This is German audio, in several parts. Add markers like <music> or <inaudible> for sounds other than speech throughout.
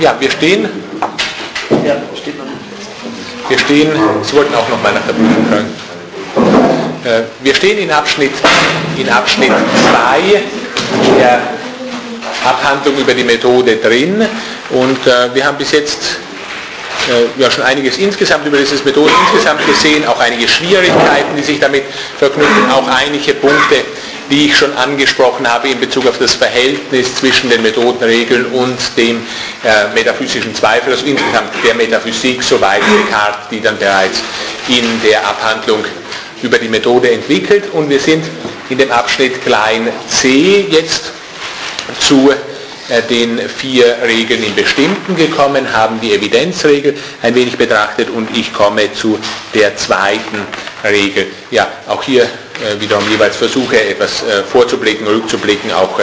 Ja, wir stehen. Ja, steht noch nicht. Wir stehen, Sie wollten auch noch mal nach der Prüfung fragen. Äh, wir stehen in Abschnitt, in Abschnitt 2 der Abhandlung über die Methode drin und äh, wir haben bis jetzt äh, ja schon einiges insgesamt über dieses Methode insgesamt gesehen, auch einige Schwierigkeiten, die sich damit verknüpfen, auch einige Punkte, die ich schon angesprochen habe in Bezug auf das Verhältnis zwischen den Methodenregeln und dem äh, metaphysischen Zweifel, also insgesamt der Metaphysik, soweit Descartes, die dann bereits in der Abhandlung über die Methode entwickelt und wir sind in dem Abschnitt klein c jetzt zu äh, den vier Regeln im Bestimmten gekommen, haben die Evidenzregel ein wenig betrachtet und ich komme zu der zweiten Regel. Ja, auch hier wiederum jeweils versuche, etwas äh, vorzublicken, rückzublicken, auch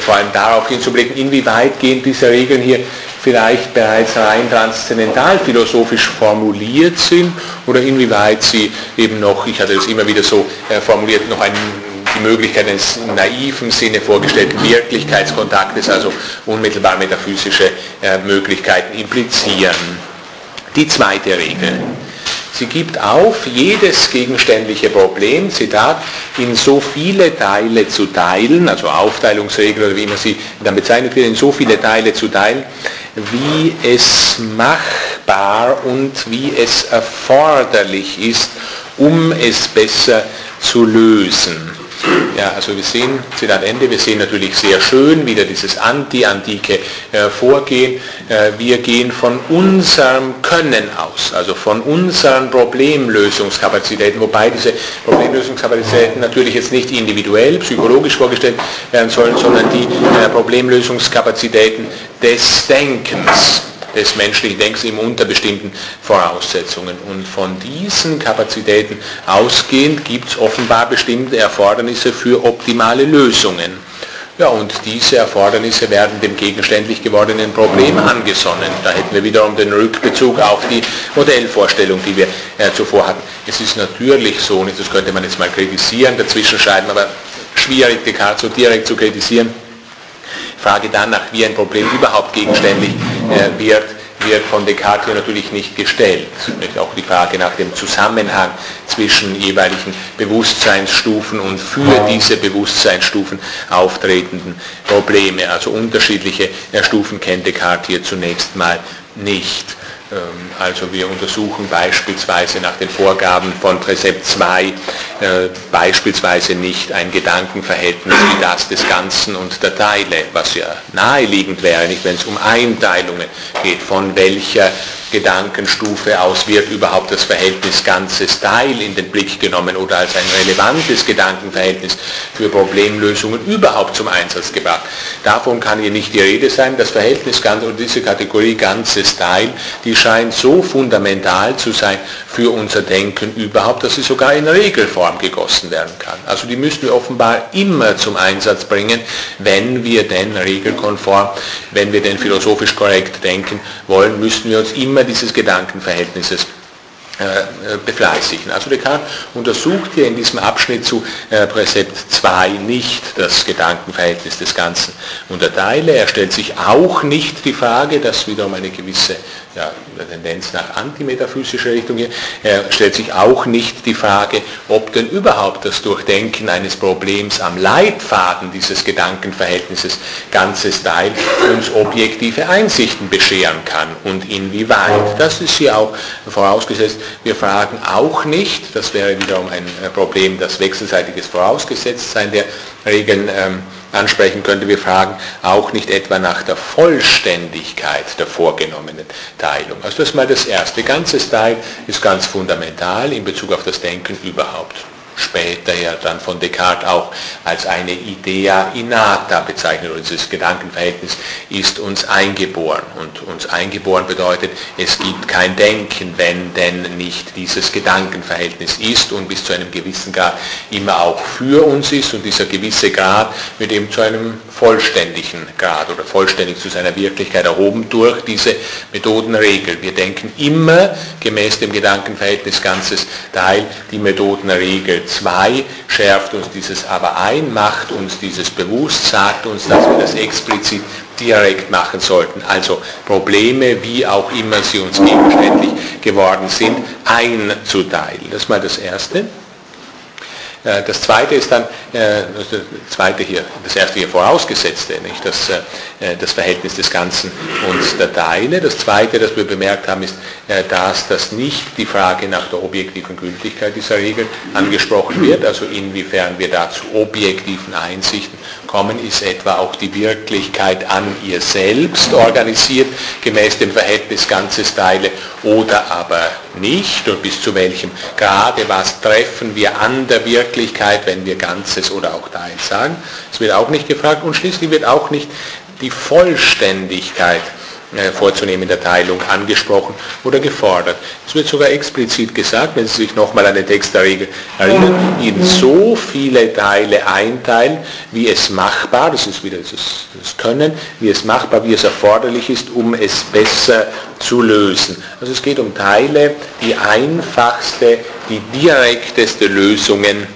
vor allem darauf hinzublicken, inwieweit gehen diese Regeln hier vielleicht bereits rein transzendental philosophisch formuliert sind oder inwieweit sie eben noch, ich hatte das immer wieder so formuliert, noch einen die Möglichkeit eines naiven Sinne vorgestellten Wirklichkeitskontaktes, also unmittelbar metaphysische äh, Möglichkeiten implizieren. Die zweite Regel. Sie gibt auf, jedes gegenständliche Problem, Zitat, in so viele Teile zu teilen, also Aufteilungsregel oder wie immer sie dann bezeichnet wird, in so viele Teile zu teilen, wie es machbar und wie es erforderlich ist, um es besser zu lösen. Ja, also wir sehen, Zitat Ende, wir sehen natürlich sehr schön wieder dieses anti-antike äh, Vorgehen. Äh, wir gehen von unserem Können aus, also von unseren Problemlösungskapazitäten, wobei diese Problemlösungskapazitäten natürlich jetzt nicht individuell, psychologisch vorgestellt werden sollen, sondern die äh, Problemlösungskapazitäten des Denkens des menschlichen Denkens immer unter bestimmten Voraussetzungen. Und von diesen Kapazitäten ausgehend gibt es offenbar bestimmte Erfordernisse für optimale Lösungen. Ja, und diese Erfordernisse werden dem gegenständlich gewordenen Problem angesonnen. Da hätten wir wiederum den Rückbezug auf die Modellvorstellung, die wir äh, zuvor hatten. Es ist natürlich so, und das könnte man jetzt mal kritisieren, dazwischen schreiben, aber schwierig, Descartes so direkt zu kritisieren, Frage danach, wie ein Problem überhaupt gegenständig äh, wird, wird von Descartes hier natürlich nicht gestellt. Auch die Frage nach dem Zusammenhang zwischen jeweiligen Bewusstseinsstufen und für diese Bewusstseinsstufen auftretenden Probleme. Also unterschiedliche Stufen kennt Descartes hier zunächst mal nicht. Ähm, also wir untersuchen beispielsweise nach den Vorgaben von Präzept 2 äh, beispielsweise nicht ein Gedankenverhältnis wie das des Ganzen und der Teile, was ja naheliegend wäre, nicht wenn es um Einteilungen geht, von welcher Gedankenstufe aus wird überhaupt das Verhältnis ganzes Teil in den Blick genommen oder als ein relevantes Gedankenverhältnis für Problemlösungen überhaupt zum Einsatz gebracht. Davon kann hier nicht die Rede sein. Das Verhältnis ganz oder diese Kategorie ganzes Teil, die scheint so fundamental zu sein für unser Denken überhaupt, dass sie sogar in Regelform gegossen werden kann. Also die müssen wir offenbar immer zum Einsatz bringen, wenn wir denn regelkonform, wenn wir denn philosophisch korrekt denken wollen, müssen wir uns immer dieses Gedankenverhältnisses äh, befleißigen. Also Descartes untersucht hier in diesem Abschnitt zu äh, Präzept 2 nicht das Gedankenverhältnis des Ganzen und der Teile. Er stellt sich auch nicht die Frage, dass wiederum eine gewisse ja, Tendenz nach antimetaphysischer Richtung hier, er stellt sich auch nicht die Frage, ob denn überhaupt das Durchdenken eines Problems am Leitfaden dieses Gedankenverhältnisses ganzes Teil uns objektive Einsichten bescheren kann und inwieweit. Das ist hier auch vorausgesetzt. Wir fragen auch nicht, das wäre wiederum ein Problem, das wechselseitiges Vorausgesetztsein der Regeln ähm, ansprechen könnte. Wir fragen auch nicht etwa nach der Vollständigkeit der vorgenommenen Teilung. Also das ist mal das Erste. Ganzes Teil ist ganz fundamental in Bezug auf das Denken überhaupt später ja dann von Descartes auch als eine Idea innata bezeichnet. Und dieses Gedankenverhältnis ist uns eingeboren. Und uns eingeboren bedeutet, es gibt kein Denken, wenn denn nicht dieses Gedankenverhältnis ist und bis zu einem gewissen Grad immer auch für uns ist. Und dieser gewisse Grad wird eben zu einem vollständigen Grad oder vollständig zu seiner Wirklichkeit erhoben durch diese Methodenregel. Wir denken immer gemäß dem Gedankenverhältnis ganzes Teil die Methodenregel 2 schärft uns dieses aber ein, macht uns dieses bewusst, sagt uns, dass wir das explizit direkt machen sollten. Also Probleme, wie auch immer sie uns gegenständlich geworden sind, einzuteilen. Das ist mal das Erste. Äh, das zweite ist dann, äh, das zweite hier, das erste hier vorausgesetzte, nicht? Das, äh, das Verhältnis des Ganzen und der Teile. Das zweite, das wir bemerkt haben, ist, dass das nicht die Frage nach der objektiven Gültigkeit dieser Regeln angesprochen wird, also inwiefern wir da zu objektiven Einsichten kommen, ist etwa auch die Wirklichkeit an ihr selbst organisiert, gemäß dem Verhältnis Ganzes Teile oder aber nicht und bis zu welchem Grade, was treffen wir an der Wirklichkeit, wenn wir Ganzes oder auch Teil sagen. Es wird auch nicht gefragt und schließlich wird auch nicht die Vollständigkeit äh, vorzunehmen der Teilung angesprochen oder gefordert. Es wird sogar explizit gesagt, wenn Sie sich nochmal an den Text der Regel erinnern, in so viele Teile einteilen, wie es machbar, das ist wieder das, das Können, wie es machbar, wie es erforderlich ist, um es besser zu lösen. Also es geht um Teile, die einfachste, die direkteste Lösungen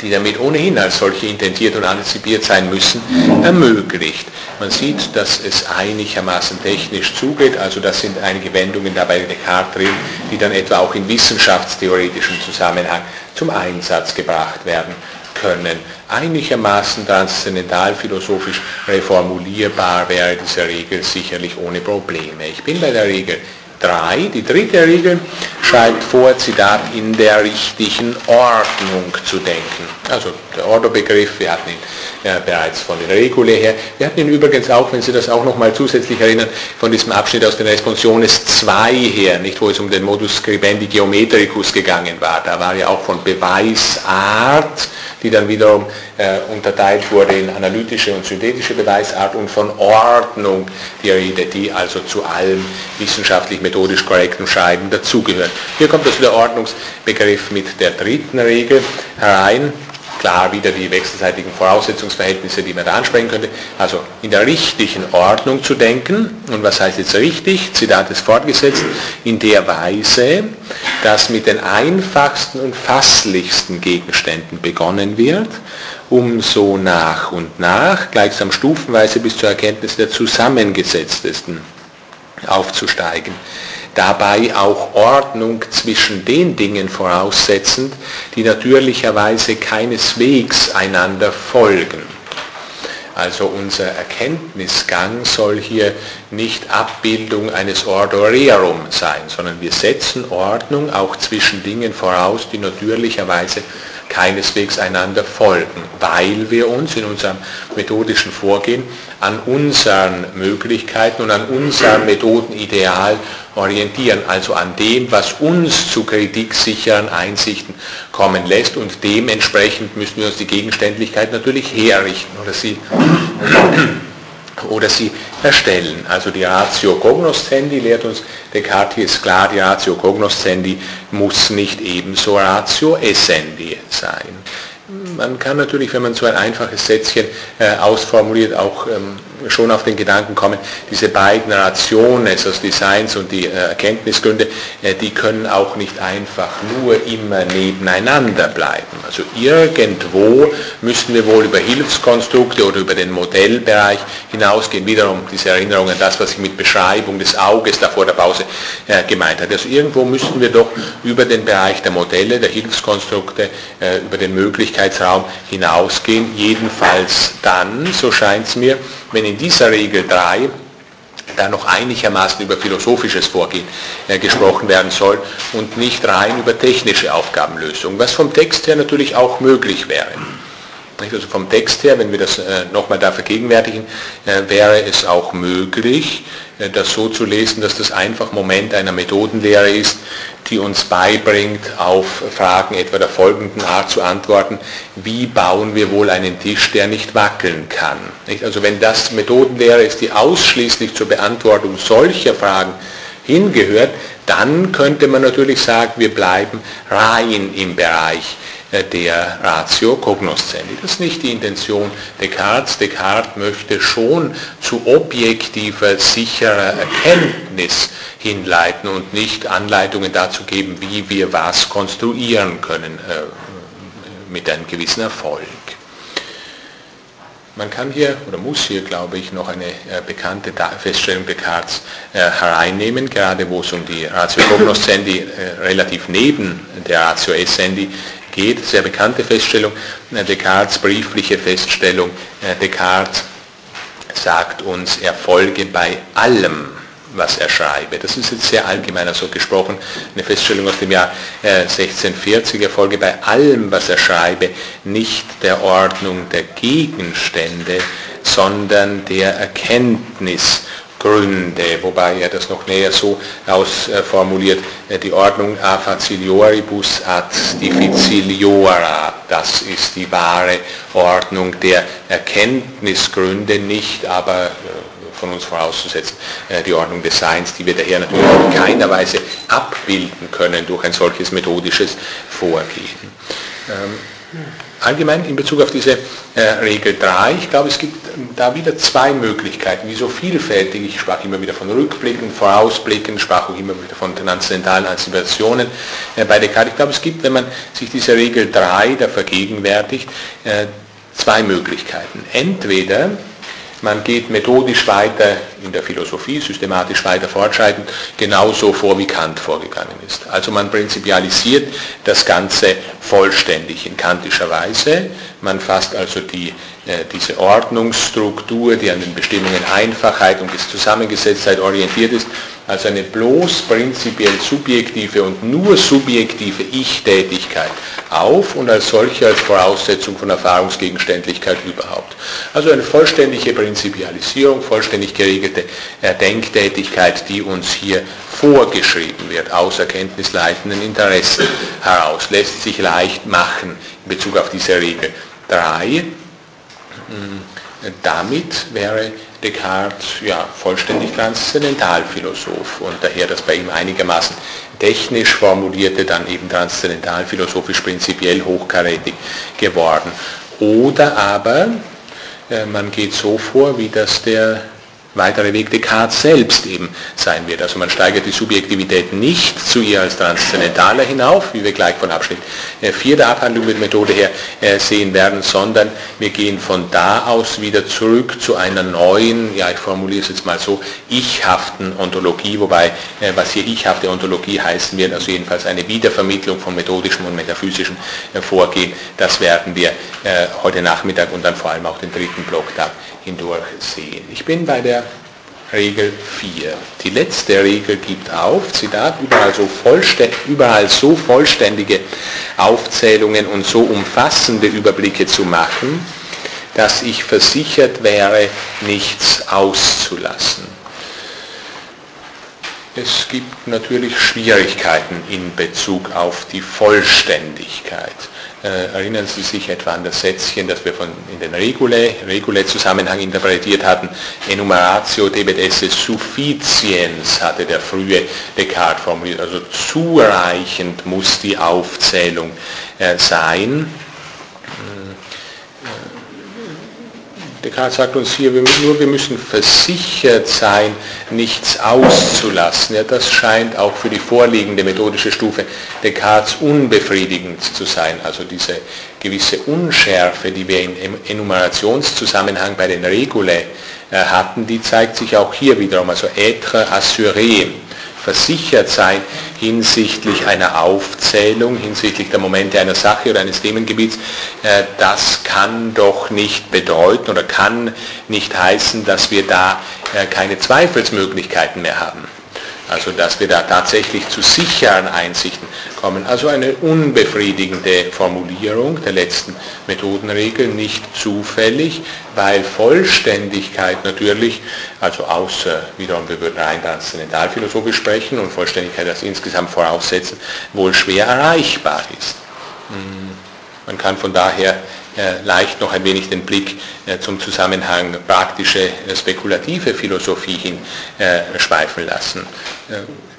die damit ohnehin als solche intendiert und antizipiert sein müssen, ermöglicht. Man sieht, dass es einigermaßen technisch zugeht, also das sind einige Wendungen dabei in Descartes drin, die dann etwa auch in wissenschaftstheoretischem Zusammenhang zum Einsatz gebracht werden können. Einigermaßen transzendentalphilosophisch reformulierbar wäre diese Regel sicherlich ohne Probleme. Ich bin bei der Regel 3, die dritte Regel, schreibt vor, Zitat, in der richtigen Ordnung zu denken. Also der Ordo-Begriff, wir hatten ihn ja, bereits von der Regule her. Wir hatten ihn übrigens auch, wenn Sie das auch nochmal zusätzlich erinnern, von diesem Abschnitt aus den Responsiones 2 her, nicht wo es um den Modus scribendi geometricus gegangen war. Da war ja auch von Beweisart, die dann wiederum äh, unterteilt wurde in analytische und synthetische Beweisart und von Ordnung die Rede, die also zu allem wissenschaftlich methodisch korrekten Schreiben dazugehört. Hier kommt also der Ordnungsbegriff mit der dritten Regel herein klar wieder die wechselseitigen Voraussetzungsverhältnisse, die man da ansprechen könnte. Also in der richtigen Ordnung zu denken. Und was heißt jetzt richtig? Zitat ist fortgesetzt. In der Weise, dass mit den einfachsten und fasslichsten Gegenständen begonnen wird, um so nach und nach, gleichsam stufenweise bis zur Erkenntnis der zusammengesetztesten aufzusteigen dabei auch Ordnung zwischen den Dingen voraussetzend, die natürlicherweise keineswegs einander folgen. Also unser Erkenntnisgang soll hier nicht Abbildung eines Ordo Rerum sein, sondern wir setzen Ordnung auch zwischen Dingen voraus, die natürlicherweise keineswegs einander folgen, weil wir uns in unserem methodischen Vorgehen an unseren Möglichkeiten und an unserem Methodenideal orientieren, also an dem, was uns zu kritiksicheren Einsichten kommen lässt. Und dementsprechend müssen wir uns die Gegenständlichkeit natürlich herrichten oder sie, oder sie erstellen. Also die Ratio cognoscendi lehrt uns Descartes, ist klar, die Ratio cognoscendi muss nicht ebenso Ratio essendi sein. Man kann natürlich, wenn man so ein einfaches Sätzchen äh, ausformuliert, auch ähm, schon auf den Gedanken kommen, diese beiden Rationen, also das Designs und die äh, Erkenntnisgründe, äh, die können auch nicht einfach nur immer nebeneinander bleiben. Also irgendwo müssen wir wohl über Hilfskonstrukte oder über den Modellbereich hinausgehen. Wiederum diese Erinnerung an das, was ich mit Beschreibung des Auges da vor der Pause äh, gemeint habe. Also irgendwo müssen wir doch über den Bereich der Modelle, der Hilfskonstrukte, über den Möglichkeitsraum hinausgehen. Jedenfalls dann, so scheint es mir, wenn in dieser Regel 3 da noch einigermaßen über philosophisches Vorgehen äh, gesprochen werden soll und nicht rein über technische Aufgabenlösung, was vom Text her natürlich auch möglich wäre. Also vom Text her, wenn wir das äh, nochmal da vergegenwärtigen, äh, wäre es auch möglich, äh, das so zu lesen, dass das einfach Moment einer Methodenlehre ist, die uns beibringt, auf Fragen etwa der folgenden Art zu antworten, wie bauen wir wohl einen Tisch, der nicht wackeln kann. Also wenn das Methodenlehre ist, die ausschließlich zur Beantwortung solcher Fragen hingehört, dann könnte man natürlich sagen, wir bleiben rein im Bereich der Ratio cognoscendi. Das ist nicht die Intention Descartes. Descartes möchte schon zu objektiver, sicherer Erkenntnis hinleiten und nicht Anleitungen dazu geben, wie wir was konstruieren können. Äh, mit einem gewissen Erfolg. Man kann hier oder muss hier, glaube ich, noch eine äh, bekannte Feststellung Descartes äh, hereinnehmen, gerade wo es um die Ratio Cognoscendi äh, relativ neben der Ratio Essendi geht. Sehr bekannte Feststellung, äh, Descartes briefliche Feststellung. Äh, Descartes sagt uns, er folge bei allem, was er schreibe. Das ist jetzt sehr allgemeiner so gesprochen, eine Feststellung aus dem Jahr 1640, äh, er folge bei allem, was er schreibe, nicht der Ordnung der Gegenstände, sondern der Erkenntnis Gründe, wobei er das noch näher so ausformuliert, äh, die Ordnung a facilioribus ad difficiliora, das ist die wahre Ordnung der Erkenntnisgründe, nicht aber äh, von uns vorauszusetzen, äh, die Ordnung des Seins, die wir daher natürlich in keiner Weise abbilden können durch ein solches methodisches Vorgehen. Ähm, allgemein in Bezug auf diese äh, Regel 3, ich glaube, es gibt da wieder zwei Möglichkeiten, wie so vielfältig, ich sprach immer wieder von Rückblicken, Vorausblicken, sprach auch immer wieder von transzendentalen Anticipationen äh, bei Descartes. Ich glaube, es gibt, wenn man sich diese Regel 3 da vergegenwärtigt, äh, zwei Möglichkeiten. Entweder man geht methodisch weiter in der Philosophie, systematisch weiter fortschreitend, genauso vor, wie Kant vorgegangen ist. Also man prinzipialisiert das Ganze vollständig in kantischer Weise. Man fasst also die, diese Ordnungsstruktur, die an den Bestimmungen Einfachheit und Zusammengesetztheit orientiert ist, als eine bloß prinzipiell subjektive und nur subjektive Ich-Tätigkeit auf und als solche als Voraussetzung von Erfahrungsgegenständlichkeit überhaupt. Also eine vollständige Prinzipialisierung, vollständig geregelte Denktätigkeit, die uns hier vorgeschrieben wird, aus erkenntnisleitenden Interessen heraus, lässt sich leicht machen in Bezug auf diese Regel 3. Damit wäre Descartes ja, vollständig transzendentalphilosoph und daher das bei ihm einigermaßen technisch formulierte, dann eben transzendentalphilosophisch prinzipiell hochkarätig geworden. Oder aber äh, man geht so vor, wie das der weitere Weg Descartes selbst eben sein wird. Also man steigert die Subjektivität nicht zu ihr als Transzendentaler hinauf, wie wir gleich von Abschnitt 4 äh, der Abhandlung mit Methode her äh, sehen werden, sondern wir gehen von da aus wieder zurück zu einer neuen, ja ich formuliere es jetzt mal so, ichhaften Ontologie, wobei äh, was hier ichhafte Ontologie heißen wird, also jedenfalls eine Wiedervermittlung von methodischem und metaphysischem Vorgehen, das werden wir heute Nachmittag und dann vor allem auch den dritten Block da hindurch sehen. Ich bin bei der Regel 4. Die letzte Regel gibt auf, Zitat, überall so, überall so vollständige Aufzählungen und so umfassende Überblicke zu machen, dass ich versichert wäre, nichts auszulassen. Es gibt natürlich Schwierigkeiten in Bezug auf die Vollständigkeit. Äh, erinnern Sie sich etwa an das Sätzchen, das wir von, in den Regule-Zusammenhang interpretiert hatten. Enumeratio debet esse sufficiens, hatte der frühe Descartes formuliert. Also zureichend muss die Aufzählung äh, sein. Descartes sagt uns hier, nur wir müssen versichert sein, nichts auszulassen. Ja, das scheint auch für die vorliegende methodische Stufe Descartes unbefriedigend zu sein. Also diese gewisse Unschärfe, die wir im Enumerationszusammenhang bei den Regule äh, hatten, die zeigt sich auch hier wiederum. Also être assuré, versichert sein hinsichtlich einer Aufzählung, hinsichtlich der Momente einer Sache oder eines Themengebiets, äh, das kann doch nicht bedeuten oder kann nicht heißen, dass wir da äh, keine Zweifelsmöglichkeiten mehr haben. Also dass wir da tatsächlich zu sicheren Einsichten kommen. Also eine unbefriedigende Formulierung der letzten Methodenregel, nicht zufällig, weil Vollständigkeit natürlich, also außer, wiederum, wir würden rein transzendentalphilosophisch sprechen und Vollständigkeit das insgesamt voraussetzen, wohl schwer erreichbar ist. Hm. Man kann von daher leicht noch ein wenig den Blick äh, zum Zusammenhang praktische, äh, spekulative Philosophie hin schweifen lassen.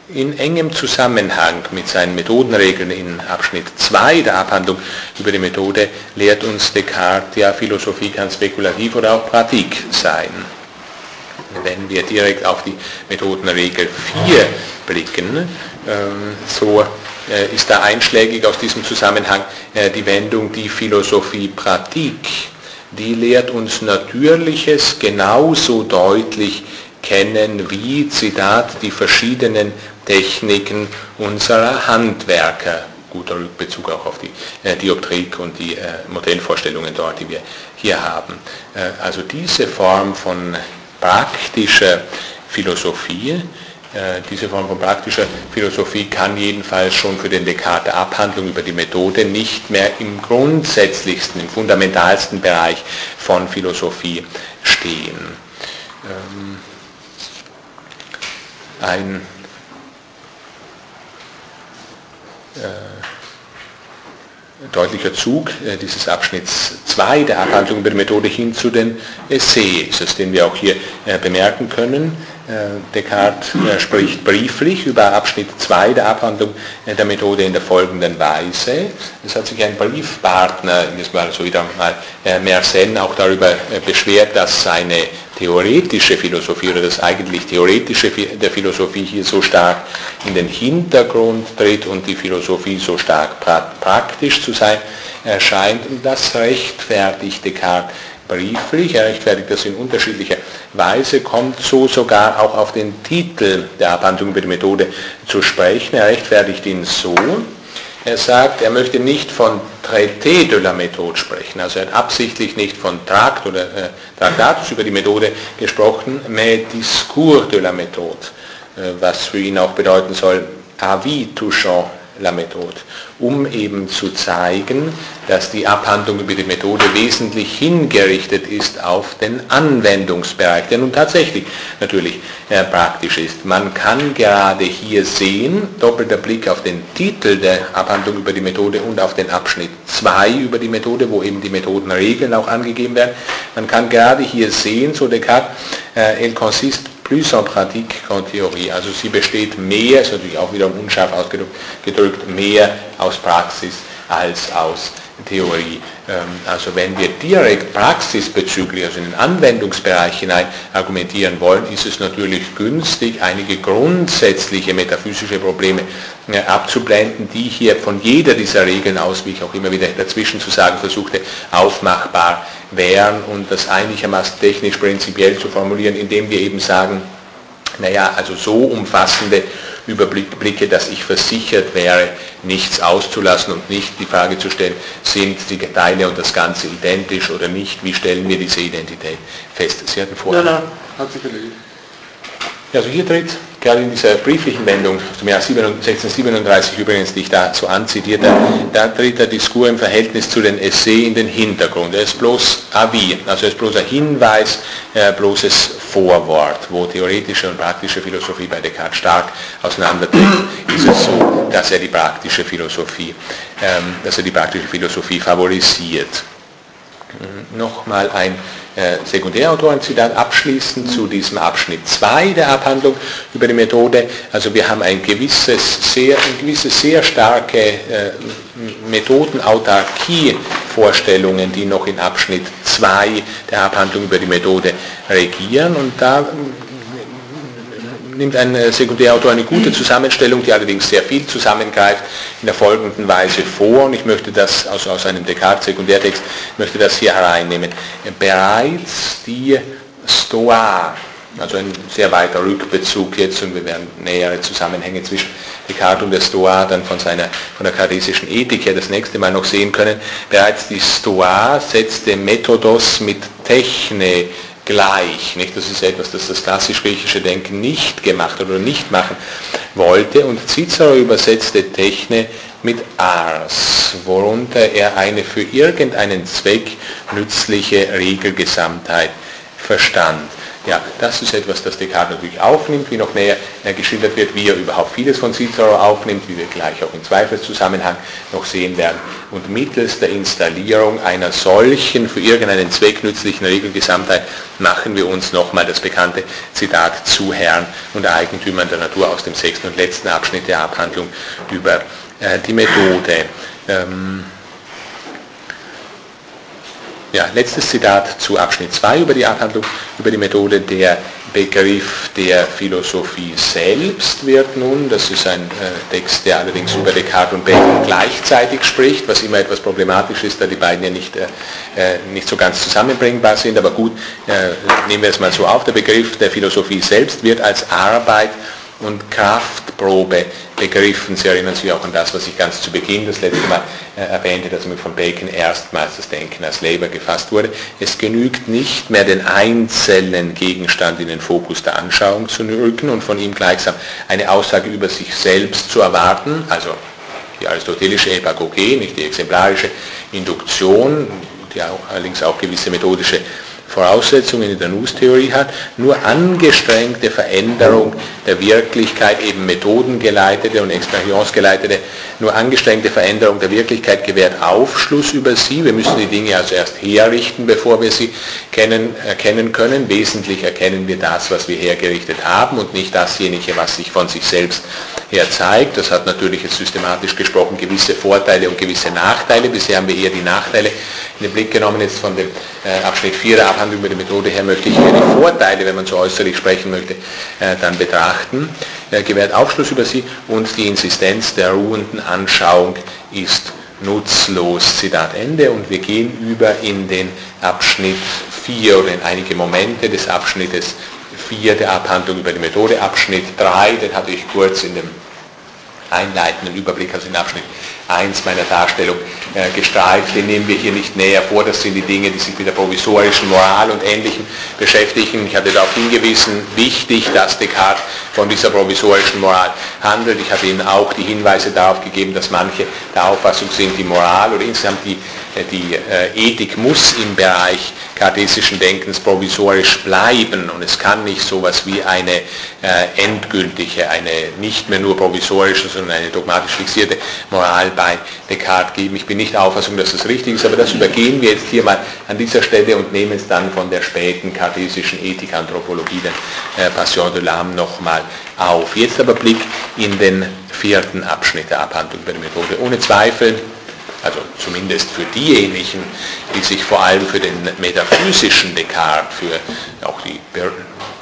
In engem Zusammenhang mit seinen Methodenregeln in Abschnitt 2 der Abhandlung über die Methode lehrt uns Descartes, ja, Philosophie kann spekulativ oder auch Pratik sein. wenn wir direkt auf die Methodenregel 4 blicken, so äh, ist da einschlägig aus diesem Zusammenhang äh, die Wendung die Philosophie Pratik. Die lehrt uns Natürliches genauso deutlich kennen wie, Zitat, die verschiedenen Techniken unserer Handwerker. Guter Rückbezug auch auf die äh, Dioptrik und die äh, Modellvorstellungen dort, die wir hier haben. Äh, also diese Form von praktischer Philosophie, diese Form von praktischer Philosophie kann jedenfalls schon für den Descartes Abhandlung über die Methode nicht mehr im grundsätzlichsten, im fundamentalsten Bereich von Philosophie stehen. Ähm, ein äh, deutlicher Zug äh, dieses Abschnitts 2 der Abhandlung über die Methode hin zu den Essays, den wir auch hier äh, bemerken können. Äh, Descartes äh, spricht brieflich über Abschnitt 2 der Abhandlung äh, der Methode in der folgenden Weise. Es hat sich ein Briefpartner, das war also wieder mal Mersenne, auch darüber beschwert, dass seine theoretische Philosophie oder das eigentlich theoretische der Philosophie hier so stark in den Hintergrund tritt und die Philosophie so stark praktisch zu sein erscheint. Und das rechtfertigt Descartes brieflich, er rechtfertigt das in unterschiedlicher Weise, kommt so sogar auch auf den Titel der Abhandlung über die Methode zu sprechen. Er rechtfertigt ihn so, er sagt, er möchte nicht von Traité de la Méthode sprechen, also er hat absichtlich nicht von Trakt oder äh, Traktatus über die Methode gesprochen, mais Discours de la Méthode, äh, was für ihn auch bedeuten soll, avis touchant la Méthode, um eben zu zeigen, dass die Abhandlung über die Methode wesentlich hingerichtet ist auf den Anwendungsbereich, der nun tatsächlich natürlich äh, praktisch ist. Man kann gerade hier sehen, doppelter Blick auf den Titel der Abhandlung über die Methode und auf den Abschnitt 2 über die Methode, wo eben die Methodenregeln auch angegeben werden, man kann gerade hier sehen, so Descartes, äh, el consiste plus en pratique qu'en Theorie. Also sie besteht mehr, ist natürlich auch wiederum unscharf ausgedrückt, mehr aus Praxis als aus Theorie. Ähm, also wenn wir direkt praxisbezüglich, also in den Anwendungsbereich hinein argumentieren wollen, ist es natürlich günstig, einige grundsätzliche metaphysische Probleme äh, abzublenden, die hier von jeder dieser Regeln aus, wie ich auch immer wieder dazwischen zu sagen versuchte, aufmachbar wären und das einigermaßen technisch prinzipiell zu formulieren, indem wir eben sagen, naja, also so umfassende Überblicke, dass ich versichert wäre, nichts auszulassen und nicht die Frage zu stellen, sind die Teile und das Ganze identisch oder nicht, wie stellen wir diese Identität fest. Sie hatten vorher... Nein, nein, hat sich erledigt. Also hier tritt gerade in dieser brieflichen Wendung aus dem Jahr 1637 übrigens, die ich da so anzitierte, da tritt der Diskurs im Verhältnis zu den Essay in den Hintergrund. Er ist bloß Avis, also er ist bloß ein Hinweis, äh, bloßes Vorwort, wo theoretische und praktische Philosophie bei Descartes stark auseinandertreten, ist es so, dass er die praktische Philosophie, ähm, dass er die praktische Philosophie favorisiert. Mhm. Nochmal ein äh, Sekundärautorenzitat abschließend zu diesem Abschnitt 2 der Abhandlung über die Methode. Also wir haben ein gewisses, sehr, ein gewisses sehr starke äh, Methodenautarkie-Vorstellungen, die noch in Abschnitt 2 der Abhandlung über die Methode regieren. Und da nimmt ein äh, Sekundärautor eine gute Zusammenstellung, die allerdings sehr viel zusammengreift, in der folgenden Weise vor. Und ich möchte das aus, aus einem Descartes-Sekundärtext, möchte das hier hereinnehmen. Bereits die Stoa, also ein sehr weiter Rückbezug jetzt, und wir werden nähere Zusammenhänge zwischen Descartes und der Stoa dann von, seiner, von der kartesischen Ethik her das nächste Mal noch sehen können. Bereits die Stoa setzte Methodos mit Techne gleich. Nicht? Das ist etwas, das das klassisch-griechische Denken nicht gemacht oder nicht machen wollte. Und Cicero übersetzte Techne mit Ars, worunter er eine für irgendeinen Zweck nützliche Regelgesamtheit verstand. Ja, das ist etwas, das Descartes natürlich aufnimmt, wie noch näher äh, geschildert wird, wie er überhaupt vieles von Cicero aufnimmt, wie wir gleich auch im Zweifelszusammenhang noch sehen werden. Und mittels der Installierung einer solchen für irgendeinen Zweck nützlichen Regelgesamtheit machen wir uns nochmal das bekannte Zitat zu Herrn und Eigentümern der Natur aus dem sechsten und letzten Abschnitt der Abhandlung über äh, die Methode. Ähm, ja, letztes Zitat zu Abschnitt 2 über die Abhandlung, über die Methode der Begriff der Philosophie selbst wird nun, das ist ein äh, Text, der allerdings über Descartes und Bacon gleichzeitig spricht, was immer etwas problematisch ist, da die beiden ja nicht, äh, äh nicht so ganz zusammenbringbar sind, aber gut, äh, nehmen wir es mal so auf, der Begriff der Philosophie selbst wird als Arbeit und Kraftprobe begriffen. Sie erinnern sich auch an das, was ich ganz zu Beginn das letzte Mal äh, erwähnte, dass mit von Bacon erstmals das Denken als Labor gefasst wurde. Es genügt nicht mehr, den einzelnen Gegenstand in den Fokus der Anschauung zu rücken und von ihm gleichsam eine Aussage über sich selbst zu erwarten, also die aristotelische Epagogie, nicht die exemplarische Induktion, die allerdings auch gewisse methodische Voraussetzungen in der Nuss-Theorie hat, nur angestrengte Veränderung der Wirklichkeit, eben methodengeleitete und experienzgeleitete, nur angestrengte Veränderung der Wirklichkeit gewährt Aufschluss über sie. Wir müssen die Dinge also erst herrichten, bevor wir sie kennen, erkennen können. Wesentlich erkennen wir das, was wir hergerichtet haben und nicht dasjenige, was sich von sich selbst her zeigt. Das hat natürlich jetzt systematisch gesprochen gewisse Vorteile und gewisse Nachteile. Bisher haben wir eher die Nachteile in den Blick genommen. Jetzt von dem äh, Abschnitt 4 der Abhandlung über die Methode her möchte ich hier die Vorteile, wenn man so äußerlich sprechen möchte, äh, dann betrachten. Er gewährt Aufschluss über sie und die Insistenz der ruhenden Anschauung ist nutzlos. Zitat Ende. Und wir gehen über in den Abschnitt 4 oder in einige Momente des Abschnittes 4 der Abhandlung über die Methode. Abschnitt 3, den hatte ich kurz in dem einleitenden Überblick, also in Abschnitt 1 meiner Darstellung äh, gestreift. Den nehmen wir hier nicht näher vor. Das sind die Dinge, die sich mit der provisorischen Moral und Ähnlichem beschäftigen. Ich hatte darauf hingewiesen, wichtig, dass Descartes von dieser provisorischen Moral handelt. Ich habe Ihnen auch die Hinweise darauf gegeben, dass manche der Auffassung sind, die Moral oder insgesamt die die äh, Ethik muss im Bereich kartesischen Denkens provisorisch bleiben und es kann nicht so etwas wie eine äh, endgültige, eine nicht mehr nur provisorische, sondern eine dogmatisch fixierte Moral bei Descartes geben. Ich bin nicht der Auffassung, dass das richtig ist, aber das übergehen wir jetzt hier mal an dieser Stelle und nehmen es dann von der späten kartesischen Ethikanthropologie, den äh, Passion de l'âme, nochmal auf. Jetzt aber Blick in den vierten Abschnitt der Abhandlung über die Methode. Ohne Zweifel also zumindest für diejenigen, die sich vor allem für den metaphysischen Descartes, für auch die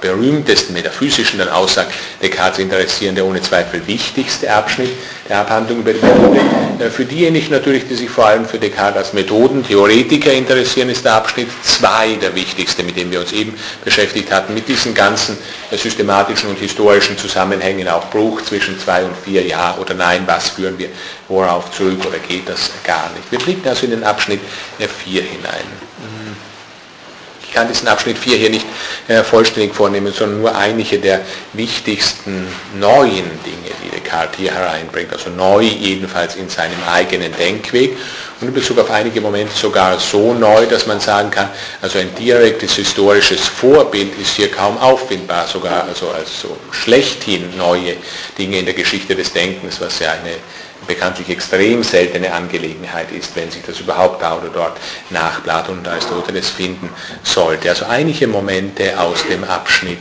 berühmtesten metaphysischen dann Aussagen Descartes interessieren, der ohne Zweifel wichtigste Abschnitt der Abhandlung über die Methode. Äh, für diejenigen natürlich, die sich vor allem für Descartes als Methodentheoretiker interessieren, ist der Abschnitt 2 der wichtigste, mit dem wir uns eben beschäftigt hatten, mit diesen ganzen äh, systematischen und historischen Zusammenhängen, auch Bruch zwischen 2 und 4, ja oder nein, was führen wir worauf zurück oder geht das gar nicht. Wir blicken also in den Abschnitt 4 äh, hinein kann diesen Abschnitt 4 hier nicht äh, vollständig vornehmen, sondern nur einige der wichtigsten neuen Dinge, die Descartes hier hereinbringt. Also neu jedenfalls in seinem eigenen Denkweg und in Bezug auf einige Momente sogar so neu, dass man sagen kann, also ein direktes historisches Vorbild ist hier kaum auffindbar, sogar also als so schlechthin neue Dinge in der Geschichte des Denkens, was ja eine bekanntlich extrem seltene Angelegenheit ist, wenn sich das überhaupt da oder dort nach Platon und Aristoteles finden sollte. Also einige Momente aus dem Abschnitt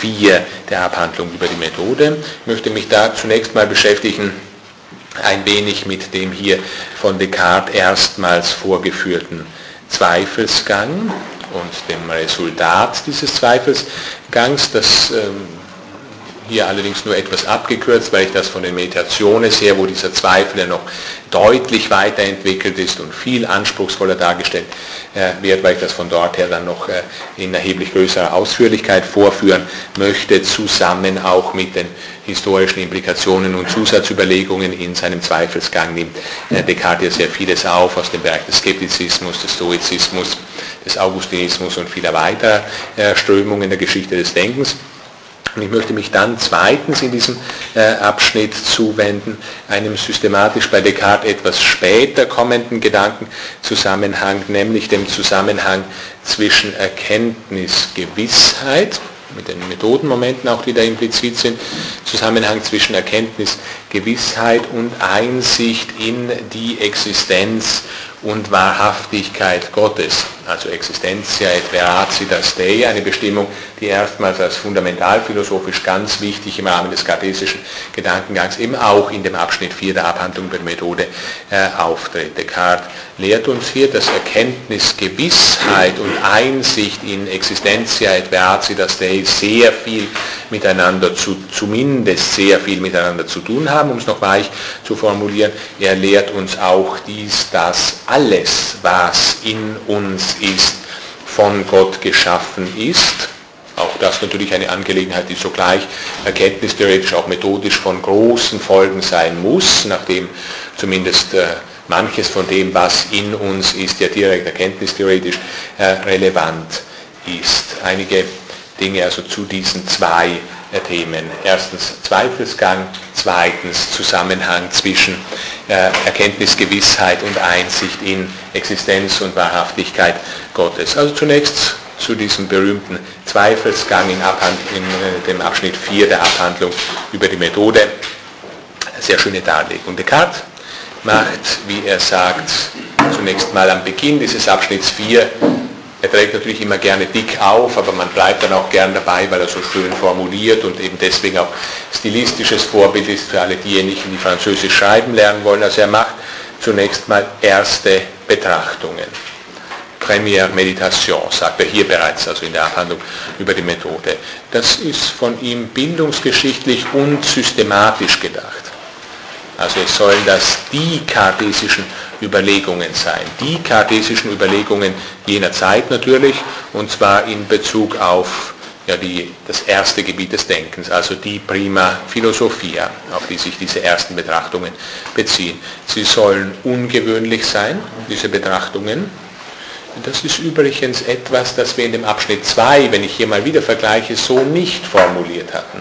4 der Abhandlung über die Methode. Ich möchte mich da zunächst mal beschäftigen ein wenig mit dem hier von Descartes erstmals vorgeführten Zweifelsgang und dem Resultat dieses Zweifelsgangs, das ähm, hier allerdings nur etwas abgekürzt, weil ich das von den Meditationen sehe, wo dieser Zweifel ja noch deutlich weiterentwickelt ist und viel anspruchsvoller dargestellt äh, wird, weil ich das von dort her dann noch äh, in erheblich größerer Ausführlichkeit vorführen möchte, zusammen auch mit den historischen Implikationen und Zusatzüberlegungen in seinem Zweifelsgang nimmt äh, Descartes ja sehr vieles auf aus dem Bereich des Skeptizismus, des Stoizismus, des Augustinismus und vieler weiterer Strömungen der Geschichte des Denkens. Und ich möchte mich dann zweitens in diesem äh, Abschnitt zuwenden, einem systematisch bei Descartes etwas später kommenden Gedankenzusammenhang, nämlich dem Zusammenhang zwischen Erkenntnisgewissheit, mit den Methodenmomenten auch, die da implizit sind, Zusammenhang zwischen Erkenntnisgewissheit und Einsicht in die Existenz und Wahrhaftigkeit Gottes, also Existentia et veracitas Dei, eine Bestimmung, die erstmals als fundamentalphilosophisch ganz wichtig im Rahmen des kartesischen Gedankengangs eben auch in dem Abschnitt 4 der Abhandlung der Methode äh, auftritt. Descartes lehrt uns hier, dass Erkenntnis, Gewissheit und Einsicht in Existentia et veracitas Dei sehr viel miteinander zu, zumindest sehr viel miteinander zu tun haben, um es noch weich zu formulieren. Er lehrt uns auch dies, dass alles, was in uns ist, von Gott geschaffen ist. Auch das natürlich eine Angelegenheit, die sogleich erkenntnistheoretisch, auch methodisch von großen Folgen sein muss, nachdem zumindest äh, manches von dem, was in uns ist, ja direkt erkenntnistheoretisch äh, relevant ist. Einige Dinge also zu diesen zwei Themen. Erstens Zweifelsgang, zweitens Zusammenhang zwischen äh, Erkenntnisgewissheit und Einsicht in Existenz und Wahrhaftigkeit Gottes. Also zunächst zu diesem berühmten Zweifelsgang in, Abhand in äh, dem Abschnitt 4 der Abhandlung über die Methode. Sehr schöne Darlegung. Descartes macht, wie er sagt, zunächst mal am Beginn dieses Abschnitts 4 er trägt natürlich immer gerne dick auf, aber man bleibt dann auch gern dabei, weil er so schön formuliert und eben deswegen auch stilistisches Vorbild ist für alle diejenigen, die Französisch schreiben lernen wollen. Also er macht zunächst mal erste Betrachtungen. Première Meditation, sagt er hier bereits, also in der Abhandlung über die Methode. Das ist von ihm bildungsgeschichtlich und systematisch gedacht. Also es sollen das die kartesischen Überlegungen sein. Die kartesischen Überlegungen jener Zeit natürlich, und zwar in Bezug auf ja, die, das erste Gebiet des Denkens, also die Prima Philosophia, auf die sich diese ersten Betrachtungen beziehen. Sie sollen ungewöhnlich sein, diese Betrachtungen. Das ist übrigens etwas, das wir in dem Abschnitt 2, wenn ich hier mal wieder vergleiche, so nicht formuliert hatten.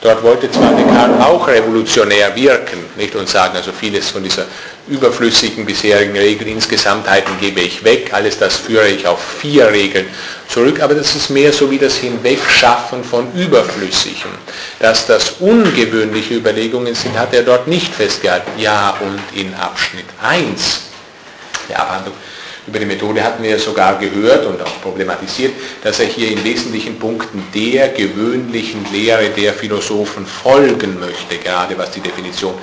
Dort wollte zwar Descartes auch revolutionär wirken nicht, und sagen, also vieles von dieser überflüssigen bisherigen Regel insgesamtheiten gebe ich weg, alles das führe ich auf vier Regeln zurück, aber das ist mehr so wie das Hinwegschaffen von Überflüssigem. Dass das ungewöhnliche Überlegungen sind, hat er dort nicht festgehalten. Ja, und in Abschnitt 1 der Abhandlung über die Methode hatten wir sogar gehört und auch problematisiert, dass er hier in wesentlichen Punkten der gewöhnlichen Lehre der Philosophen folgen möchte, gerade was die Definition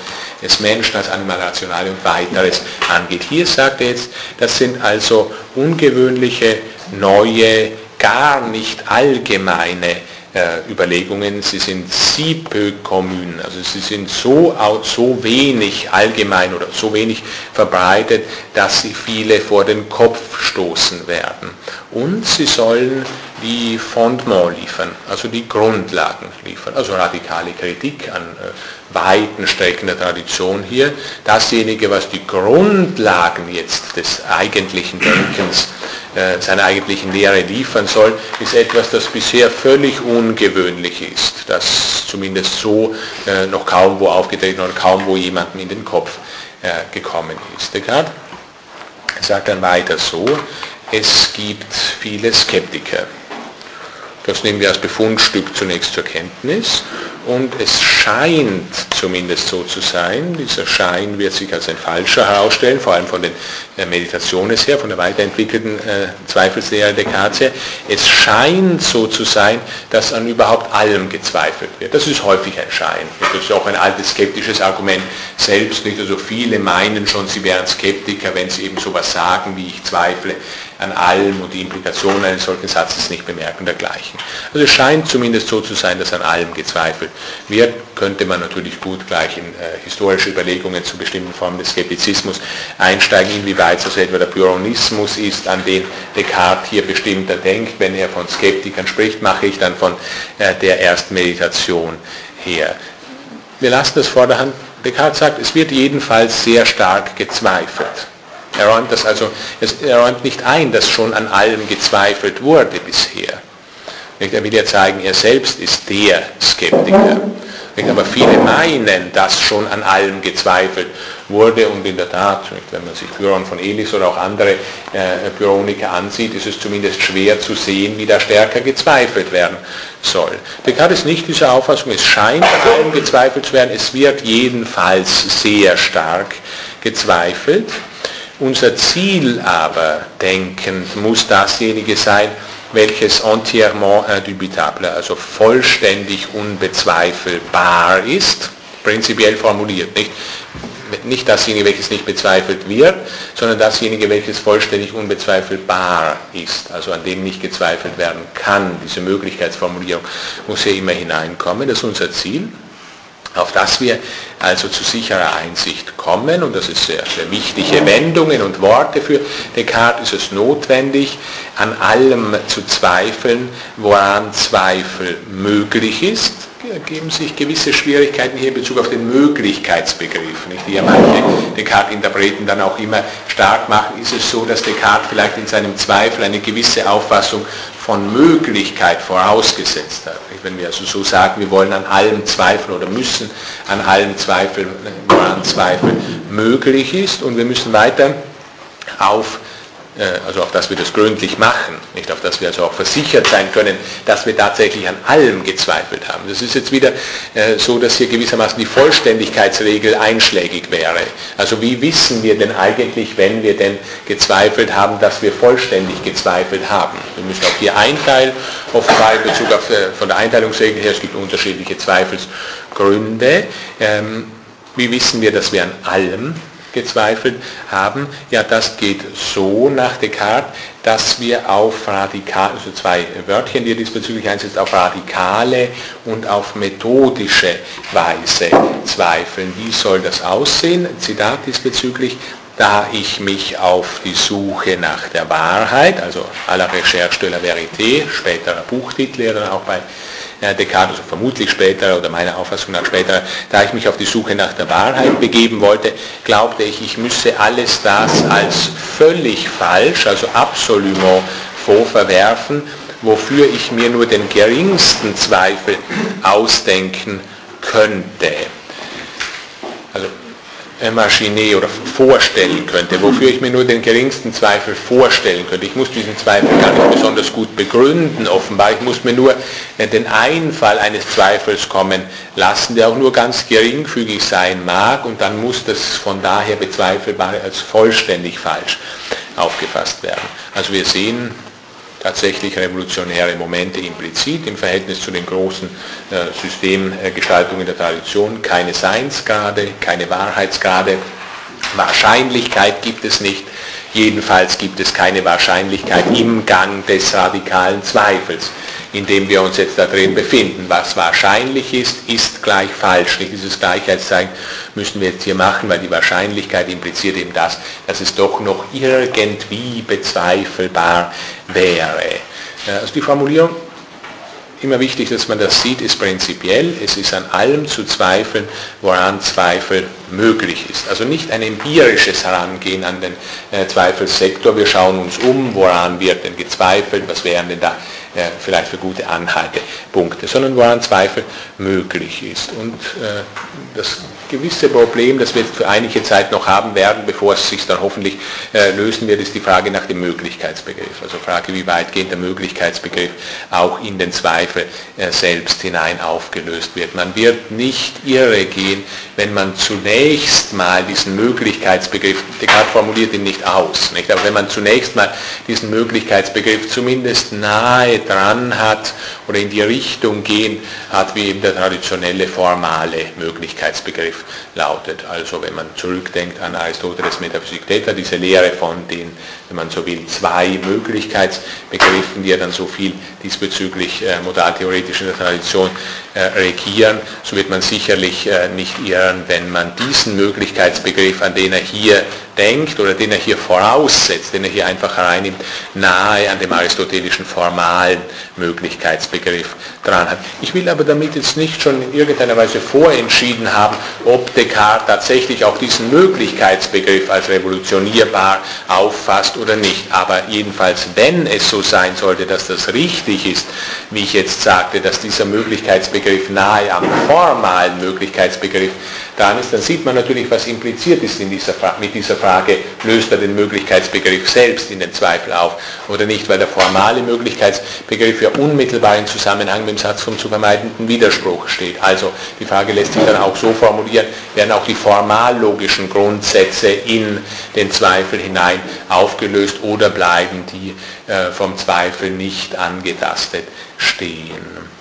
des Menschen als Animal Rationale und weiteres angeht. Hier sagt er jetzt, das sind also ungewöhnliche, neue, gar nicht allgemeine Überlegungen, sie sind si peu commun, also sie sind so, so wenig allgemein oder so wenig verbreitet, dass sie viele vor den Kopf stoßen werden. Und sie sollen die Fondement liefern, also die Grundlagen liefern, also radikale Kritik an äh, weiten Strecken der Tradition hier. Dasjenige, was die Grundlagen jetzt des eigentlichen Denkens äh, seiner eigentlichen Lehre liefern soll, ist etwas, das bisher völlig ungewöhnlich ist, das zumindest so äh, noch kaum wo aufgetreten oder kaum wo jemandem in den Kopf äh, gekommen ist. Descartes sagt dann weiter so, es gibt viele Skeptiker. Das nehmen wir als Befundstück zunächst zur Kenntnis und es scheint zumindest so zu sein, dieser Schein wird sich als ein falscher herausstellen, vor allem von den Meditationen her, von der weiterentwickelten äh, Zweifelslehre Descartes her. Es scheint so zu sein, dass an überhaupt allem gezweifelt wird. Das ist häufig ein Schein. Das ist auch ein altes skeptisches Argument selbst. Nicht? Also viele meinen schon, sie wären Skeptiker, wenn sie eben sowas sagen, wie ich zweifle an allem und die Implikationen eines solchen Satzes nicht bemerken dergleichen. Also es scheint zumindest so zu sein, dass an allem gezweifelt wird, könnte man natürlich gut gleich in äh, historische Überlegungen zu bestimmten Formen des Skeptizismus einsteigen, inwieweit das etwa der Pyrrhonismus ist, an den Descartes hier bestimmter denkt. Wenn er von Skeptikern spricht, mache ich dann von äh, der Erstmeditation her. Wir lassen das vorderhand. Descartes sagt, es wird jedenfalls sehr stark gezweifelt. Er räumt das also, er räumt nicht ein, dass schon an allem gezweifelt wurde bisher. Er will ja zeigen, er selbst ist der Skeptiker. Aber viele meinen, dass schon an allem gezweifelt wurde und in der Tat, wenn man sich Byron von Elis oder auch andere äh, Byroniker ansieht, ist es zumindest schwer zu sehen, wie da stärker gezweifelt werden soll. Descartes ist nicht diese Auffassung, es scheint an allem gezweifelt zu werden, es wird jedenfalls sehr stark gezweifelt. Unser Ziel aber, denkend, muss dasjenige sein, welches entièrement indubitable, also vollständig unbezweifelbar ist, prinzipiell formuliert. Nicht, nicht dasjenige, welches nicht bezweifelt wird, sondern dasjenige, welches vollständig unbezweifelbar ist, also an dem nicht gezweifelt werden kann. Diese Möglichkeitsformulierung muss hier immer hineinkommen. Das ist unser Ziel auf das wir also zu sicherer Einsicht kommen, und das ist sehr, sehr wichtige Wendungen und Worte für Descartes, ist es notwendig, an allem zu zweifeln, woran Zweifel möglich ist, ergeben sich gewisse Schwierigkeiten hier in Bezug auf den Möglichkeitsbegriff, nicht? die ja manche Descartes-Interpreten dann auch immer stark machen, ist es so, dass Descartes vielleicht in seinem Zweifel eine gewisse Auffassung von Möglichkeit vorausgesetzt hat. Wenn wir also so sagen, wir wollen an allem zweifeln oder müssen an allem zweifeln, woran Zweifel möglich ist und wir müssen weiter auf äh, also auf das wir das gründlich machen, nicht auf das wir also auch versichert sein können, dass wir tatsächlich an allem gezweifelt haben. Das ist jetzt wieder äh, so, dass hier gewissermaßen die Vollständigkeitsregel einschlägig wäre. Also wie wissen wir denn eigentlich, wenn wir denn gezweifelt haben, dass wir vollständig gezweifelt haben? Wir müssen auch hier einteilen, offenbar in Bezug auf, äh, von der Einteilungsregel her, es gibt unterschiedliche Zweifelsgründe. Ähm, wie wissen wir, dass wir an allem gezweifelt haben, ja das geht so nach Descartes, dass wir auf radikale, also zwei Wörtchen, die diesbezüglich einsetzt, auf radikale und auf methodische Weise zweifeln. Wie soll das aussehen? Zitat diesbezüglich, da ich mich auf die Suche nach der Wahrheit, also à la recherche de la vérité, späterer Buchtitel, der dann auch bei Descartes, also vermutlich später oder meiner Auffassung nach später, da ich mich auf die Suche nach der Wahrheit begeben wollte, glaubte ich, ich müsse alles das als völlig falsch, also absolument vorverwerfen, wofür ich mir nur den geringsten Zweifel ausdenken könnte. Also Maschine oder vorstellen könnte, wofür ich mir nur den geringsten Zweifel vorstellen könnte. Ich muss diesen Zweifel gar nicht besonders gut begründen, offenbar. Ich muss mir nur den Einfall eines Zweifels kommen lassen, der auch nur ganz geringfügig sein mag und dann muss das von daher Bezweifelbare als vollständig falsch aufgefasst werden. Also wir sehen, tatsächlich revolutionäre Momente implizit im Verhältnis zu den großen äh, Systemgestaltungen der Tradition. Keine Seinsgrade, keine Wahrheitsgrade, Wahrscheinlichkeit gibt es nicht. Jedenfalls gibt es keine Wahrscheinlichkeit im Gang des radikalen Zweifels in dem wir uns jetzt da drin befinden. Was wahrscheinlich ist, ist gleich falsch. Nicht dieses Gleichheitszeichen müssen wir jetzt hier machen, weil die Wahrscheinlichkeit impliziert eben das, dass es doch noch irgendwie bezweifelbar wäre. Also die Formulierung immer wichtig, dass man das sieht, ist prinzipiell, es ist an allem zu zweifeln, woran Zweifel möglich ist. Also nicht ein empirisches Herangehen an den äh, Zweifelssektor, wir schauen uns um, woran wird denn gezweifelt, was wären denn da äh, vielleicht für gute Anhaltepunkte, sondern woran Zweifel möglich ist. Und äh, das gewisse Problem, das wir für einige Zeit noch haben werden, bevor es sich dann hoffentlich äh, lösen wird, ist die Frage nach dem Möglichkeitsbegriff. Also Frage, wie weitgehend der Möglichkeitsbegriff auch in den Zweifel äh, selbst hinein aufgelöst wird. Man wird nicht irre gehen, wenn man zunächst mal diesen Möglichkeitsbegriff, Descartes formuliert ihn nicht aus, nicht? aber wenn man zunächst mal diesen Möglichkeitsbegriff zumindest nahe dran hat oder in die Richtung gehen hat, wie eben der traditionelle formale Möglichkeitsbegriff lautet. Also wenn man zurückdenkt an Aristoteles Metaphysik Theta, diese Lehre von den, wenn man so will, zwei Möglichkeitsbegriffen, die ja dann so viel diesbezüglich äh, modaltheoretisch in der Tradition äh, regieren, so wird man sicherlich äh, nicht irren, wenn man diesen Möglichkeitsbegriff, an den er hier denkt oder den er hier voraussetzt, den er hier einfach hereinnimmt, nahe an dem aristotelischen formalen Möglichkeitsbegriff dran hat. Ich will aber damit jetzt nicht schon in irgendeiner Weise vorentschieden haben, ob Descartes tatsächlich auch diesen Möglichkeitsbegriff als revolutionierbar auffasst oder nicht. Aber jedenfalls, wenn es so sein sollte, dass das richtig ist, wie ich jetzt sagte, dass dieser Möglichkeitsbegriff nahe am formalen Möglichkeitsbegriff dran ist, dann sieht man natürlich, was impliziert ist in dieser mit dieser Frage, löst er den Möglichkeitsbegriff selbst in den Zweifel auf oder nicht, weil der formale Möglichkeitsbegriff Begriff ja unmittelbar in Zusammenhang mit dem Satz vom zu vermeidenden Widerspruch steht. Also die Frage lässt sich dann auch so formulieren, werden auch die formallogischen Grundsätze in den Zweifel hinein aufgelöst oder bleiben die äh, vom Zweifel nicht angetastet stehen.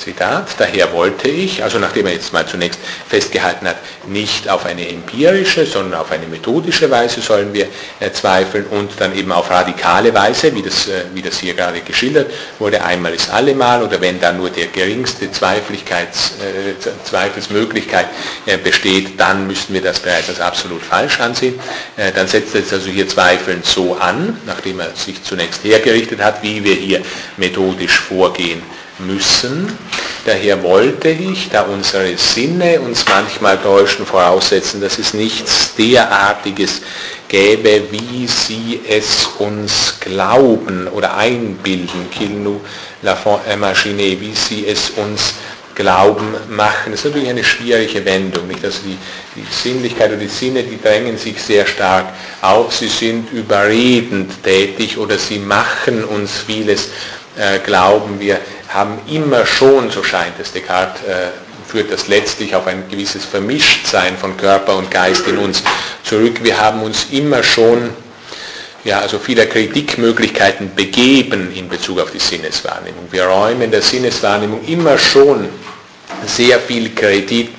Zitat, daher wollte ich, also nachdem er jetzt mal zunächst festgehalten hat, nicht auf eine empirische, sondern auf eine methodische Weise sollen wir äh, zweifeln und dann eben auf radikale Weise, wie das, äh, wie das hier gerade geschildert wurde, einmal ist allemal oder wenn da nur der geringste äh, Zweifelsmöglichkeit äh, besteht, dann müssten wir das bereits als absolut falsch ansehen. Äh, dann setzt er es also hier Zweifeln so an, nachdem er sich zunächst hergerichtet hat, wie wir hier methodisch vorgehen müssen. Daher wollte ich, da unsere Sinne uns manchmal täuschen, voraussetzen, dass es nichts derartiges gäbe, wie sie es uns glauben oder einbilden, qu'il nous la font imaginer, wie sie es uns Glauben machen. Das ist natürlich eine schwierige Wendung. Nicht? Also die, die Sinnlichkeit oder die Sinne, die drängen sich sehr stark auf. Sie sind überredend tätig oder sie machen uns vieles äh, glauben. Wir haben immer schon, so scheint es, Descartes äh, führt das letztlich auf ein gewisses Vermischtsein von Körper und Geist in uns zurück. Wir haben uns immer schon ja, also vieler Kritikmöglichkeiten begeben in Bezug auf die Sinneswahrnehmung. Wir räumen der Sinneswahrnehmung immer schon sehr viel Kredit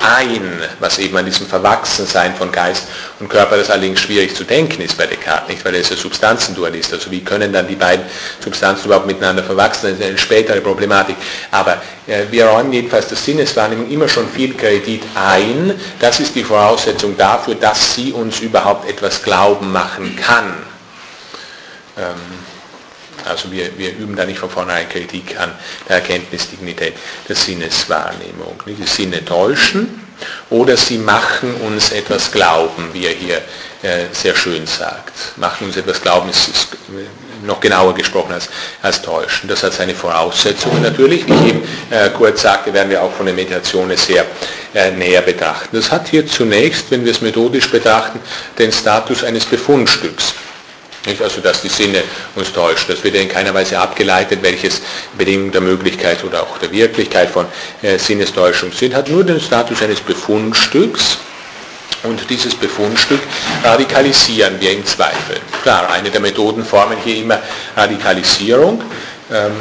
ein, was eben an diesem Verwachsensein von Geist und Körper, das allerdings schwierig zu denken ist bei Descartes, nicht, weil er ist ja Substanzendualist, also wie können dann die beiden Substanzen überhaupt miteinander verwachsen, das ist eine spätere Problematik, aber äh, wir räumen jedenfalls der Sinneswahrnehmung immer schon viel Kredit ein, das ist die Voraussetzung dafür, dass sie uns überhaupt etwas glauben machen kann. Ähm, also wir, wir üben da nicht von vornherein Kritik an der Erkenntnisdignität der Sinneswahrnehmung. Die Sinne täuschen oder sie machen uns etwas glauben, wie er hier äh, sehr schön sagt. Machen uns etwas glauben ist, ist noch genauer gesprochen als, als täuschen. Das hat seine Voraussetzungen natürlich. Wie ich eben äh, kurz sagte, werden wir auch von der Meditation sehr äh, näher betrachten. Das hat hier zunächst, wenn wir es methodisch betrachten, den Status eines Befundstücks. Nicht? Also dass die Sinne uns täuschen. Das wird in keiner Weise abgeleitet, welches Bedingung der Möglichkeit oder auch der Wirklichkeit von äh, Sinnestäuschung sind, hat nur den Status eines Befundstücks. Und dieses Befundstück radikalisieren wir im Zweifel. Klar, eine der Methodenformen hier immer Radikalisierung. Ähm,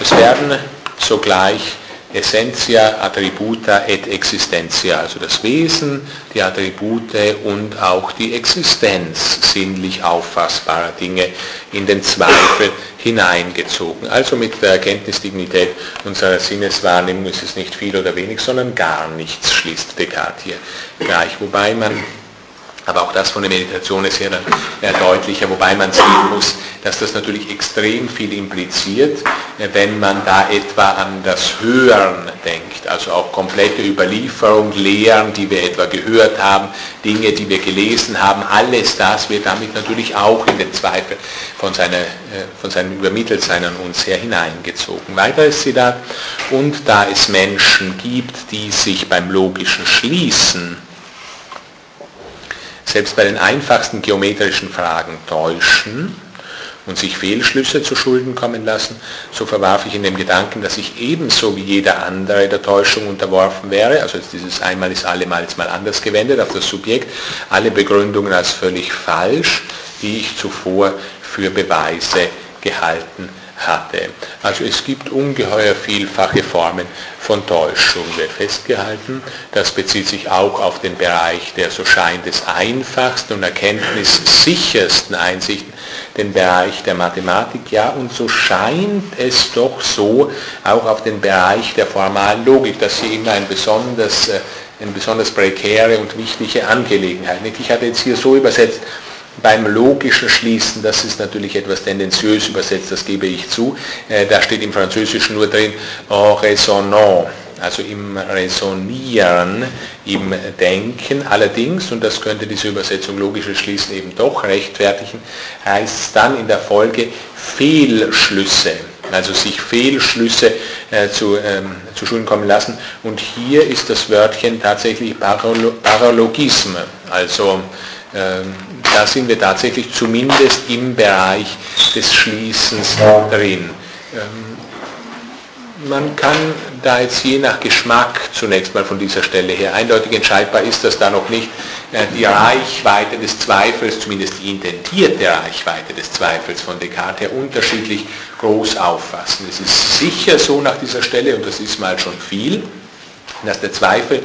es werden sogleich Essentia, Attributa et Existentia, also das Wesen, die Attribute und auch die Existenz sinnlich auffassbarer Dinge in den Zweifel hineingezogen. Also mit der Erkenntnisdignität unserer Sinneswahrnehmung ist es nicht viel oder wenig, sondern gar nichts, schließt Descartes hier gleich. Wobei man aber auch das von der Meditation ist ja dann deutlicher, wobei man sehen muss, dass das natürlich extrem viel impliziert, äh, wenn man da etwa an das Hören denkt, also auch komplette Überlieferung, Lehren, die wir etwa gehört haben, Dinge, die wir gelesen haben, alles das wird damit natürlich auch in den Zweifel von, seiner, äh, von seinem Übermitteltsein an uns her hineingezogen. Weiteres Zitat, und da es Menschen gibt, die sich beim logischen Schließen selbst bei den einfachsten geometrischen Fragen täuschen und sich Fehlschlüsse zu Schulden kommen lassen, so verwarf ich in dem Gedanken, dass ich ebenso wie jeder andere der Täuschung unterworfen wäre, also dieses einmal ist allemal jetzt mal anders gewendet auf das Subjekt, alle Begründungen als völlig falsch, die ich zuvor für Beweise gehalten hatte. Also es gibt ungeheuer vielfache Formen von Täuschung, wird festgehalten. Das bezieht sich auch auf den Bereich der, so scheint es, einfachsten und erkenntnissichersten Einsichten, den Bereich der Mathematik, ja, und so scheint es doch so auch auf den Bereich der formalen Logik, dass hier immer ein besonders, äh, eine besonders prekäre und wichtige Angelegenheit. Ich hatte jetzt hier so übersetzt, beim logischen Schließen, das ist natürlich etwas tendenziös übersetzt, das gebe ich zu. Äh, da steht im Französischen nur drin, en raisonnant, also im Resonieren, im Denken. Allerdings, und das könnte diese Übersetzung logisches Schließen eben doch rechtfertigen, heißt es dann in der Folge Fehlschlüsse, also sich Fehlschlüsse äh, zu, ähm, zu Schulen kommen lassen. Und hier ist das Wörtchen tatsächlich Paralogisme, also da sind wir tatsächlich zumindest im Bereich des Schließens drin. Ähm, man kann da jetzt je nach Geschmack zunächst mal von dieser Stelle her eindeutig entscheidbar ist, dass da noch nicht äh, die Reichweite des Zweifels, zumindest die intentierte Reichweite des Zweifels von Descartes her unterschiedlich groß auffassen. Es ist sicher so nach dieser Stelle, und das ist mal schon viel, dass der Zweifel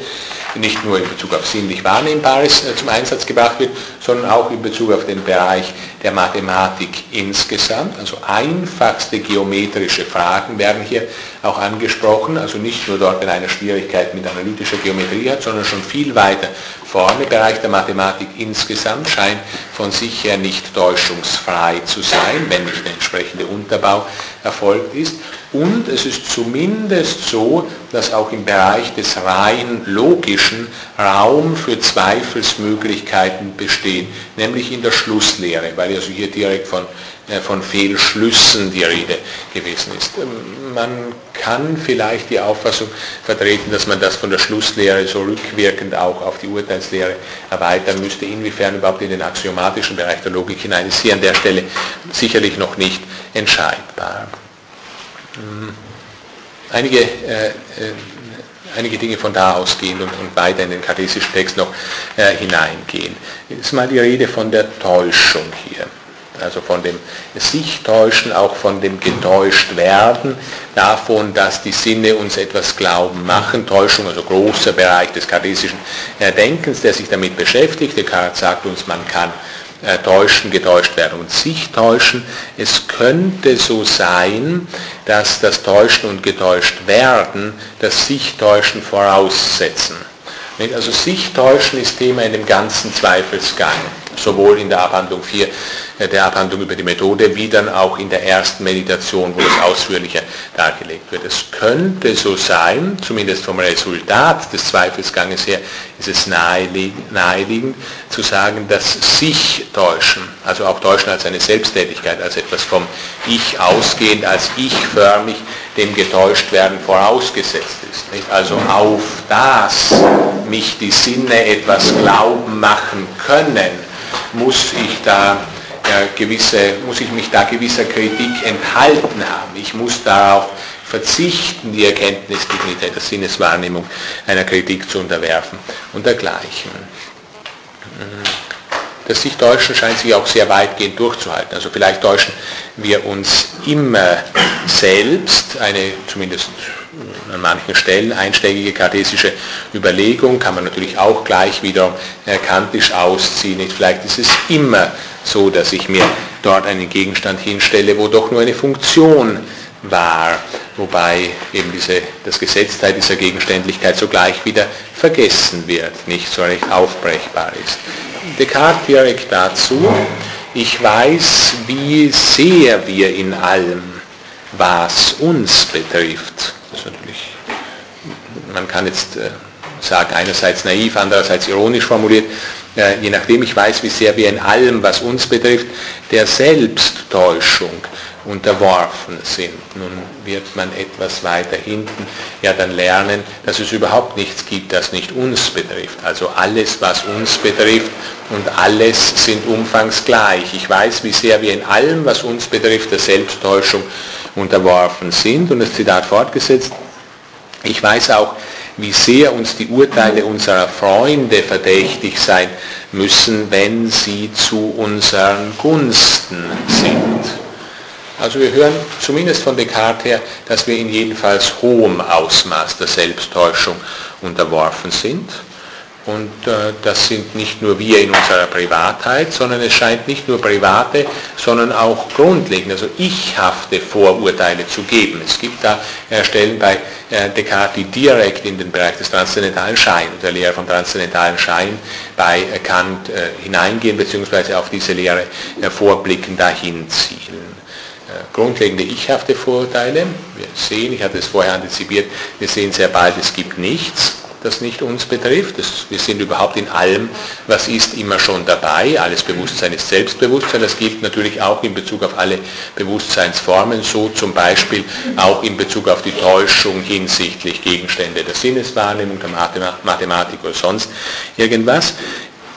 nicht nur in Bezug auf sinnlich Wahrnehmbares äh, zum Einsatz gebracht wird, sondern auch in Bezug auf den Bereich der Mathematik insgesamt. Also einfachste geometrische Fragen werden hier auch angesprochen, also nicht nur dort, wenn einer Schwierigkeit mit analytischer Geometrie hat, sondern schon viel weiter vorne. Bereich der Mathematik insgesamt scheint von sich her nicht täuschungsfrei zu sein, wenn nicht der entsprechende Unterbau erfolgt ist. Und es ist zumindest so, dass auch im Bereich des rein logischen Raum für Zweifelsmöglichkeiten besteht, nämlich in der Schlusslehre, weil also hier direkt von, äh, von Fehlschlüssen die Rede gewesen ist. Ähm, man kann vielleicht die Auffassung vertreten, dass man das von der Schlusslehre so rückwirkend auch auf die Urteilslehre erweitern müsste. Inwiefern überhaupt in den axiomatischen Bereich der Logik hinein ist hier an der Stelle sicherlich noch nicht entscheidbar. Hm. Einige, äh, äh, einige Dinge von da ausgehen und, und weiter in den kartesischen Text noch äh, hineingehen. Jetzt mal die Rede von der Täuschung hier. Also von dem sich täuschen, auch von dem getäuscht werden, davon, dass die Sinne uns etwas glauben machen. Täuschung, also großer Bereich des kartesischen Denkens, der sich damit beschäftigt. Descartes sagt uns, man kann äh, täuschen, getäuscht werden und sich täuschen. Es könnte so sein, dass das Täuschen und getäuscht werden das sich täuschen voraussetzen. Also sich täuschen ist Thema in dem ganzen Zweifelsgang, sowohl in der Abhandlung 4 der Abhandlung über die Methode, wie dann auch in der ersten Meditation, wo das ausführlicher dargelegt wird. Es könnte so sein, zumindest vom Resultat des Zweifelsganges her, ist es naheliegend, naheliegend zu sagen, dass sich täuschen, also auch täuschen als eine Selbsttätigkeit, als etwas vom Ich ausgehend, als ich-förmig dem getäuscht werden vorausgesetzt ist. Nicht? Also auf das mich die Sinne etwas glauben machen können, muss ich da gewisse, muss ich mich da gewisser Kritik enthalten haben. Ich muss darauf verzichten, die Erkenntnisdignität der Sinneswahrnehmung einer Kritik zu unterwerfen und dergleichen. Das sich Täuschen scheint sich auch sehr weitgehend durchzuhalten. Also vielleicht täuschen wir uns immer selbst, eine zumindest an manchen Stellen einschlägige kartesische Überlegung kann man natürlich auch gleich wieder kantisch ausziehen. Vielleicht ist es immer so, dass ich mir dort einen Gegenstand hinstelle, wo doch nur eine Funktion war, wobei eben diese, das Gesetzteil dieser Gegenständlichkeit sogleich wieder vergessen wird, nicht so recht aufbrechbar ist. Descartes direkt dazu, ich weiß, wie sehr wir in allem, was uns betrifft, das ist natürlich, man kann jetzt äh, sagen, einerseits naiv, andererseits ironisch formuliert, äh, je nachdem ich weiß, wie sehr wir in allem, was uns betrifft, der Selbsttäuschung unterworfen sind. Nun wird man etwas weiter hinten ja dann lernen, dass es überhaupt nichts gibt, das nicht uns betrifft. Also alles, was uns betrifft und alles sind umfangsgleich. Ich weiß, wie sehr wir in allem, was uns betrifft, der Selbsttäuschung unterworfen sind. Und das Zitat fortgesetzt, ich weiß auch, wie sehr uns die Urteile unserer Freunde verdächtig sein müssen, wenn sie zu unseren Gunsten sind. Also wir hören zumindest von Descartes her, dass wir in jedenfalls hohem Ausmaß der Selbsttäuschung unterworfen sind. Und äh, das sind nicht nur wir in unserer Privatheit, sondern es scheint nicht nur private, sondern auch grundlegende, also ichhafte Vorurteile zu geben. Es gibt da äh, Stellen bei äh, Descartes, die direkt in den Bereich des transzendentalen Scheins, der Lehre vom transzendentalen Schein bei Kant äh, hineingehen, beziehungsweise auf diese Lehre äh, vorblicken, dahin zielen äh, grundlegende ichhafte Vorurteile. Wir sehen, ich hatte es vorher antizipiert, wir sehen sehr bald, es gibt nichts das nicht uns betrifft. Das, wir sind überhaupt in allem, was ist, immer schon dabei. Alles Bewusstsein ist Selbstbewusstsein. Das gilt natürlich auch in Bezug auf alle Bewusstseinsformen, so zum Beispiel auch in Bezug auf die Täuschung hinsichtlich Gegenstände der Sinneswahrnehmung, der Mathematik oder sonst irgendwas.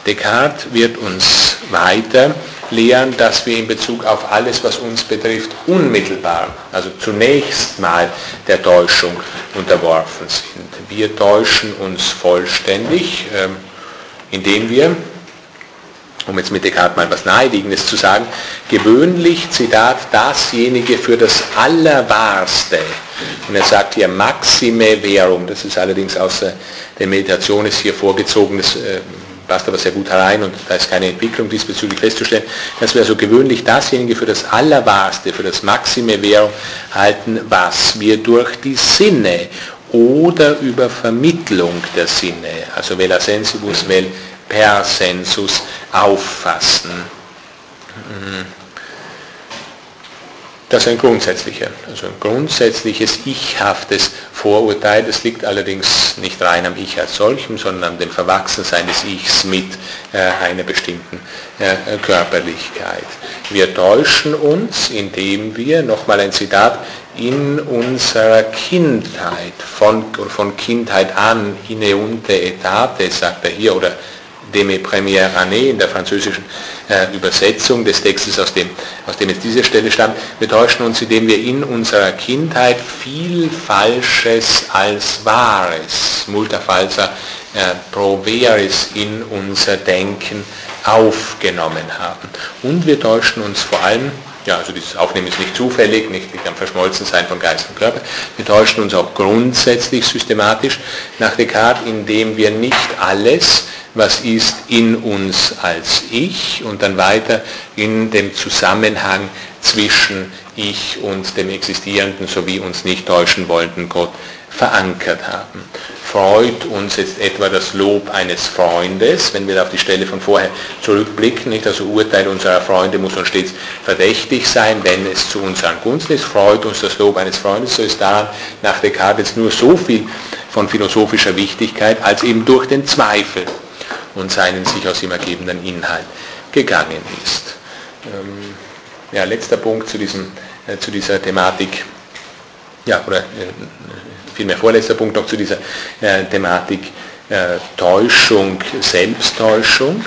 Descartes wird uns weiter lehren, dass wir in Bezug auf alles, was uns betrifft, unmittelbar, also zunächst mal der Täuschung unterworfen sind. Wir täuschen uns vollständig, ähm, indem wir, um jetzt mit Descartes mal was Naheliegendes zu sagen, gewöhnlich, Zitat, dasjenige für das Allerwahrste, und er sagt hier Maxime Verum, das ist allerdings aus der Meditation ist hier vorgezogenes äh, passt aber sehr gut herein und da ist keine Entwicklung diesbezüglich festzustellen, dass wir also gewöhnlich dasjenige für das Allerwahrste, für das Maxime Verum halten, was wir durch die Sinne oder über Vermittlung der Sinne, also vela sensibus vel per sensus, auffassen. Mhm. Das ist ein grundsätzlicher, also ein grundsätzliches ichhaftes Vorurteil. Das liegt allerdings nicht rein am Ich als solchem, sondern am dem Verwachsensein des Ichs mit äh, einer bestimmten äh, Körperlichkeit. Wir täuschen uns, indem wir, nochmal ein Zitat, in unserer Kindheit, von, von Kindheit an, ineunte etate, sagt er hier, oder de mes premières années in der französischen äh, Übersetzung des Textes, aus dem, aus dem jetzt diese Stelle stammt. Wir täuschen uns, indem wir in unserer Kindheit viel Falsches als Wahres, multa falsa äh, pro in unser Denken aufgenommen haben. Und wir täuschen uns vor allem ja, also dieses Aufnehmen ist nicht zufällig, nicht, nicht am Verschmolzensein von Geist und Körper. Wir täuschen uns auch grundsätzlich systematisch nach Descartes, indem wir nicht alles was ist in uns als Ich und dann weiter in dem Zusammenhang zwischen Ich und dem existierenden sowie uns nicht täuschen wollenden Gott verankert haben. Freut uns jetzt etwa das Lob eines Freundes, wenn wir auf die Stelle von vorher zurückblicken, nicht? Also Urteil unserer Freunde muss uns stets verdächtig sein, wenn es zu unseren Gunsten ist. Freut uns das Lob eines Freundes, so ist daran nach Descartes nur so viel von philosophischer Wichtigkeit, als eben durch den Zweifel und seinen sich aus ihm ergebenden Inhalt gegangen ist. Ähm, ja, letzter Punkt zu, diesem, äh, zu dieser Thematik, ja, oder äh, vielmehr vorletzter Punkt noch zu dieser äh, Thematik Täuschung, Selbsttäuschung.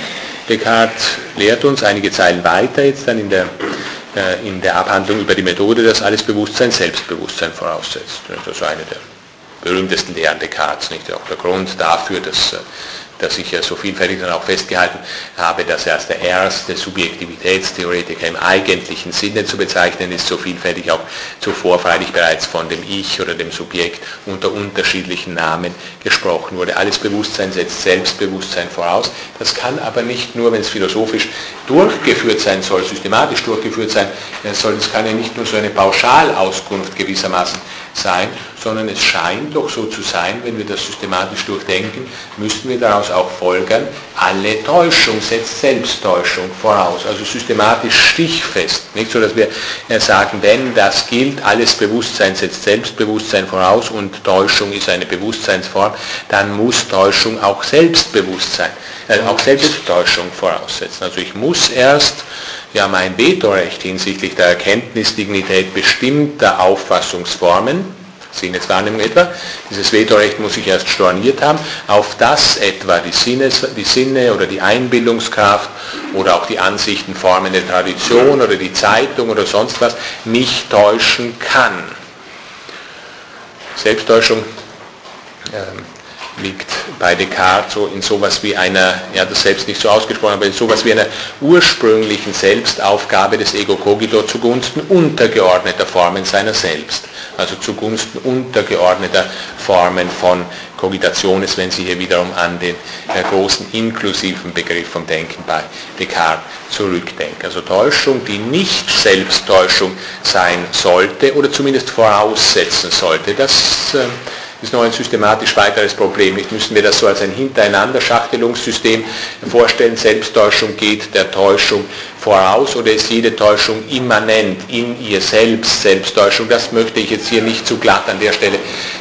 Descartes lehrt uns einige Zeilen weiter jetzt dann in der, äh, in der Abhandlung über die Methode, dass alles Bewusstsein Selbstbewusstsein voraussetzt. Das ist eine der berühmtesten Lehren Descartes, nicht auch der Grund dafür, dass dass ich ja so vielfältig dann auch festgehalten habe, dass er als der erste Subjektivitätstheoretiker im eigentlichen Sinne zu bezeichnen ist, so vielfältig auch zuvor freilich bereits von dem Ich oder dem Subjekt unter unterschiedlichen Namen gesprochen wurde. Alles Bewusstsein setzt Selbstbewusstsein voraus. Das kann aber nicht nur, wenn es philosophisch durchgeführt sein soll, systematisch durchgeführt sein soll, es kann ja nicht nur so eine Pauschalauskunft gewissermaßen sein, sondern es scheint doch so zu sein, wenn wir das systematisch durchdenken, müssten wir daraus auch folgern, alle Täuschung setzt Selbsttäuschung voraus, also systematisch stichfest. Nicht so, dass wir sagen, wenn das gilt, alles Bewusstsein setzt Selbstbewusstsein voraus und Täuschung ist eine Bewusstseinsform, dann muss Täuschung auch Selbstbewusstsein, äh, auch Selbsttäuschung voraussetzen. Also ich muss erst ja mein Vetorecht hinsichtlich der Erkenntnisdignität bestimmter Auffassungsformen, Sinneswahrnehmung etwa, dieses Vetorecht muss ich erst storniert haben, auf das etwa die, Sinnes, die Sinne oder die Einbildungskraft oder auch die Ansichten, Formen der Tradition oder die Zeitung oder sonst was mich täuschen kann. Selbsttäuschung ähm, liegt bei Descartes so in sowas wie einer, ja das selbst nicht so ausgesprochen, aber in sowas wie einer ursprünglichen Selbstaufgabe des Ego Cogito zugunsten untergeordneter Formen seiner selbst. Also zugunsten untergeordneter Formen von Cogitationes, wenn Sie hier wiederum an den äh, großen inklusiven Begriff vom Denken bei Descartes zurückdenken. Also Täuschung, die nicht Selbsttäuschung sein sollte oder zumindest voraussetzen sollte. Das äh, ist noch ein systematisch weiteres Problem. Nicht müssen wir das so als ein Hintereinander-Schachtelungssystem vorstellen. Selbsttäuschung geht der Täuschung voraus oder ist jede Täuschung immanent in ihr selbst Selbsttäuschung. Das möchte ich jetzt hier nicht zu glatt an der Stelle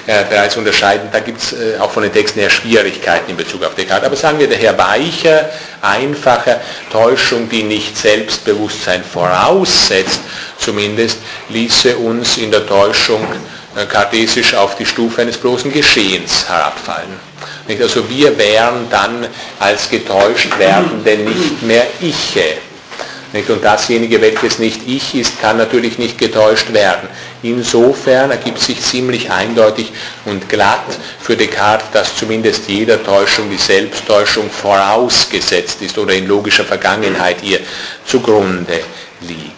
äh, bereits unterscheiden. Da gibt es äh, auch von den Texten her Schwierigkeiten in Bezug auf Descartes. Aber sagen wir daher weicher, einfacher Täuschung, die nicht Selbstbewusstsein voraussetzt, zumindest ließe uns in der Täuschung kartesisch auf die Stufe eines bloßen Geschehens herabfallen. Also wir wären dann als getäuscht werdende nicht mehr Iche. Und dasjenige, welches nicht ich ist, kann natürlich nicht getäuscht werden. Insofern ergibt sich ziemlich eindeutig und glatt für Descartes, dass zumindest jeder Täuschung die Selbsttäuschung vorausgesetzt ist oder in logischer Vergangenheit ihr zugrunde liegt.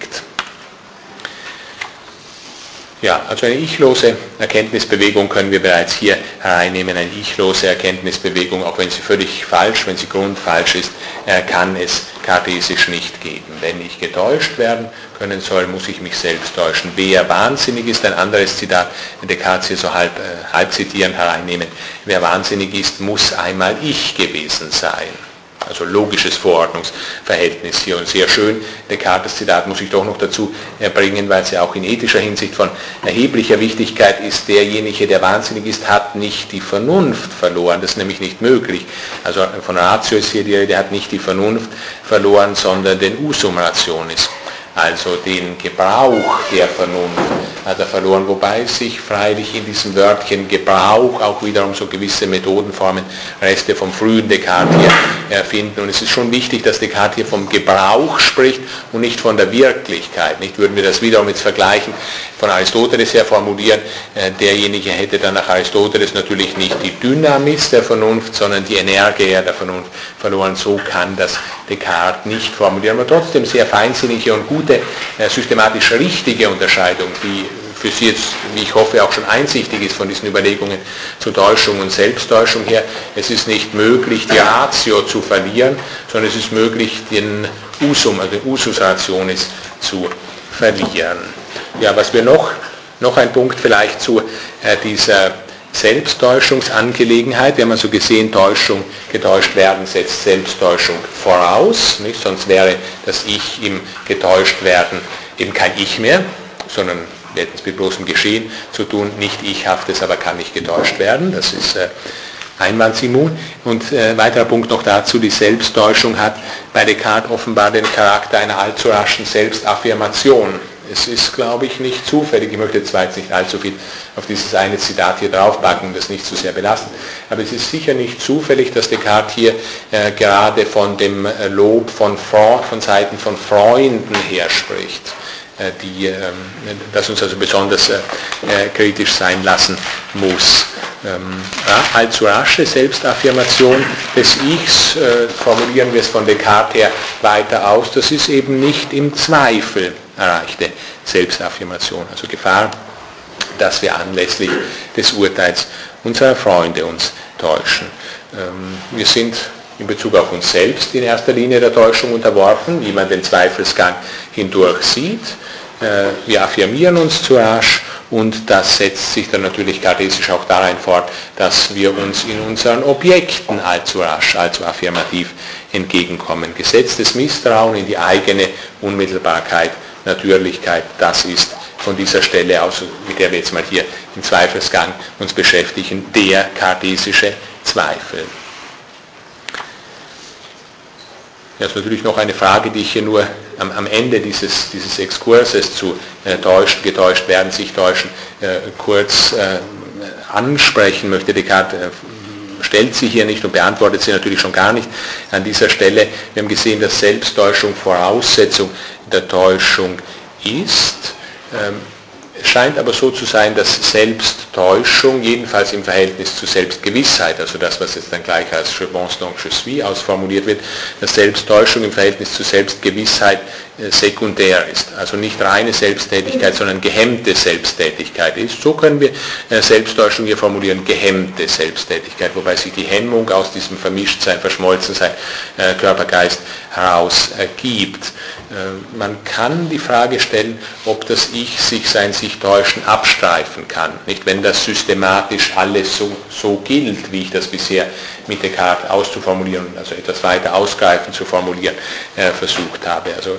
Ja, also eine ichlose Erkenntnisbewegung können wir bereits hier hereinnehmen. Eine ichlose Erkenntnisbewegung, auch wenn sie völlig falsch, wenn sie grundfalsch ist, äh, kann es kartesisch nicht geben. Wenn ich getäuscht werden können soll, muss ich mich selbst täuschen. Wer wahnsinnig ist, ein anderes Zitat, Descartes hier so halb, äh, halb zitieren hereinnehmen. Wer wahnsinnig ist, muss einmal ich gewesen sein. Also logisches Vorordnungsverhältnis hier und sehr schön. Descartes Zitat muss ich doch noch dazu erbringen, weil es ja auch in ethischer Hinsicht von erheblicher Wichtigkeit ist. Derjenige, der wahnsinnig ist, hat nicht die Vernunft verloren. Das ist nämlich nicht möglich. Also von Ratio ist hier die Rede, der hat nicht die Vernunft verloren, sondern den Usum Rationis also den Gebrauch der Vernunft hat er verloren, wobei sich freilich in diesem Wörtchen Gebrauch auch wiederum so gewisse Methodenformen, Reste vom frühen Descartes hier erfinden. Und es ist schon wichtig, dass Descartes hier vom Gebrauch spricht und nicht von der Wirklichkeit. Nicht würden wir das wiederum jetzt vergleichen, von Aristoteles her formulieren, äh, derjenige hätte dann nach Aristoteles natürlich nicht die Dynamis der Vernunft, sondern die Energie der Vernunft verloren. So kann das Descartes nicht formulieren, aber trotzdem sehr feinsinnige und gute, äh, systematisch richtige Unterscheidung, die Sie jetzt, wie ich hoffe, auch schon einsichtig ist von diesen Überlegungen zu Täuschung und Selbsttäuschung her. Es ist nicht möglich, die Ratio zu verlieren, sondern es ist möglich, den Usum, also den Usus Rationis zu verlieren. Ja, was wir noch, noch ein Punkt vielleicht zu äh, dieser Selbsttäuschungsangelegenheit. Wir haben also gesehen, Täuschung, getäuscht werden setzt Selbsttäuschung voraus. Nicht? Sonst wäre das Ich im getäuscht werden eben kein Ich mehr, sondern mit bloßem Geschehen zu tun. Nicht ichhaftes, aber kann nicht getäuscht werden. Das ist äh, Einwandsimmun. Und äh, weiterer Punkt noch dazu, die Selbsttäuschung hat bei Descartes offenbar den Charakter einer allzu raschen Selbstaffirmation. Es ist, glaube ich, nicht zufällig, ich möchte zwar jetzt nicht allzu viel auf dieses eine Zitat hier draufpacken, das nicht zu sehr belasten, aber es ist sicher nicht zufällig, dass Descartes hier äh, gerade von dem äh, Lob von, von Seiten von Freunden her spricht. Äh, die, ähm, das uns also besonders äh, äh, kritisch sein lassen muss. Ähm, allzu rasche Selbstaffirmation des Ichs, formulieren wir es von Descartes her weiter aus, das ist eben nicht im Zweifel erreichte Selbstaffirmation, also Gefahr, dass wir anlässlich des Urteils unserer Freunde uns täuschen. Ähm, wir sind in Bezug auf uns selbst in erster Linie der Täuschung unterworfen, wie man den Zweifelsgang hindurch sieht. Äh, wir affirmieren uns zu rasch und das setzt sich dann natürlich kartesisch auch darein fort, dass wir uns in unseren Objekten allzu rasch, allzu affirmativ entgegenkommen. Gesetztes Misstrauen in die eigene Unmittelbarkeit, Natürlichkeit, das ist von dieser Stelle aus, mit der wir jetzt mal hier im Zweifelsgang uns beschäftigen, der kartesische Zweifel. Das ist natürlich noch eine Frage, die ich hier nur am, am Ende dieses, dieses Exkurses zu äh, täuscht, getäuscht werden, sich täuschen, äh, kurz äh, ansprechen möchte. Descartes äh, stellt sie hier nicht und beantwortet sie natürlich schon gar nicht an dieser Stelle. Wir haben gesehen, dass Selbsttäuschung Voraussetzung der Täuschung ist. Ähm, scheint aber so zu sein, dass Selbsttäuschung, jedenfalls im Verhältnis zu Selbstgewissheit, also das, was jetzt dann gleich als Je pense donc je suis ausformuliert wird, dass Selbsttäuschung im Verhältnis zu Selbstgewissheit äh, sekundär ist. Also nicht reine Selbsttätigkeit, sondern gehemmte Selbsttätigkeit ist. So können wir äh, Selbsttäuschung hier formulieren, gehemmte Selbsttätigkeit, wobei sich die Hemmung aus diesem Vermischtsein, Verschmolzensein, äh, Körpergeist heraus ergibt. Man kann die Frage stellen, ob das Ich sich sein sich täuschen abstreifen kann. Nicht, wenn das systematisch alles so, so gilt, wie ich das bisher mit Descartes auszuformulieren, also etwas weiter ausgreifend zu formulieren, versucht habe. Also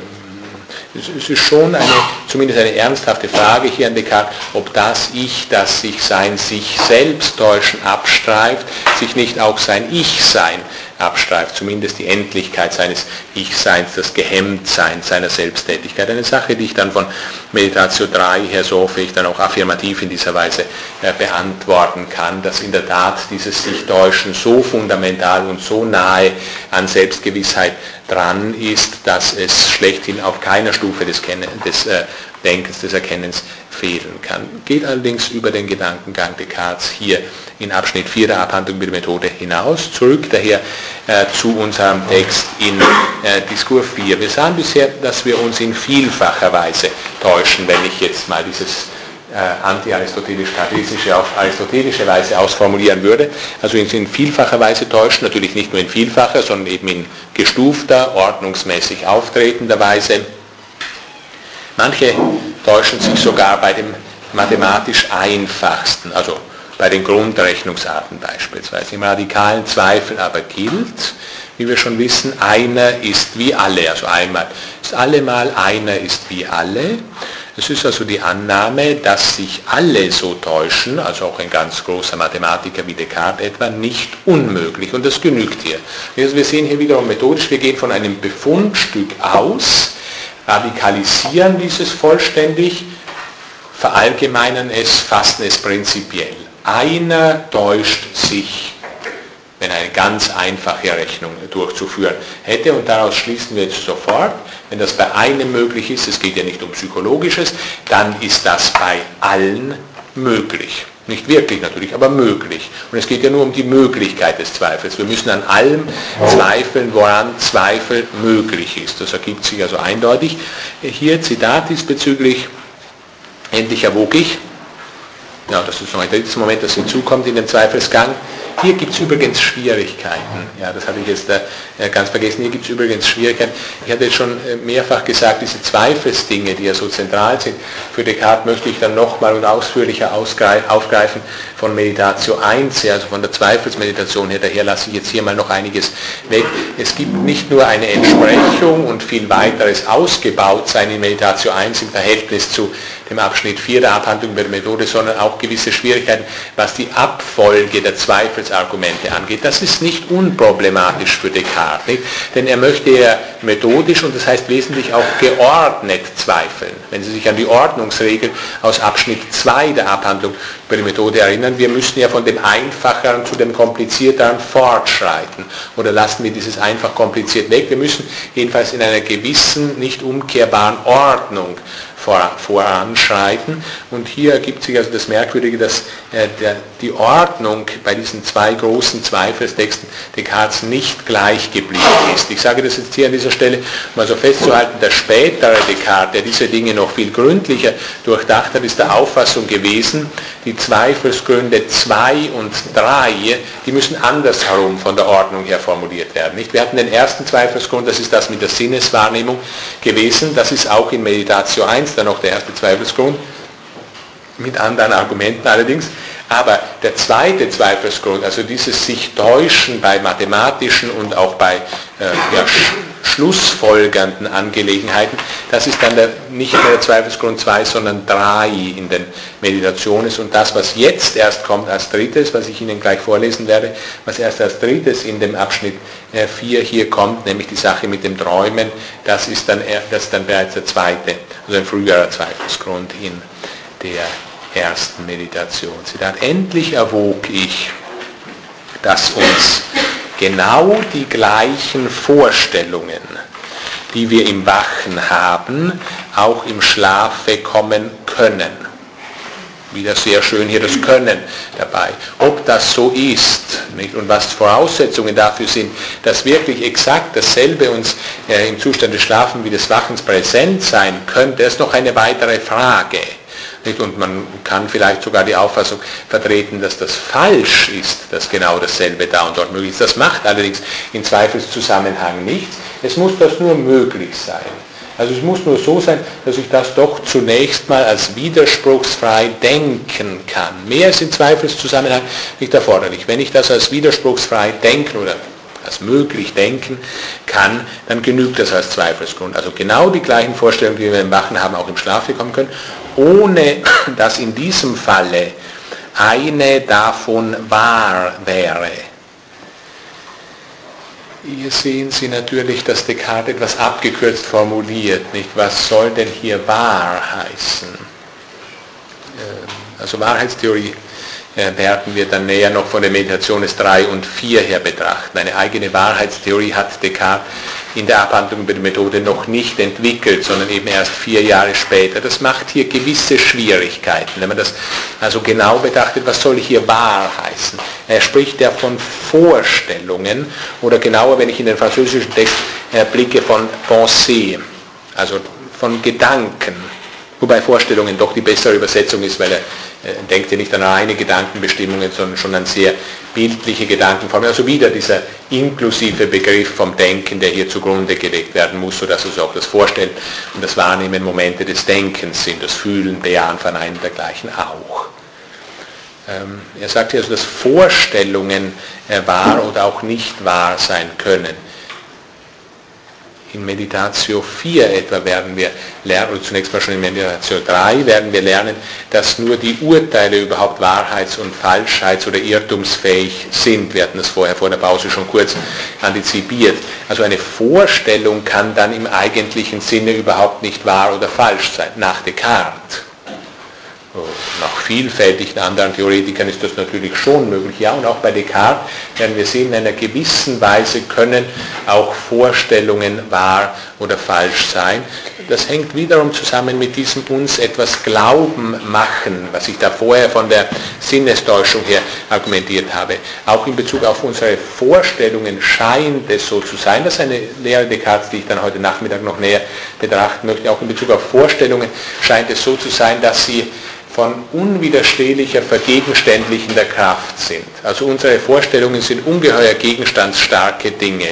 es ist schon eine, zumindest eine ernsthafte Frage hier an Descartes, ob das Ich, das sich sein sich selbst täuschen abstreift, sich nicht auch sein Ich-Sein abstreift, zumindest die Endlichkeit seines Ich-Seins, das Gehemmtsein seiner Selbsttätigkeit. Eine Sache, die ich dann von Meditation 3 her so hoffe ich dann auch affirmativ in dieser Weise äh, beantworten kann, dass in der Tat dieses Sich-Täuschen so fundamental und so nahe an Selbstgewissheit dran ist, dass es schlechthin auf keiner Stufe des, des äh, Denkens, des Erkennens fehlen kann. Geht allerdings über den Gedankengang Descartes hier in Abschnitt 4 der Abhandlung mit der Methode hinaus. Zurück daher äh, zu unserem Text in äh, Diskurs 4. Wir sahen bisher, dass wir uns in vielfacher Weise täuschen, wenn ich jetzt mal dieses äh, anti-aristotelisch-kartesische auf aristotelische Weise ausformulieren würde. Also in vielfacher Weise täuschen, natürlich nicht nur in vielfacher, sondern eben in gestufter, ordnungsmäßig auftretender Weise. Manche täuschen sich sogar bei dem mathematisch einfachsten, also bei den Grundrechnungsarten beispielsweise. Im radikalen Zweifel aber gilt, wie wir schon wissen, einer ist wie alle, also einmal ist allemal, einer ist wie alle. Es ist also die Annahme, dass sich alle so täuschen, also auch ein ganz großer Mathematiker wie Descartes etwa, nicht unmöglich. Und das genügt hier. Also wir sehen hier wiederum methodisch, wir gehen von einem Befundstück aus, radikalisieren dieses vollständig, verallgemeinern es, fassen es prinzipiell. Einer täuscht sich, wenn eine ganz einfache Rechnung durchzuführen hätte und daraus schließen wir jetzt sofort, wenn das bei einem möglich ist, es geht ja nicht um Psychologisches, dann ist das bei allen möglich. Nicht wirklich natürlich, aber möglich. Und es geht ja nur um die Möglichkeit des Zweifels. Wir müssen an allem zweifeln, woran Zweifel möglich ist. Das ergibt sich also eindeutig. Hier Zitat diesbezüglich. Endlich erwog ich. Ja, das ist noch ein drittes Moment, das hinzukommt in den Zweifelsgang. Hier gibt es übrigens Schwierigkeiten. Ja, das hatte ich jetzt äh, ganz vergessen. Hier gibt es übrigens Schwierigkeiten. Ich hatte jetzt schon äh, mehrfach gesagt, diese Zweifelsdinge, die ja so zentral sind, für Descartes möchte ich dann nochmal und ausführlicher aufgreifen von Meditatio 1 her, also von der Zweifelsmeditation her. Daher lasse ich jetzt hier mal noch einiges weg. Es gibt nicht nur eine Entsprechung und viel weiteres Ausgebautsein in Meditatio 1 im Verhältnis zu dem Abschnitt 4 der Abhandlung über die Methode, sondern auch gewisse Schwierigkeiten, was die Abfolge der Zweifelsargumente angeht. Das ist nicht unproblematisch für Descartes, nicht? denn er möchte ja methodisch und das heißt wesentlich auch geordnet zweifeln. Wenn Sie sich an die Ordnungsregel aus Abschnitt 2 der Abhandlung über die Methode erinnern, wir müssen ja von dem Einfacheren zu dem Komplizierteren fortschreiten. Oder lassen wir dieses einfach kompliziert weg. Wir müssen jedenfalls in einer gewissen, nicht umkehrbaren Ordnung voranschreiten. Und hier ergibt sich also das Merkwürdige, dass äh, die Ordnung bei diesen zwei großen Zweifelstexten Descartes nicht gleich geblieben ist. Ich sage das jetzt hier an dieser Stelle, um also festzuhalten, der spätere Descartes, der diese Dinge noch viel gründlicher durchdacht hat, ist der Auffassung gewesen, die Zweifelsgründe 2 und 3, die müssen andersherum von der Ordnung her formuliert werden. Nicht? Wir hatten den ersten Zweifelsgrund, das ist das mit der Sinneswahrnehmung gewesen, das ist auch in Meditation 1 dann noch der erste Zweifelsgrund, mit anderen Argumenten allerdings. Aber der zweite Zweifelsgrund, also dieses sich täuschen bei mathematischen und auch bei äh, ja, schlussfolgernden Angelegenheiten, das ist dann der, nicht der Zweifelsgrund 2, sondern 3 in den Meditationen. Und das, was jetzt erst kommt als drittes, was ich Ihnen gleich vorlesen werde, was erst als drittes in dem Abschnitt 4 äh, hier kommt, nämlich die Sache mit dem Träumen, das ist dann, das ist dann bereits der zweite, also ein früherer Zweifelsgrund in der ersten Meditation. Zitat, endlich erwog ich, dass uns genau die gleichen Vorstellungen, die wir im Wachen haben, auch im Schlafe kommen können. Wieder sehr schön hier das Können dabei. Ob das so ist nicht? und was Voraussetzungen dafür sind, dass wirklich exakt dasselbe uns äh, im Zustand des Schlafens wie des Wachens präsent sein könnte, ist noch eine weitere Frage. Nicht? Und man kann vielleicht sogar die Auffassung vertreten, dass das falsch ist, dass genau dasselbe da und dort möglich ist. Das macht allerdings in Zweifelszusammenhang nichts. Es muss das nur möglich sein. Also es muss nur so sein, dass ich das doch zunächst mal als widerspruchsfrei denken kann. Mehr ist in Zweifelszusammenhang nicht erforderlich. Wenn ich das als widerspruchsfrei denken oder als möglich denken kann, dann genügt das als Zweifelsgrund. Also genau die gleichen Vorstellungen, die wir im Wachen haben, auch im Schlaf bekommen können, ohne <laughs> dass in diesem Falle eine davon wahr wäre. hier sehen Sie natürlich, dass Descartes etwas abgekürzt formuliert. Nicht? Was soll denn hier wahr heißen? Ähm, also Wahrheitstheorie werden wir dann näher noch von der Meditation des 3 und 4 her betrachten. Eine eigene Wahrheitstheorie hat Descartes in der Abhandlung über die Methode noch nicht entwickelt, sondern eben erst vier Jahre später. Das macht hier gewisse Schwierigkeiten. Wenn man das also genau betrachtet, was soll hier wahr heißen? Er spricht ja von Vorstellungen oder genauer, wenn ich in den französischen Text blicke, von Pensée, also von Gedanken. Wobei Vorstellungen doch die bessere Übersetzung ist, weil er äh, denkt ja nicht an reine Gedankenbestimmungen, sondern schon an sehr bildliche Gedankenformen. Also wieder dieser inklusive Begriff vom Denken, der hier zugrunde gelegt werden muss, sodass es auch das Vorstellen und das Wahrnehmen Momente des Denkens sind, das Fühlen, Bejahen, Verneinen dergleichen auch. Ähm, er sagt hier also, dass Vorstellungen äh, wahr oder auch nicht wahr sein können in Meditatio 4 etwa werden wir lernen, oder zunächst mal schon in Meditatio 3 werden wir lernen, dass nur die Urteile überhaupt wahrheits- und falschheits- oder irrtumsfähig sind. Wir hatten das vorher vor der Pause schon kurz antizipiert. Also eine Vorstellung kann dann im eigentlichen Sinne überhaupt nicht wahr oder falsch sein, nach Descartes nach vielfältigen anderen Theoretikern ist das natürlich schon möglich. Ja, und auch bei Descartes werden wir sehen, in einer gewissen Weise können auch Vorstellungen wahr oder falsch sein. Das hängt wiederum zusammen mit diesem uns etwas Glauben machen, was ich da vorher von der Sinnestäuschung her argumentiert habe. Auch in Bezug auf unsere Vorstellungen scheint es so zu sein, das ist eine Lehre Descartes, die ich dann heute Nachmittag noch näher betrachten möchte. Auch in Bezug auf Vorstellungen scheint es so zu sein, dass sie von unwiderstehlicher vergegenständlichender Kraft sind. Also unsere Vorstellungen sind ungeheuer gegenstandsstarke Dinge.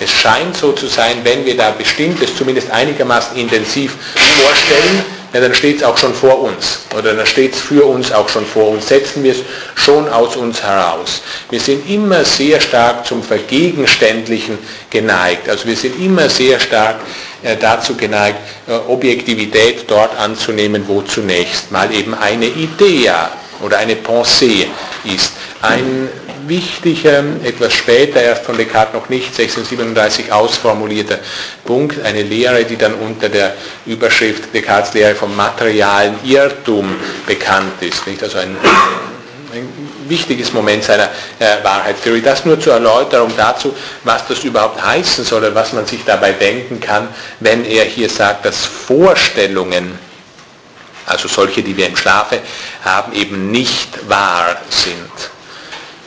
Es scheint so zu sein, wenn wir da bestimmtes, zumindest einigermaßen intensiv vorstellen, ja, dann steht es auch schon vor uns oder dann steht es für uns auch schon vor uns, setzen wir es schon aus uns heraus. Wir sind immer sehr stark zum Vergegenständlichen geneigt. Also wir sind immer sehr stark dazu geneigt, äh, Objektivität dort anzunehmen, wo zunächst mal eben eine Idee oder eine Pensée ist. Ein wichtiger, etwas später, erst von Descartes noch nicht, 1637 ausformulierter Punkt, eine Lehre, die dann unter der Überschrift Descartes Lehre vom materialen Irrtum bekannt ist. Nicht? Also ein wichtiges Moment seiner äh, Wahrheitstheorie. Das nur zur Erläuterung dazu, was das überhaupt heißen soll und was man sich dabei denken kann, wenn er hier sagt, dass Vorstellungen, also solche, die wir im Schlafe haben, eben nicht wahr sind.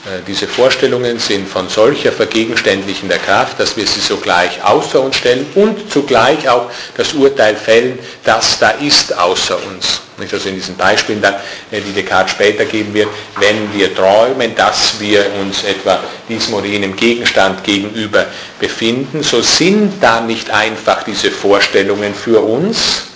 Äh, diese Vorstellungen sind von solcher vergegenständlichender Kraft, dass wir sie sogleich außer uns stellen und zugleich auch das Urteil fällen, dass da ist außer uns. Also in diesen Beispielen äh, die Descartes später geben wird, wenn wir träumen, dass wir uns etwa diesem oder jenem Gegenstand gegenüber befinden, so sind da nicht einfach diese Vorstellungen für uns,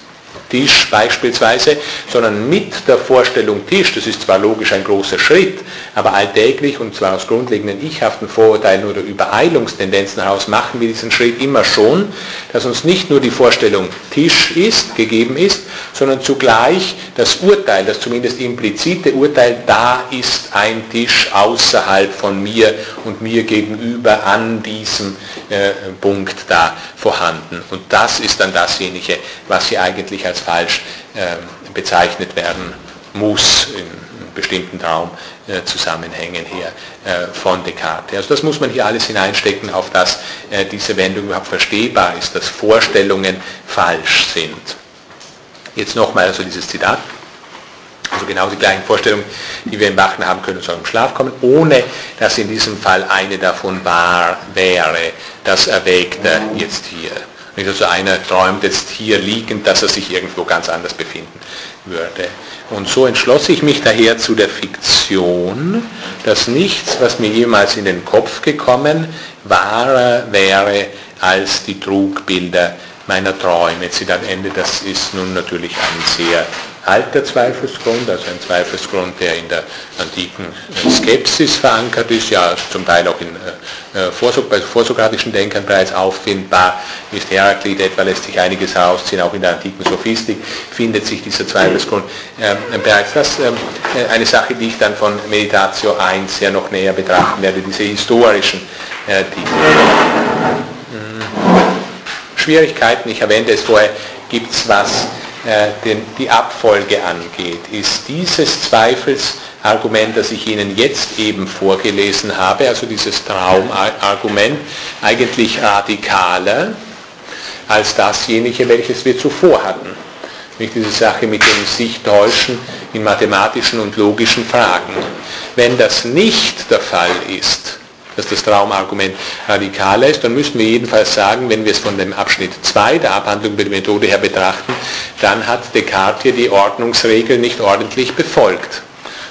Tisch beispielsweise, sondern mit der Vorstellung Tisch, das ist zwar logisch ein großer Schritt, aber alltäglich und zwar aus grundlegenden ichhaften Vorurteilen oder Übereilungstendenzen heraus machen wir diesen Schritt immer schon, dass uns nicht nur die Vorstellung Tisch ist, gegeben ist, sondern zugleich das Urteil, das zumindest implizite Urteil, da ist ein Tisch außerhalb von mir und mir gegenüber an diesem äh, Punkt da vorhanden. Und das ist dann dasjenige, was hier eigentlich als falsch äh, bezeichnet werden muss in bestimmten Traumzusammenhängen äh, her äh, von Descartes. Also das muss man hier alles hineinstecken, auf dass äh, diese Wendung überhaupt verstehbar ist, dass Vorstellungen falsch sind. Jetzt nochmal also dieses Zitat. Also genau die gleichen Vorstellungen, die wir im Wachen haben können, sollen im Schlaf kommen, ohne dass in diesem Fall eine davon wahr wäre. Das erwägt er jetzt hier. Nicht also einer träumt jetzt hier liegend, dass er sich irgendwo ganz anders befinden würde. Und so entschloss ich mich daher zu der Fiktion, dass nichts, was mir jemals in den Kopf gekommen, wahrer wäre als die Trugbilder meiner Träume. Zitat Ende, das ist nun natürlich ein sehr alter Zweifelsgrund, also ein Zweifelsgrund, der in der antiken Skepsis verankert ist, ja zum Teil auch in äh, bei vorsokratischen Denkern bereits auffindbar ist. Heraklit etwa lässt sich einiges herausziehen, auch in der antiken Sophistik findet sich dieser Zweifelsgrund äh, bereits. Das ähm, äh, eine Sache, die ich dann von Meditatio 1 ja noch näher betrachten werde, diese historischen äh, Titel. Hm. Schwierigkeiten, ich erwähnte es vorher, gibt es was äh, den, die Abfolge angeht. Ist dieses Zweifelsargument, das ich Ihnen jetzt eben vorgelesen habe, also dieses Traumargument, eigentlich radikaler als dasjenige, welches wir zuvor hatten? Nicht diese Sache mit dem sich täuschen in mathematischen und logischen Fragen. Wenn das nicht der Fall ist, dass das Traumargument radikaler ist, dann müssen wir jedenfalls sagen, wenn wir es von dem Abschnitt 2 der Abhandlung der Methode her betrachten, dann hat Descartes hier die Ordnungsregel nicht ordentlich befolgt.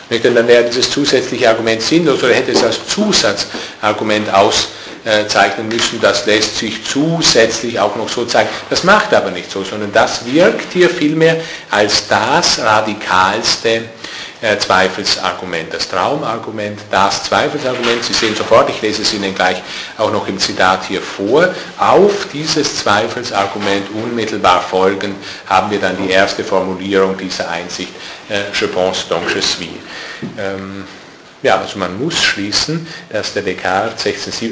Denn dann wäre dieses zusätzliche Argument sinnlos oder hätte es als Zusatzargument auszeichnen müssen, das lässt sich zusätzlich auch noch so zeigen. Das macht aber nicht so, sondern das wirkt hier vielmehr als das radikalste Zweifelsargument, das Traumargument, das Zweifelsargument. Sie sehen sofort, ich lese es Ihnen gleich auch noch im Zitat hier vor. Auf dieses Zweifelsargument unmittelbar folgen haben wir dann die erste Formulierung dieser Einsicht, äh, je pense donc je suis. Ja, also man muss schließen, dass der Descartes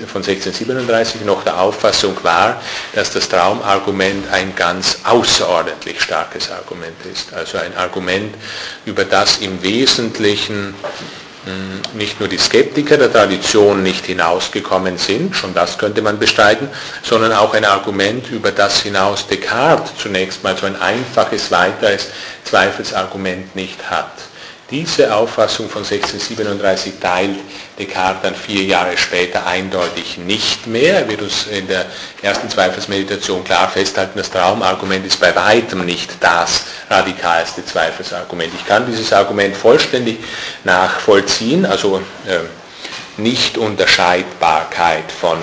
von 1637 noch der Auffassung war, dass das Traumargument ein ganz außerordentlich starkes Argument ist. Also ein Argument, über das im Wesentlichen hm, nicht nur die Skeptiker der Tradition nicht hinausgekommen sind, schon das könnte man bestreiten, sondern auch ein Argument, über das hinaus Descartes zunächst mal so ein einfaches weiteres Zweifelsargument nicht hat. Diese Auffassung von 1637 teilt Descartes dann vier Jahre später eindeutig nicht mehr. Er wird uns in der ersten Zweifelsmeditation klar festhalten, das Traumargument ist bei weitem nicht das radikalste Zweifelsargument. Ich kann dieses Argument vollständig nachvollziehen, also äh, Nicht-Unterscheidbarkeit von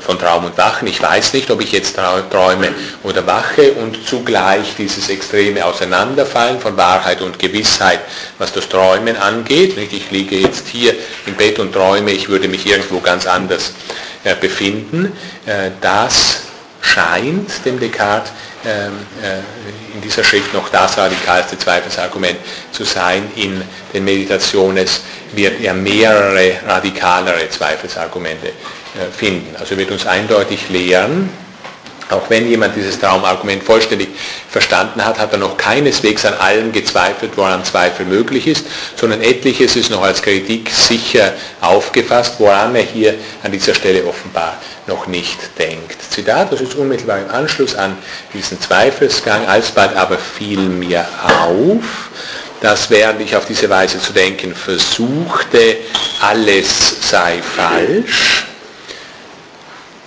von Traum und Wachen. Ich weiß nicht, ob ich jetzt träume oder wache und zugleich dieses extreme Auseinanderfallen von Wahrheit und Gewissheit, was das Träumen angeht. Ich liege jetzt hier im Bett und träume, ich würde mich irgendwo ganz anders äh, befinden. Äh, das scheint dem Descartes in dieser Schrift noch das radikalste Zweifelsargument zu sein. In den Meditationen wird er mehrere radikalere Zweifelsargumente äh, finden. Also wird uns eindeutig lehren, auch wenn jemand dieses Traumargument vollständig verstanden hat, hat er noch keineswegs an allem gezweifelt, woran Zweifel möglich ist, sondern etliches ist noch als Kritik sicher aufgefasst, woran er hier an dieser Stelle offenbar noch nicht denkt. Zitat, das ist unmittelbar im Anschluss an diesen Zweifelsgang, alsbald aber fiel mir auf, dass während ich auf diese Weise zu denken versuchte, alles sei falsch,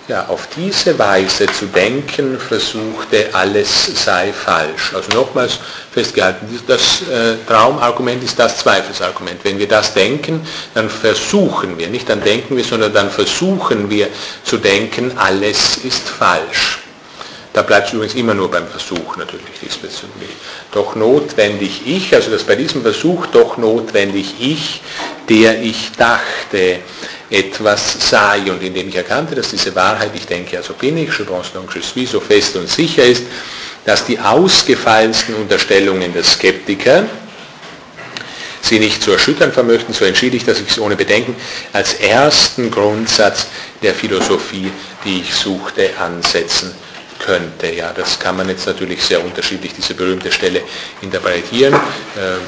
ja, auf diese Weise zu denken versuchte, alles sei falsch. Also nochmals festgehalten, das äh, Traumargument ist das Zweifelsargument. Wenn wir das denken, dann versuchen wir, nicht dann denken wir, sondern dann versuchen wir zu denken, alles ist falsch. Da bleibt es übrigens immer nur beim Versuch natürlich diesbezüglich. Doch notwendig ich, also das bei diesem Versuch doch notwendig ich, der ich dachte, etwas sei und indem ich erkannte, dass diese Wahrheit, ich denke, also bin ich, so fest und sicher ist, dass die ausgefallensten Unterstellungen der Skeptiker sie nicht zu erschüttern vermöchten, so entschied ich, dass ich es ohne Bedenken als ersten Grundsatz der Philosophie, die ich suchte, ansetzen könnte. Ja, das kann man jetzt natürlich sehr unterschiedlich, diese berühmte Stelle interpretieren. Äh,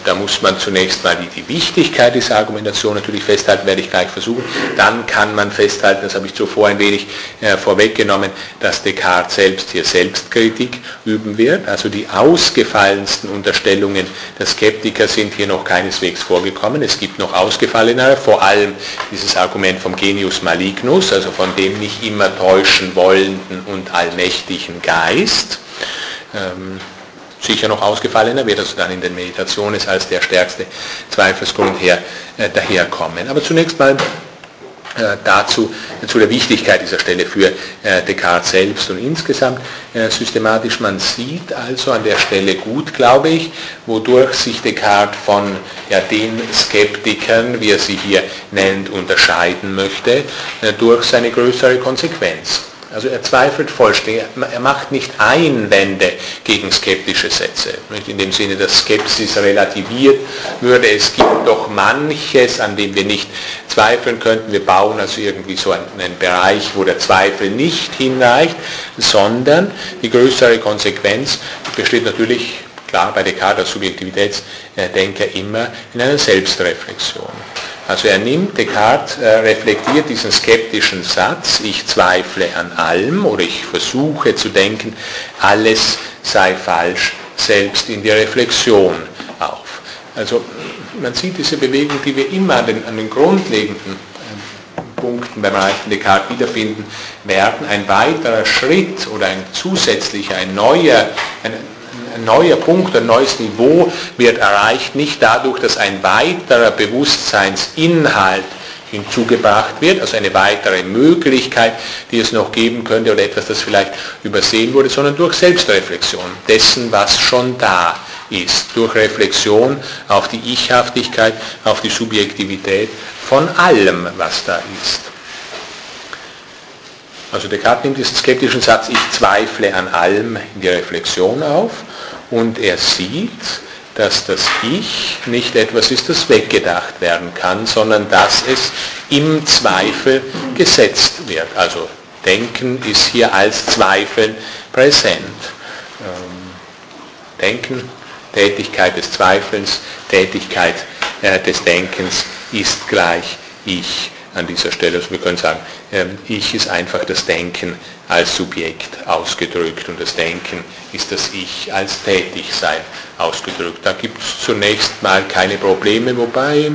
da muss man zunächst mal die, Wichtigkeit dieser Argumentation natürlich festhalten, werde ich gleich versuchen. Dann kann man festhalten, das habe ich zuvor ein wenig äh, vorweggenommen, dass Descartes selbst hier Selbstkritik üben wird. Also die ausgefallensten Unterstellungen der Skeptiker sind hier noch keineswegs vorgekommen. Es gibt noch ausgefallenere, vor allem dieses Argument vom Genius Malignus, also von dem nicht immer täuschen wollenden und göttlichen Geist. Ähm, sicher noch ausgefallener wird also dann in den Meditationen als der stärkste Zweifelsgrund her, äh, daherkommen. Aber zunächst mal äh, dazu, zu der Wichtigkeit dieser Stelle für äh, Descartes selbst und insgesamt äh, systematisch. Man sieht also an der Stelle gut, glaube ich, wodurch sich Descartes von ja, den Skeptikern, wie er sie hier nennt, unterscheiden möchte, durch seine größere Konsequenz. Also er zweifelt vollständig, er macht nicht Einwände gegen skeptische Sätze. Nicht in dem Sinne, dass Skepsis relativiert würde. Es gibt doch manches, an dem wir nicht zweifeln könnten. Wir bauen also irgendwie so einen, einen Bereich, wo der Zweifel nicht hinreicht, sondern die größere Konsequenz besteht natürlich, klar bei Descartes als Subjektivitätsdenker immer in einer Selbstreflexion. Also er nimmt, Descartes äh, reflektiert diesen skeptischen Satz, ich zweifle an allem oder ich versuche zu denken, alles sei falsch, selbst in die Reflexion auf. Also man sieht diese Bewegung, die wir immer an den, an den grundlegenden äh, Punkten beim Reichen Descartes wiederfinden werden, ein weiterer Schritt oder ein zusätzlicher, ein neuer, ein neuer Punkt, ein neues Niveau wird erreicht, nicht dadurch, dass ein weiterer Bewusstseinsinhalt hinzugebracht wird, also eine weitere Möglichkeit, die es noch geben könnte oder etwas, das vielleicht übersehen wurde, sondern durch Selbstreflexion dessen, was schon da ist, durch Reflexion auf die Ichhaftigkeit, auf die Subjektivität von allem, was da ist. Also Descartes nimmt diesen skeptischen Satz, ich zweifle an allem in die Reflexion auf und er sieht, dass das Ich nicht etwas ist, das weggedacht werden kann, sondern dass es im Zweifel gesetzt wird. Also Denken ist hier als Zweifeln präsent. Ähm, Denken, Tätigkeit des Zweifelns, Tätigkeit äh, des Denkens ist gleich Ich an dieser Stelle. Also wir können sagen, ähm, Ich ist einfach das Denken als Subjekt ausgedrückt und das Denken ist das Ich als Tätigsein ausgedrückt. Da gibt es zunächst mal keine Probleme, wobei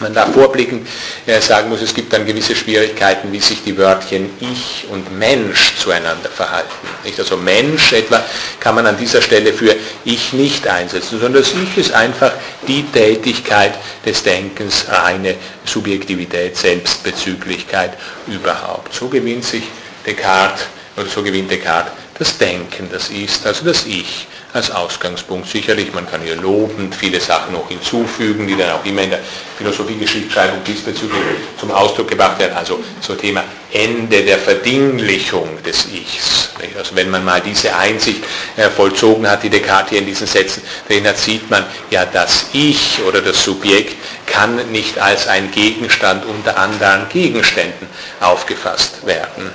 man da vorblickend äh, sagen muss, es gibt dann gewisse Schwierigkeiten, wie sich die Wörtchen Ich und Mensch zueinander verhalten. Nicht? Also Mensch etwa kann man an dieser Stelle für Ich nicht einsetzen, sondern das Ich ist einfach die Tätigkeit des Denkens, reine Subjektivität, Selbstbezüglichkeit überhaupt. So gewinnt sich Descartes, oder so gewinnt Descartes das Denken, das ist, also das Ich als Ausgangspunkt. Sicherlich, man kann hier lobend viele Sachen noch hinzufügen, die dann auch immer in der Philosophie-Geschichtsschreibung diesbezüglich zum Ausdruck gebracht werden. Also so Thema Ende der Verdinglichung des Ichs. Also wenn man mal diese Einsicht äh, vollzogen hat, die Descartes hier in diesen Sätzen drin hat, sieht man ja, das Ich oder das Subjekt kann nicht als ein Gegenstand unter anderen Gegenständen aufgefasst werden.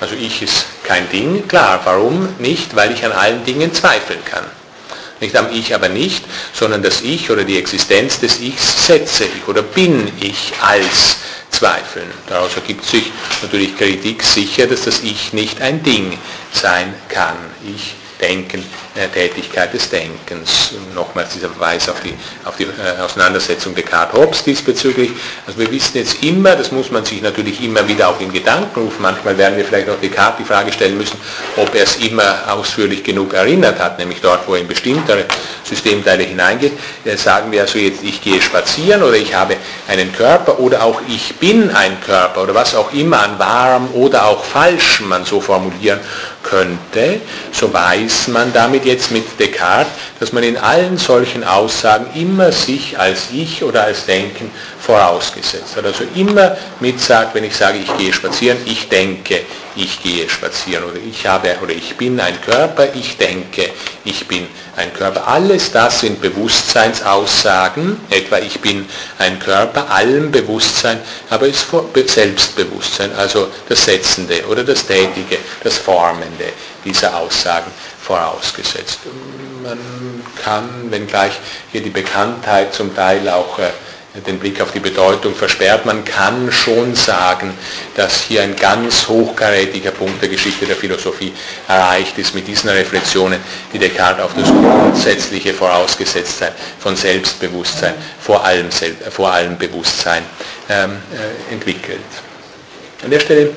Also ich ist kein Ding, klar, warum nicht? Weil ich an allen Dingen zweifeln kann. Nicht am Ich aber nicht, sondern das Ich oder die Existenz des Ichs setze ich oder bin ich als Zweifeln. Daraus ergibt sich natürlich Kritik sicher, dass das Ich nicht ein Ding sein kann. Ich Denken, äh, Tätigkeit des Denkens. Nochmals dieser Verweis auf die, auf die äh, Auseinandersetzung Descartes-Hobbes diesbezüglich. Also wir wissen jetzt immer, das muss man sich natürlich immer wieder auch in Gedanken rufen, manchmal werden wir vielleicht auch Descartes die Frage stellen müssen, ob er es immer ausführlich genug erinnert hat, nämlich dort, wo er in bestimmtere Systemteile hineingeht, äh, sagen wir also jetzt, ich gehe spazieren oder ich habe einen Körper oder auch ich bin ein Körper oder was auch immer an wahrem oder auch falschem man so formulieren könnte, so weiß man damit jetzt mit Descartes, dass man in allen solchen Aussagen immer sich als Ich oder als Denken vorausgesetzt hat. Also immer mit sagt, wenn ich sage, ich gehe spazieren, ich denke, ich gehe spazieren oder ich habe oder ich bin ein Körper, ich denke, ich bin ein Körper. Alles das sind Bewusstseinsaussagen, etwa ich bin ein Körper, allem Bewusstsein, aber ist Selbstbewusstsein, also das Setzende oder das Tätige, das Formende dieser Aussagen vorausgesetzt. Man kann, wenngleich hier die Bekanntheit zum Teil auch äh, den Blick auf die Bedeutung versperrt. Man kann schon sagen, dass hier ein ganz hochkarätiger Punkt der Geschichte der Philosophie erreicht ist mit diesen Reflexionen, die Descartes auf das grundsätzliche Vorausgesetztsein von Selbstbewusstsein vor allem, vor allem Bewusstsein ähm, äh, entwickelt. An der Stelle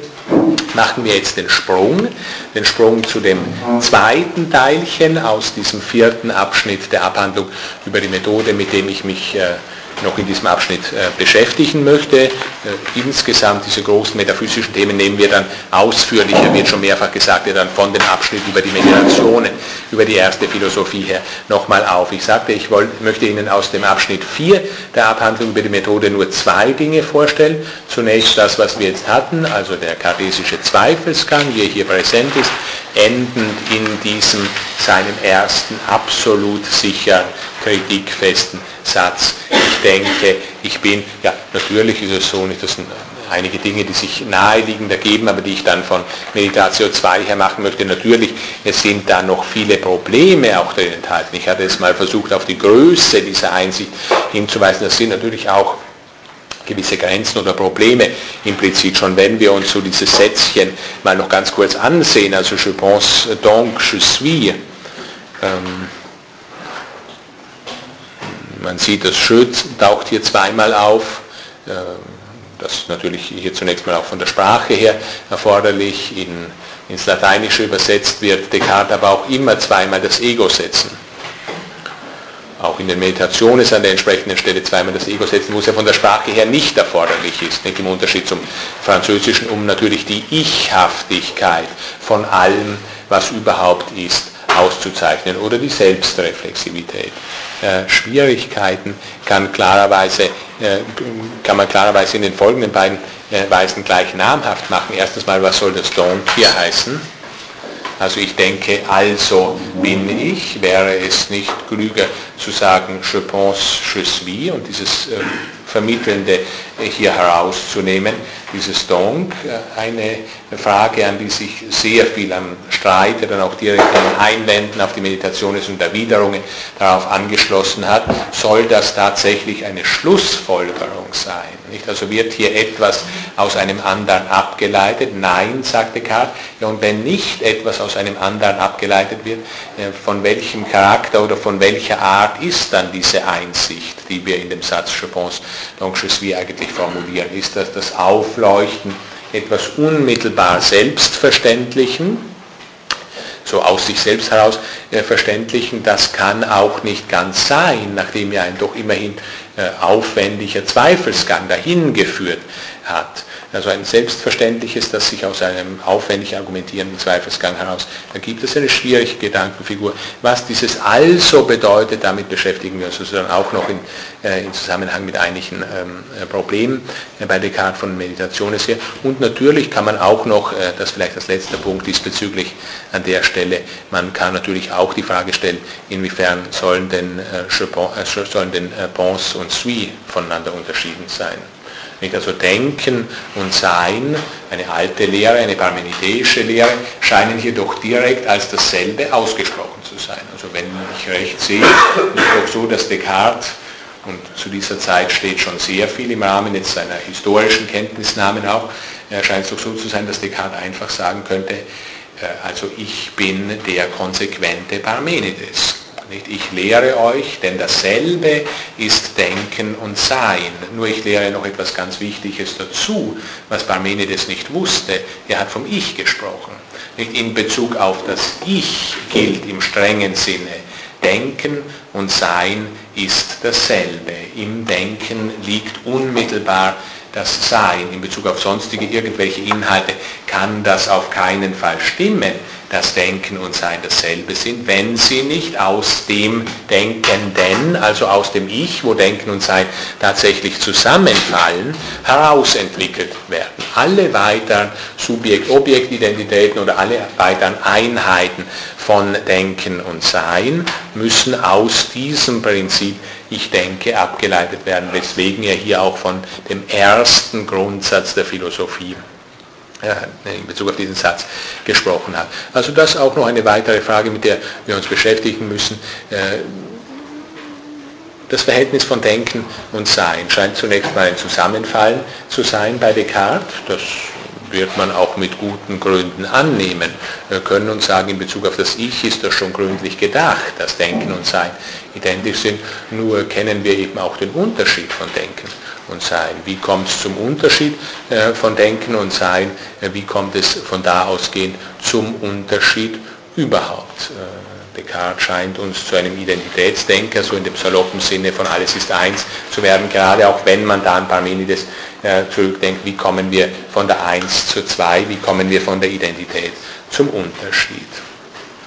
machen wir jetzt den Sprung, den Sprung zu dem zweiten Teilchen aus diesem vierten Abschnitt der Abhandlung über die Methode, mit dem ich mich äh, noch in diesem Abschnitt beschäftigen möchte. Insgesamt diese großen metaphysischen Themen nehmen wir dann ausführlicher, wird schon mehrfach gesagt, dann von dem Abschnitt über die Meditationen, über die erste Philosophie her nochmal auf. Ich sagte, ich möchte Ihnen aus dem Abschnitt 4 der Abhandlung über die Methode nur zwei Dinge vorstellen. Zunächst das, was wir jetzt hatten, also der kartesische Zweifelsgang, wie er hier präsent ist, endend in diesem seinem ersten absolut sicher kritikfesten Satz. Ich denke, ich bin, ja, natürlich ist es so, nicht, das sind einige Dinge, die sich naheliegend ergeben, aber die ich dann von Meditation 2 her machen möchte. Natürlich, es sind da noch viele Probleme auch drin enthalten. Ich hatte es mal versucht, auf die Größe dieser Einsicht hinzuweisen. Das sind natürlich auch gewisse Grenzen oder Probleme implizit schon, wenn wir uns so dieses Sätzchen mal noch ganz kurz ansehen, also je pense donc, je suis. Ähm, man sieht, das Schütz taucht hier zweimal auf. Ähm, das ist natürlich hier zunächst mal auch von der Sprache her erforderlich. In, ins Lateinische übersetzt wird Descartes aber auch immer zweimal das Ego setzen auch in den Meditationen ist an der entsprechenden Stelle zweimal das Ego setzen, wo es ja von der Sprache her nicht erforderlich ist, nicht im Unterschied zum Französischen, um natürlich die Ichhaftigkeit von allem, was überhaupt ist, auszuzeichnen oder die Selbstreflexivität. Äh, Schwierigkeiten kann, klarerweise, äh, kann man klarerweise in den folgenden beiden äh, Weisen gleich namhaft machen. Erstens mal, was soll das Don hier heißen? Also ich denke, also bin ich, wäre es nicht klüger zu sagen, je pense, je suis und dieses Vermittelnde hier herauszunehmen. Dieses Donc, äh, eine Frage, an die sich sehr viel am Streit, dann auch direkt an Einwänden auf die Meditationen und Erwiderungen darauf angeschlossen hat, soll das tatsächlich eine Schlussfolgerung sein? Nicht? Also wird hier etwas aus einem anderen abgeleitet? Nein, sagte Kant. Ja, und wenn nicht etwas aus einem anderen abgeleitet wird, äh, von welchem Charakter oder von welcher Art ist dann diese Einsicht, die wir in dem Satz pense, donc je suis eigentlich formulieren? Ist das das Aufleuchten etwas unmittelbar Selbstverständlichen, so aus sich selbst heraus äh, verständlichen, das kann auch nicht ganz sein, nachdem ja ein doch immerhin äh, aufwendiger Zweifelsgang dahin geführt hat. Also ein selbstverständliches, das sich aus einem aufwendig argumentierenden Zweifelsgang heraus ergibt. Das ist eine schwierige Gedankenfigur. Was dieses also bedeutet, damit beschäftigen wir uns sozusagen auch noch in, äh, in Zusammenhang mit einigen ähm, äh, Problemen äh, bei Descartes von Meditationes her. Und natürlich kann man auch noch, äh, das vielleicht als letzter Punkt diesbezüglich an der Stelle, man kann natürlich auch die Frage stellen, inwiefern sollen denn, äh, sollen denn Pense und Suis voneinander unterschieden sein. Also Denken und Sein, eine alte Lehre, eine parmenideische Lehre, scheinen hier doch direkt als dasselbe ausgesprochen zu sein. Also wenn ich recht sehe, ist doch so, dass Descartes, und zu dieser Zeit steht schon sehr viel im Rahmen jetzt seiner historischen Kenntnisnahmen auch, scheint es doch so zu sein, dass Descartes einfach sagen könnte, äh, also ich bin der konsequente Parmenides. Nicht? Ich lehre euch, denn dasselbe ist Denken und Sein. Nur ich lehre noch etwas ganz Wichtiges dazu, was Parmenides nicht wusste. Er hat vom Ich gesprochen. Nicht? In Bezug auf das Ich gilt im strengen Sinne. Denken und Sein ist dasselbe. Im Denken liegt unmittelbar das Sein. In Bezug auf sonstige irgendwelche Inhalte kann das auf keinen Fall stimmen dass Denken und Sein dasselbe sind, wenn sie nicht aus dem Denkenden, also aus dem Ich, wo Denken und Sein tatsächlich zusammenfallen, herausentwickelt werden. Alle weiteren Subjekt-Objekt-Identitäten oder alle weiteren Einheiten von Denken und Sein müssen aus diesem Prinzip ich denke, abgeleitet werden, weswegen er hier auch von dem ersten Grundsatz der Philosophie in Bezug auf diesen Satz gesprochen hat. Also das auch noch eine weitere Frage, mit der wir uns beschäftigen müssen. Äh, das Verhältnis von Denken und Sein scheint zunächst mal ein Zusammenfallen zu sein bei Descartes. Das wird man auch mit guten Gründen annehmen. Wir können uns sagen, in Bezug auf das Ich ist das schon gründlich gedacht, dass Denken und Sein identisch sind. Nur kennen wir eben auch den Unterschied von Denken und Sein. Wie kommt es zum Unterschied äh, von Denken und Sein? Äh, wie kommt es von da ausgehend zum Unterschied überhaupt? Äh, Descartes scheint uns zu einem Identitätsdenker, so in dem saloppen Sinne von alles ist eins zu werden, gerade auch wenn man da an Parmenides äh, zurückdenkt, wie kommen wir von der Eins zur Zwei, wie kommen wir von der Identität zum Unterschied.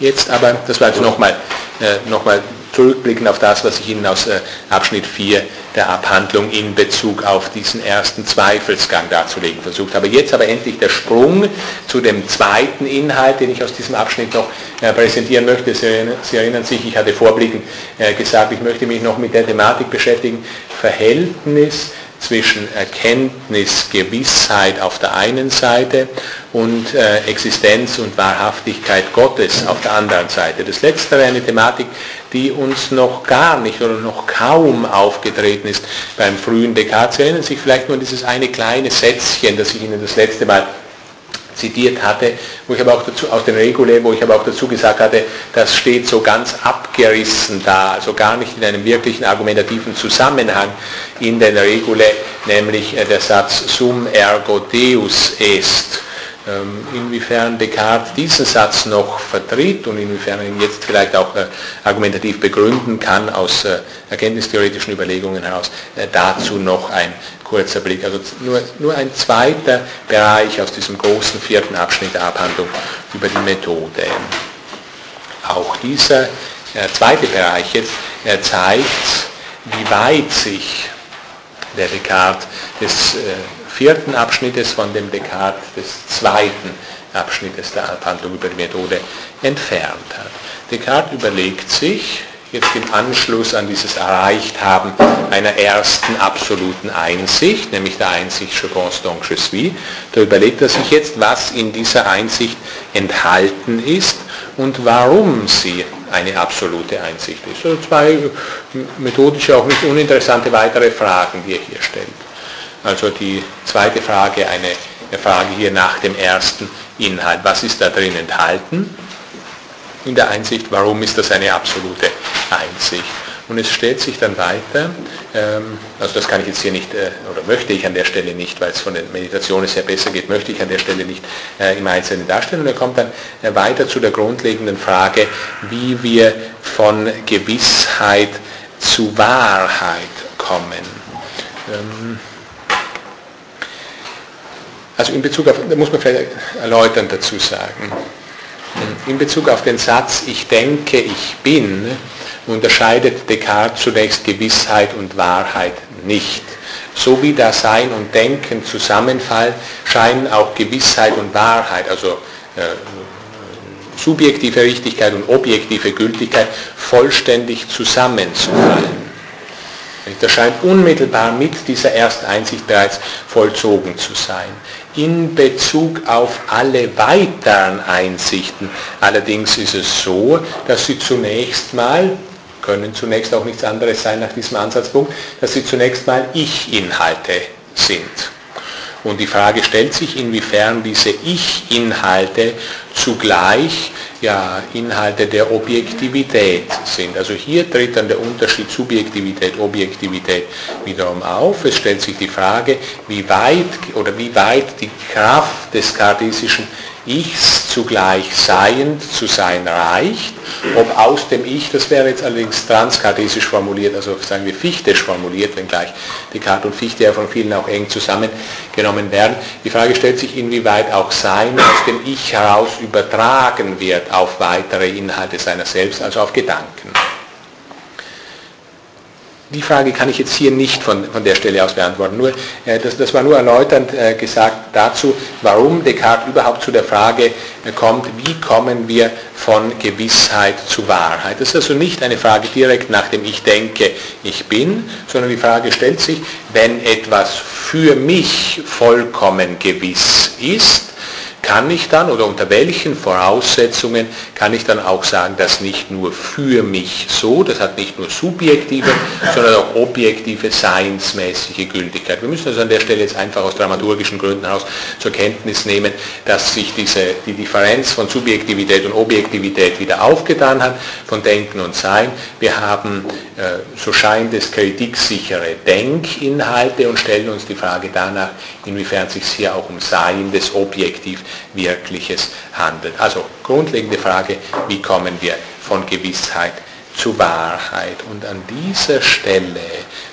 Jetzt aber, das war jetzt nochmal äh, noch mal zurückblicken auf das, was ich Ihnen aus äh, Abschnitt 4 der Abhandlung in Bezug auf diesen ersten Zweifelsgang darzulegen versucht habe. Jetzt aber endlich der Sprung zu dem zweiten Inhalt, den ich aus diesem Abschnitt noch äh, präsentieren möchte. Sie erinnern, sich, ich hatte vorblickend äh, gesagt, ich möchte mich noch mit der Thematik beschäftigen, Verhältnis zwischen Erkenntnisgewissheit auf der einen Seite und äh, Existenz und Wahrhaftigkeit Gottes auf der anderen Seite. Das letztere eine Thematik, die uns noch gar nicht oder noch kaum aufgetreten ist beim frühen Descartes. Sie erinnern sich vielleicht nur an dieses eine kleine Sätzchen, das ich Ihnen das letzte Mal zitiert hatte, wo ich aber auch dazu, aus den Regule, wo ich aber auch dazu gesagt hatte, das steht so ganz abgerissen da, also gar nicht in einem wirklichen argumentativen Zusammenhang in den Regule, nämlich äh, der Satz sum ergo Deus est. Ähm, inwiefern Descartes diesen Satz noch vertritt und inwiefern er ihn jetzt vielleicht auch äh, argumentativ begründen kann aus äh, erkenntnistheoretischen Überlegungen heraus, dazu noch ein kurzer Blick. Also nur, nur ein zweiter Bereich aus diesem großen vierten Abschnitt der Abhandlung über die Methode. Auch dieser äh, zweite Bereich jetzt zeigt, wie weit sich der Descartes des äh, vierten Abschnittes von dem Descartes des zweiten Abschnittes der Abhandlung über die Methode entfernt hat. Descartes überlegt sich, jetzt im Anschluss an dieses Erreichthaben einer ersten absoluten Einsicht, nämlich der Einsicht Je pense donc je suis, da überlegt er sich jetzt, was in dieser Einsicht enthalten ist und warum sie eine absolute Einsicht ist. Also zwei methodische, auch nicht uninteressante weitere Fragen, die er hier stellt. Also die zweite Frage, eine, Frage hier nach dem ersten Inhalt. Was ist da drin enthalten? in der Einsicht, warum ist das eine absolute Einsicht. Und es stellt sich dann weiter, ähm, also das kann ich jetzt hier nicht, äh, oder möchte ich an der Stelle nicht, weil es von den Meditationen sehr besser geht, möchte ich an der Stelle nicht äh, im Einzelnen darstellen. Und er kommt dann äh, weiter zu der grundlegenden Frage, wie wir von Gewissheit zu Wahrheit kommen. Also in Bezug auf, da muss man vielleicht erläutern dazu sagen. In Bezug auf den Satz Ich denke, ich bin, unterscheidet Descartes zunächst Gewissheit und Wahrheit nicht. So wie da Sein und Denken zusammenfallen, scheinen auch Gewissheit und Wahrheit, also äh, subjektive Richtigkeit und objektive Gültigkeit, vollständig zusammenzufallen. Das scheint unmittelbar mit dieser Ersteinsicht bereits vollzogen zu sein in Bezug auf alle weiteren Einsichten. Allerdings ist es so, dass sie zunächst mal, können zunächst auch nichts anderes sein nach diesem Ansatzpunkt, dass sie zunächst mal Ich-Inhalte sind. Und die Frage stellt sich, inwiefern diese Ich-Inhalte zugleich ja, Inhalte der Objektivität sind. Also hier tritt dann der Unterschied Subjektivität, Objektivität wiederum auf. Es stellt sich die Frage, wie weit oder wie weit die Kraft des kartesischen Ichs zugleich seiend zu sein reicht, ob aus dem Ich, das wäre jetzt allerdings transkartesisch formuliert, also sagen wir fichtisch formuliert, wenngleich Descartes und Fichte ja von vielen auch eng zusammengenommen werden. Die Frage stellt sich, inwieweit auch Sein aus dem Ich heraus übertragen wird auf weitere Inhalte seiner selbst, also auf Gedanken. Die Frage kann ich jetzt hier nicht von, von der Stelle aus beantworten. Nur, äh, das, das war nur erläuternd äh, gesagt dazu, warum Descartes überhaupt zu der Frage äh, kommt, wie kommen wir von Gewissheit zu Wahrheit. Das ist also nicht eine Frage direkt nach dem Ich denke, ich bin, sondern die Frage stellt sich, wenn etwas für mich vollkommen gewiss ist, kann ich dann oder unter welchen Voraussetzungen kann ich dann auch sagen, dass nicht nur für mich so, das hat nicht nur subjektive, sondern auch objektive, seinsmäßige Gültigkeit. Wir müssen also an der Stelle jetzt einfach aus dramaturgischen Gründen heraus zur Kenntnis nehmen, dass sich diese, die Differenz von Subjektivität und Objektivität wieder aufgetan hat, von Denken und Sein. Wir haben, äh, so scheint es, kritiksichere Denkinhalte und stellen uns die Frage danach, inwiefern es sich hier auch um Seiendes objektiv Wirkliches handelt. Also grundlegende Frage, wie kommen wir von Gewissheit zu Wahrheit. Und an dieser Stelle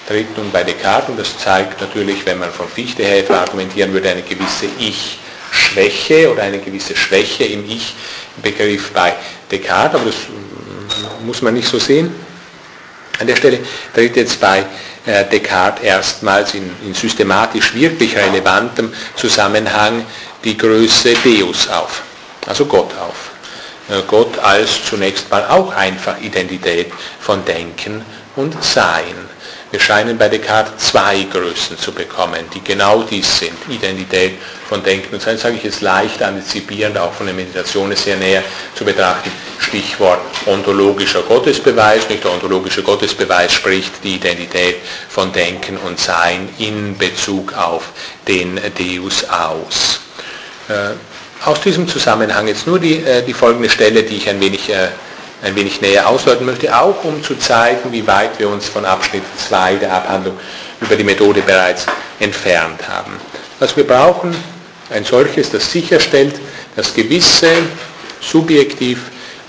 tritt nun bei Descartes, und das zeigt natürlich, wenn man von Fichte her argumentieren würde, eine gewisse Ich-Schwäche oder eine gewisse Schwäche im Ich-Begriff bei Descartes, aber das muss man nicht so sehen. An der Stelle tritt jetzt bei äh, Descartes erstmals in, in systematisch wirklich relevantem Zusammenhang die Größe Deus auf, also Gott auf. Äh, Gott als zunächst mal auch einfach Identität von Denken und Sein. Wir scheinen bei Descartes zwei Größen zu bekommen, die genau dies sind, Identität von Denken und Sein, sage ich jetzt leicht antizipierend, auch von der Meditation sehr näher zu betrachten. Stichwort ontologischer Gottesbeweis. Nicht der ontologische Gottesbeweis spricht die Identität von Denken und Sein in Bezug auf den Deus aus. Äh, aus diesem Zusammenhang jetzt nur die, äh, die folgende Stelle, die ich ein wenig, äh, ein wenig näher ausdeuten möchte, auch um zu zeigen, wie weit wir uns von Abschnitt 2 der Abhandlung über die Methode bereits entfernt haben. Was wir brauchen, ein solches, das sicherstellt, dass gewisse subjektiv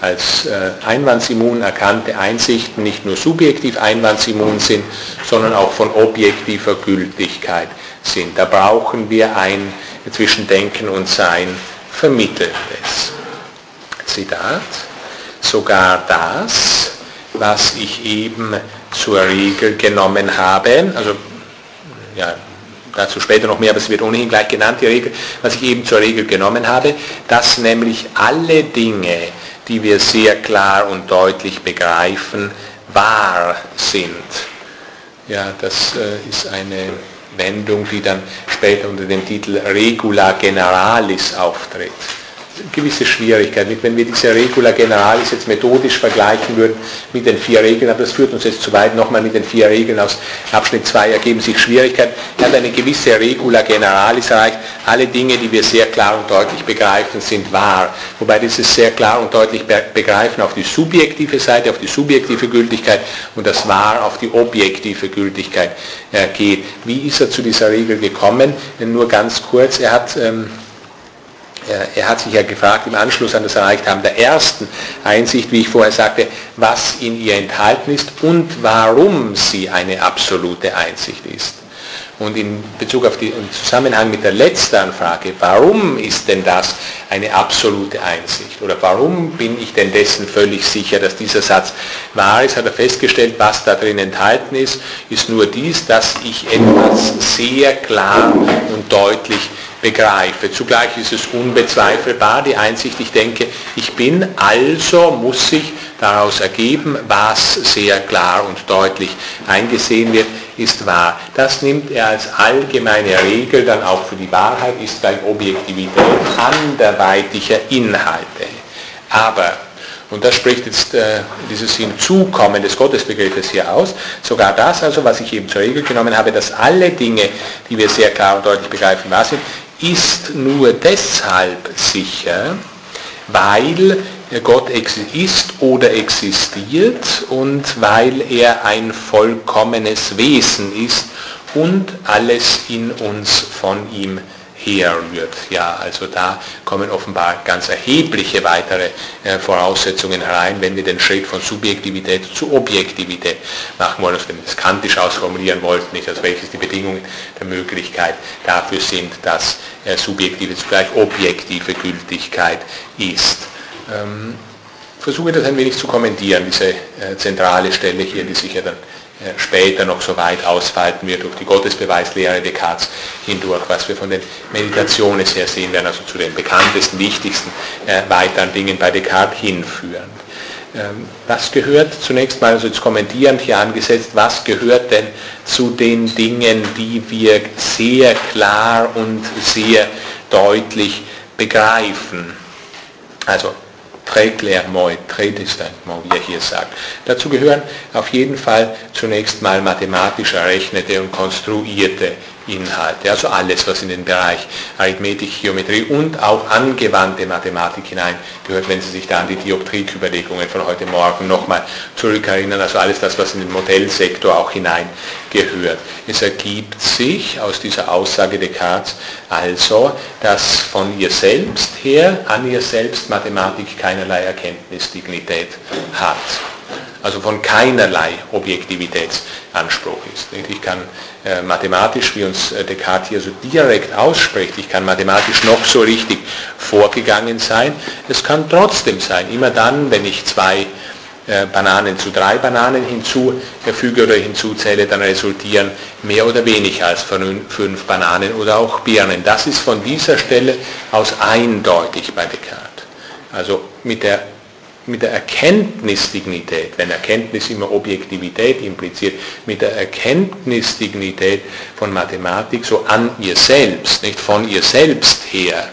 als einwandsimmun erkannte Einsichten nicht nur subjektiv einwandsimmun sind, sondern auch von objektiver Gültigkeit sind. Da brauchen wir ein zwischen Denken und Sein vermittelndes. Zitat, sogar das, was ich eben zur Regel genommen habe, also ja, dazu später noch mehr, aber es wird ohnehin gleich genannt, die Regel, was ich eben zur Regel genommen habe, dass nämlich alle Dinge, die wir sehr klar und deutlich begreifen, wahr sind. Ja, das äh, ist eine Wendung, die dann später unter dem Titel Regula Generalis auftritt gewisse Schwierigkeiten. Wenn wir diese Regula Generalis jetzt methodisch vergleichen würden mit den vier Regeln, aber das führt uns jetzt zu weit, nochmal mit den vier Regeln aus Abschnitt 2 ergeben sich Schwierigkeiten. Er hat eine gewisse Regula Generalis erreicht. Alle Dinge, die wir sehr klar und deutlich begreifen, sind wahr. Wobei dieses sehr klar und deutlich begreifen auf die subjektive Seite, auf die subjektive Gültigkeit und das Wahr auf die objektive Gültigkeit äh, geht. Wie ist er zu dieser Regel gekommen? Nur ganz kurz, er hat... Ähm, er hat sich ja gefragt im Anschluss an das Erreichthaben der ersten Einsicht, wie ich vorher sagte, was in ihr enthalten ist und warum sie eine absolute Einsicht ist. Und in Bezug auf den Zusammenhang mit der letzten Frage, warum ist denn das eine absolute Einsicht? Oder warum bin ich denn dessen völlig sicher, dass dieser Satz wahr ist, hat er festgestellt, was da drin enthalten ist, ist nur dies, dass ich etwas sehr klar und deutlich begreife. Zugleich ist es unbezweifelbar, die Einsicht, ich denke, ich bin, also muss sich daraus ergeben, was sehr klar und deutlich eingesehen wird, ist wahr. Das nimmt er als allgemeine Regel dann auch für die Wahrheit, ist gleich Objektivität anderweitiger Inhalte. Aber und das spricht jetzt äh, dieses Hinzukommen des Gottesbegriffes hier aus. Sogar das also, was ich eben zur Regel genommen habe, dass alle Dinge, die wir sehr klar und deutlich begreifen, wahr sind, ist nur deshalb sicher, weil Gott ist oder existiert und weil er ein vollkommenes Wesen ist und alles in uns von ihm herrührt. Ja, also da kommen offenbar ganz erhebliche weitere äh, Voraussetzungen herein, wenn wir den Schritt von Subjektivität zu Objektivität machen wollen, also wenn wir das kantisch ausformulieren wollten, nicht, also welches die Bedingungen der Möglichkeit dafür sind, dass äh, subjektive zugleich objektive Gültigkeit ist. Ähm, versuche das ein wenig zu kommentieren, diese äh, zentrale Stelle hier, die sich ja dann später noch so weit ausfalten wird durch die Gottesbeweislehre Descartes hindurch, was wir von den Meditationen her sehen werden, also zu den bekanntesten, wichtigsten äh, weiteren Dingen bei Descartes hinführen. Ähm, was gehört zunächst mal, also jetzt kommentierend hier angesetzt, was gehört denn zu den Dingen, die wir sehr klar und sehr deutlich begreifen? Also très clairement très distinctement, wie er hier sagt. Dazu gehören auf jeden Fall zunächst mal mathematisch errechnete und konstruierte Inhalte, also alles, was in den Bereich Arithmetik, Geometrie und auch angewandte Mathematik hineingehört, wenn Sie sich da an die Dioptriek-Überlegungen von heute Morgen nochmal zurückerinnern, also alles das, was in den Modellsektor auch hineingehört. Es ergibt sich aus dieser Aussage Descartes also, dass von ihr selbst her, an ihr selbst Mathematik keinerlei Erkenntnisdignität hat also von keinerlei Objektivitätsanspruch ist. Ich kann äh, mathematisch, wie uns äh, Descartes hier so direkt ausspricht, ich kann mathematisch noch so richtig vorgegangen sein, es kann trotzdem sein, immer dann, wenn ich zwei äh, Bananen zu drei Bananen hinzufüge oder hinzuzähle, dann resultieren mehr oder weniger als fünf Bananen oder auch Birnen. Das ist von dieser Stelle aus eindeutig bei Descartes. Also mit der mit der Erkenntnisdignität, wenn Erkenntnis immer Objektivität impliziert, mit der Erkenntnisdignität von Mathematik so an ihr selbst, nicht von ihr selbst her,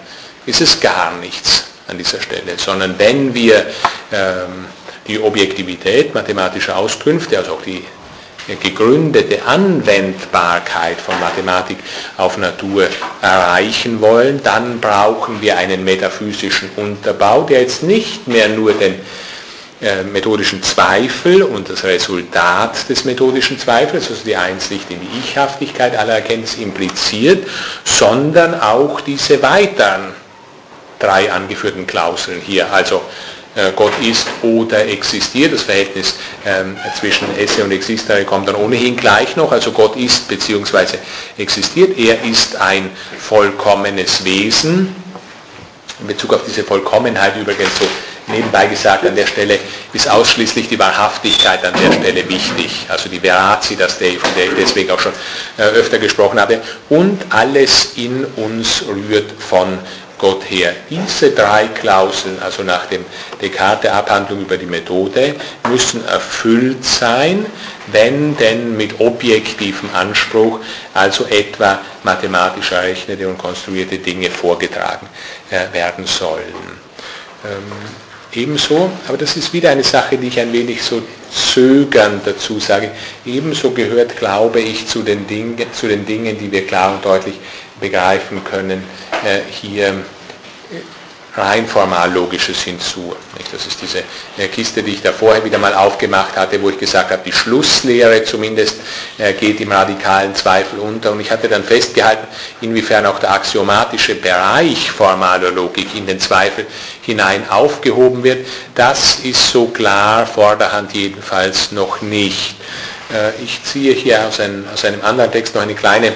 ist es gar nichts an dieser Stelle, sondern wenn wir ähm, die Objektivität mathematischer Auskünfte, also auch die gegründete Anwendbarkeit von Mathematik auf Natur erreichen wollen, dann brauchen wir einen metaphysischen Unterbau, der jetzt nicht mehr nur den äh, methodischen Zweifel und das Resultat des methodischen Zweifels, also die Einsicht in die Ichhaftigkeit aller Erkenntnis impliziert, sondern auch diese weiteren drei angeführten Klauseln hier, also Gott ist oder existiert. Das Verhältnis ähm, zwischen Esse und Existere kommt dann ohnehin gleich noch. Also Gott ist bzw. existiert. Er ist ein vollkommenes Wesen. In Bezug auf diese Vollkommenheit übrigens so nebenbei gesagt, an der Stelle ist ausschließlich die Wahrhaftigkeit an der Stelle wichtig. Also die Veracitas von der ich deswegen auch schon äh, öfter gesprochen habe. Und alles in uns rührt von Gott her. Diese drei Klauseln, also nach dem Descartes der Abhandlung über die Methode, müssen erfüllt sein, wenn denn mit objektivem Anspruch, also etwa mathematisch errechnete und konstruierte Dinge vorgetragen äh, werden sollen. Ähm, ebenso, aber das ist wieder eine Sache, die ich ein wenig so zögernd dazu sage, ebenso gehört, glaube ich, zu den, Dingen, zu den Dingen, die wir klar und deutlich begreifen können, äh, hier rein formal Logisches hinzu. Das ist diese äh, Kiste, die ich da vorher wieder mal aufgemacht hatte, wo ich gesagt habe, die Schlusslehre zumindest äh, geht im radikalen Zweifel unter. Und ich hatte dann festgehalten, inwiefern auch der axiomatische Bereich formaler Logik in den Zweifel hinein aufgehoben wird. Das ist so klar vorderhand jedenfalls noch nicht. Ich ziehe hier aus einem, aus einem anderen Text noch eine kleine,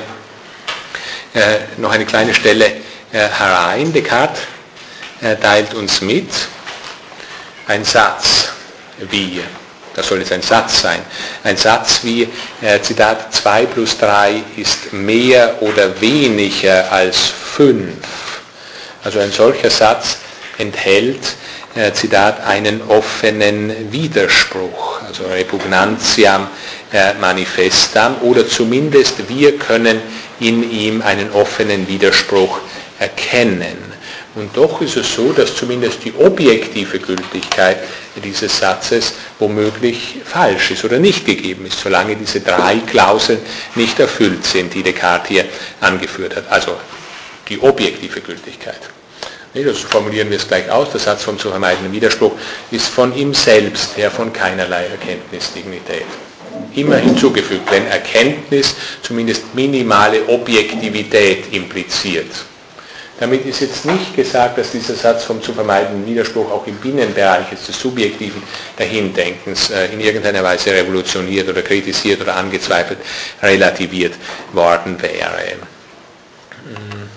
noch eine kleine Stelle herein. Descartes er teilt uns mit, ein Satz wie, das soll jetzt ein Satz sein, ein Satz wie, äh, Zitat, 2 plus 3 ist mehr oder weniger als 5. Also ein solcher Satz enthält, äh, Zitat, einen offenen Widerspruch, also Repugnantiam äh, manifestam, oder zumindest wir können in ihm einen offenen Widerspruch erkennen. Und doch ist es so, dass zumindest die objektive Gültigkeit dieses Satzes womöglich falsch ist oder nicht gegeben ist, solange diese drei Klauseln nicht erfüllt sind, die Descartes hier angeführt hat. Also die objektive Gültigkeit. Also formulieren wir es gleich aus, der Satz vom zu vermeidenden Widerspruch ist von ihm selbst her von keinerlei Erkenntnisdignität. Immer hinzugefügt, wenn Erkenntnis zumindest minimale Objektivität impliziert. Damit ist jetzt nicht gesagt, dass dieser Satz vom zu vermeidenden Widerspruch auch im Binnenbereich des subjektiven Dahindenkens äh, in irgendeiner Weise revolutioniert oder kritisiert oder angezweifelt, relativiert worden wäre. Mm.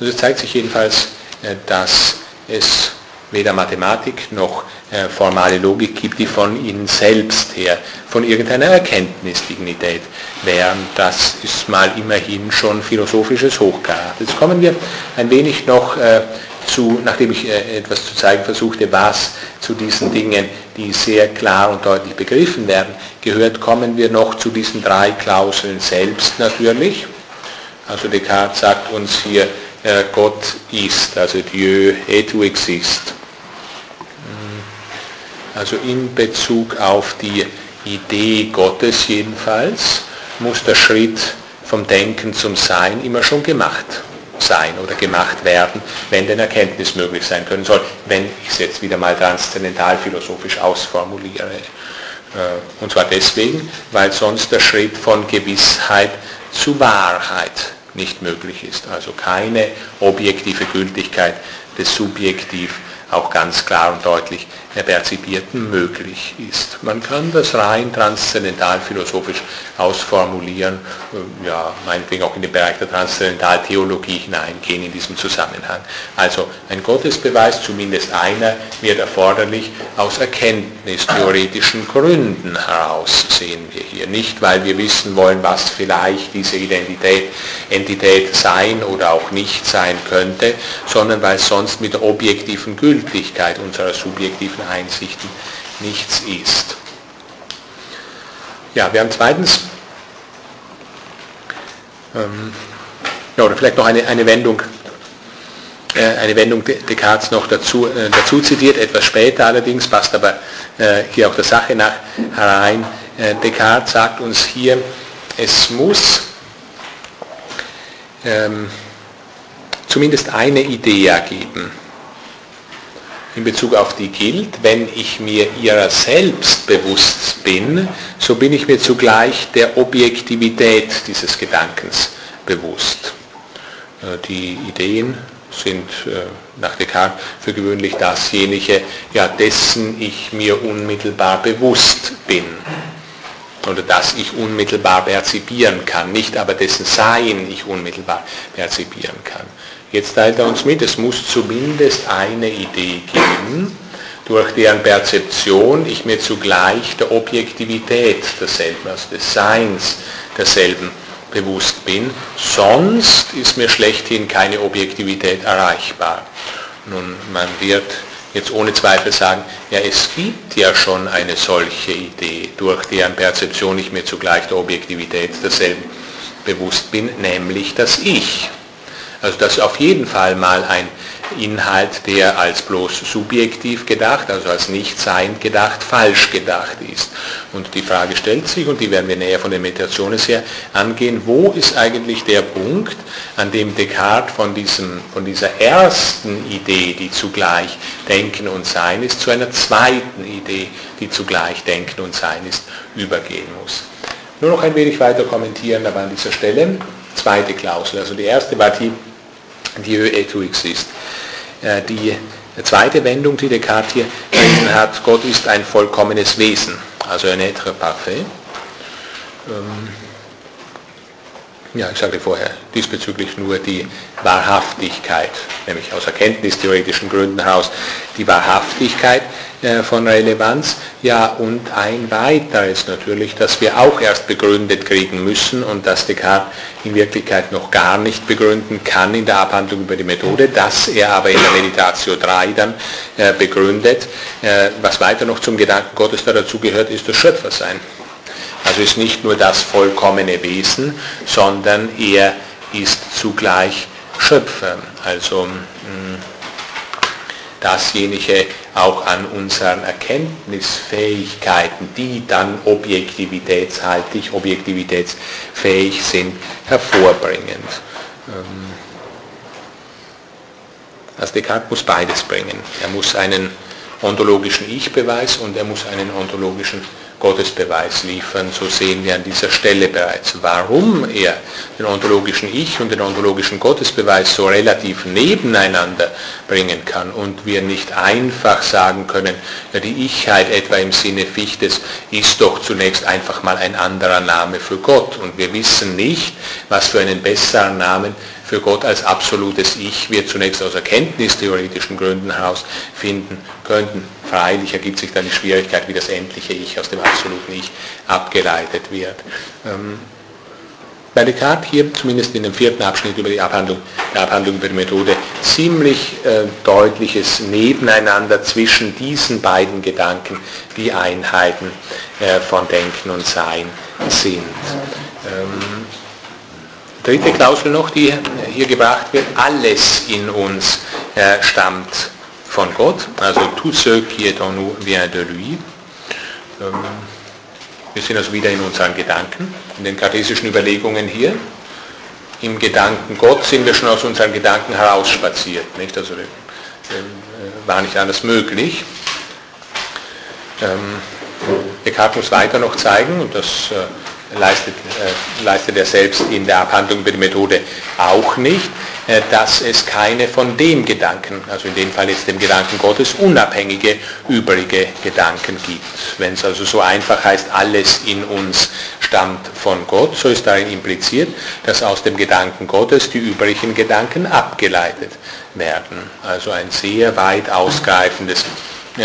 Also es zeigt sich jedenfalls, äh, dass es weder Mathematik noch äh, formale Logik gibt, die von ihnen selbst her, von irgendeiner Erkenntnisdignität wären. Das ist mal immerhin schon philosophisches Hochgrad. Jetzt kommen wir ein wenig noch äh, zu, nachdem ich äh, etwas zu zeigen versuchte, was zu diesen Dingen, die sehr klar und deutlich begriffen werden, gehört, kommen wir noch zu diesen drei Klauseln selbst natürlich. Also Descartes sagt uns hier, äh, Gott ist, also Dieu et tu exist. Also in Bezug auf die Idee Gottes jedenfalls muss der Schritt vom Denken zum Sein immer schon gemacht sein oder gemacht werden, wenn denn Erkenntnis möglich sein können soll, wenn ich es jetzt wieder mal transzendental philosophisch ausformuliere. Äh, und zwar deswegen, weil sonst der Schritt von Gewissheit zu Wahrheit nicht möglich ist. Also keine objektive Gültigkeit des Subjektiv auch ganz klar und deutlich Perzipierten möglich ist. Man kann das rein transzendental philosophisch ausformulieren, äh, ja, meinetwegen auch in den Bereich der Transzendentaltheologie hineingehen in diesem Zusammenhang. Also ein Gottesbeweis, zumindest einer, wird erforderlich aus erkenntnistheoretischen Gründen heraus, sehen wir hier. Nicht, weil wir wissen wollen, was vielleicht diese Identität, Entität sein oder auch nicht sein könnte, sondern weil es sonst mit der objektiven Gültigkeit unserer subjektiven Einsichten nichts ist. Ja, wir haben zweitens, ähm, ja, oder vielleicht noch eine, eine Wendung, äh, eine Wendung Descartes noch dazu, äh, dazu zitiert, etwas später allerdings, passt aber äh, hier auch der Sache nach herein. Äh, Descartes sagt uns hier, es muss ähm, zumindest eine Idee ergeben in Bezug auf die gilt, wenn ich mir ihrer selbst bewusst bin, so bin ich mir zugleich der Objektivität dieses Gedankens bewusst. Äh, die Ideen sind äh, nach Descartes für gewöhnlich dasjenige, ja, dessen ich mir unmittelbar bewusst bin oder das ich unmittelbar perzipieren kann, nicht aber dessen Sein ich unmittelbar perzipieren kann. Jetzt teilt er uns mit, es muss zumindest eine Idee geben, durch deren Perzeption ich mir zugleich der Objektivität derselben, also des Seins derselben bewusst bin. Sonst ist mir schlechthin keine Objektivität erreichbar. Nun, man wird jetzt ohne Zweifel sagen, ja, es gibt ja schon eine solche Idee, durch deren Perzeption ich mir zugleich der Objektivität derselben bewusst bin, nämlich das Ich. Also das ist auf jeden Fall mal ein Inhalt, der als bloß subjektiv gedacht, also als nicht sein gedacht, falsch gedacht ist. Und die Frage stellt sich, und die werden wir näher von den Meditationen her angehen, wo ist eigentlich der Punkt, an dem Descartes von, diesem, von dieser ersten Idee, die zugleich Denken und Sein ist, zu einer zweiten Idee, die zugleich Denken und Sein ist, übergehen muss. Nur noch ein wenig weiter kommentieren, aber an dieser Stelle, zweite Klausel. Also die erste war die, Dieu et tu exist. Äh, die zweite Wendung, die Descartes hier hat, Gott ist ein vollkommenes Wesen, also ein être parfait. Ähm, ja, ich sagte vorher, diesbezüglich nur die Wahrhaftigkeit, nämlich aus erkenntnistheoretischen Gründen heraus, die Wahrhaftigkeit von Relevanz. Ja, und ein weiteres natürlich, das wir auch erst begründet kriegen müssen und das Descartes in Wirklichkeit noch gar nicht begründen kann in der Abhandlung über die Methode, das er aber in der Meditatio 3 dann äh, begründet. Äh, was weiter noch zum Gedanken Gottes da dazu gehört, ist das Schöpfersein. Also ist nicht nur das vollkommene Wesen, sondern er ist zugleich Schöpfer. Also hm, dasjenige auch an unseren Erkenntnisfähigkeiten, die dann objektivitätshaltig, objektivitätsfähig sind, hervorbringend. Ähm, also Descartes muss beides bringen. Er muss einen ontologischen Ich-Beweis und er muss einen ontologischen Gottesbeweis liefern. So sehen wir an dieser Stelle bereits, warum er den ontologischen Ich und den ontologischen Gottesbeweis so relativ nebeneinander bringen kann und wir nicht einfach sagen können, ja, die Ichheit etwa im Sinne Fichtes ist doch zunächst einfach mal ein anderer Name für Gott und wir wissen nicht, was für einen besseren Namen für Gott als absolutes Ich wir zunächst aus erkenntnistheoretischen Gründen heraus finden könnten. Freilich ergibt sich dann die Schwierigkeit, wie das endliche Ich aus dem absoluten Ich abgeleitet wird. Ähm, bei Descartes hier, zumindest in dem vierten Abschnitt über die Abhandlung, der Abhandlung über die Methode, ziemlich äh, deutliches Nebeneinander zwischen diesen beiden Gedanken, die Einheiten äh, von Denken und Sein sind. Ähm, dritte Klausel noch, die hier gebracht wird, alles in uns äh, stammt von Gott, also tout ce qui est en nous vient de lui. Ähm, wir sind also wieder in unseren Gedanken, in den kartesischen Überlegungen hier. im Gedanken Gott sind wir schon aus unseren Gedanken herausspaziert. Nicht? Also war nicht anders möglich. Ähm, Descartes muss weiter noch zeigen, und das äh, leistet, äh, leistet er selbst in der Abhandlung über die Methode auch nicht, äh, dass es keine von dem Gedanken, also in dem Fall jetzt dem Gedanken Gottes, unabhängige, übrige Gedanken gibt. Wenn es also so einfach heißt, alles in uns stammt von Gott, so ist darin impliziert, dass aus dem Gedanken Gottes die übrigen Gedanken abgeleitet werden. Also ein sehr weit ausgreifendes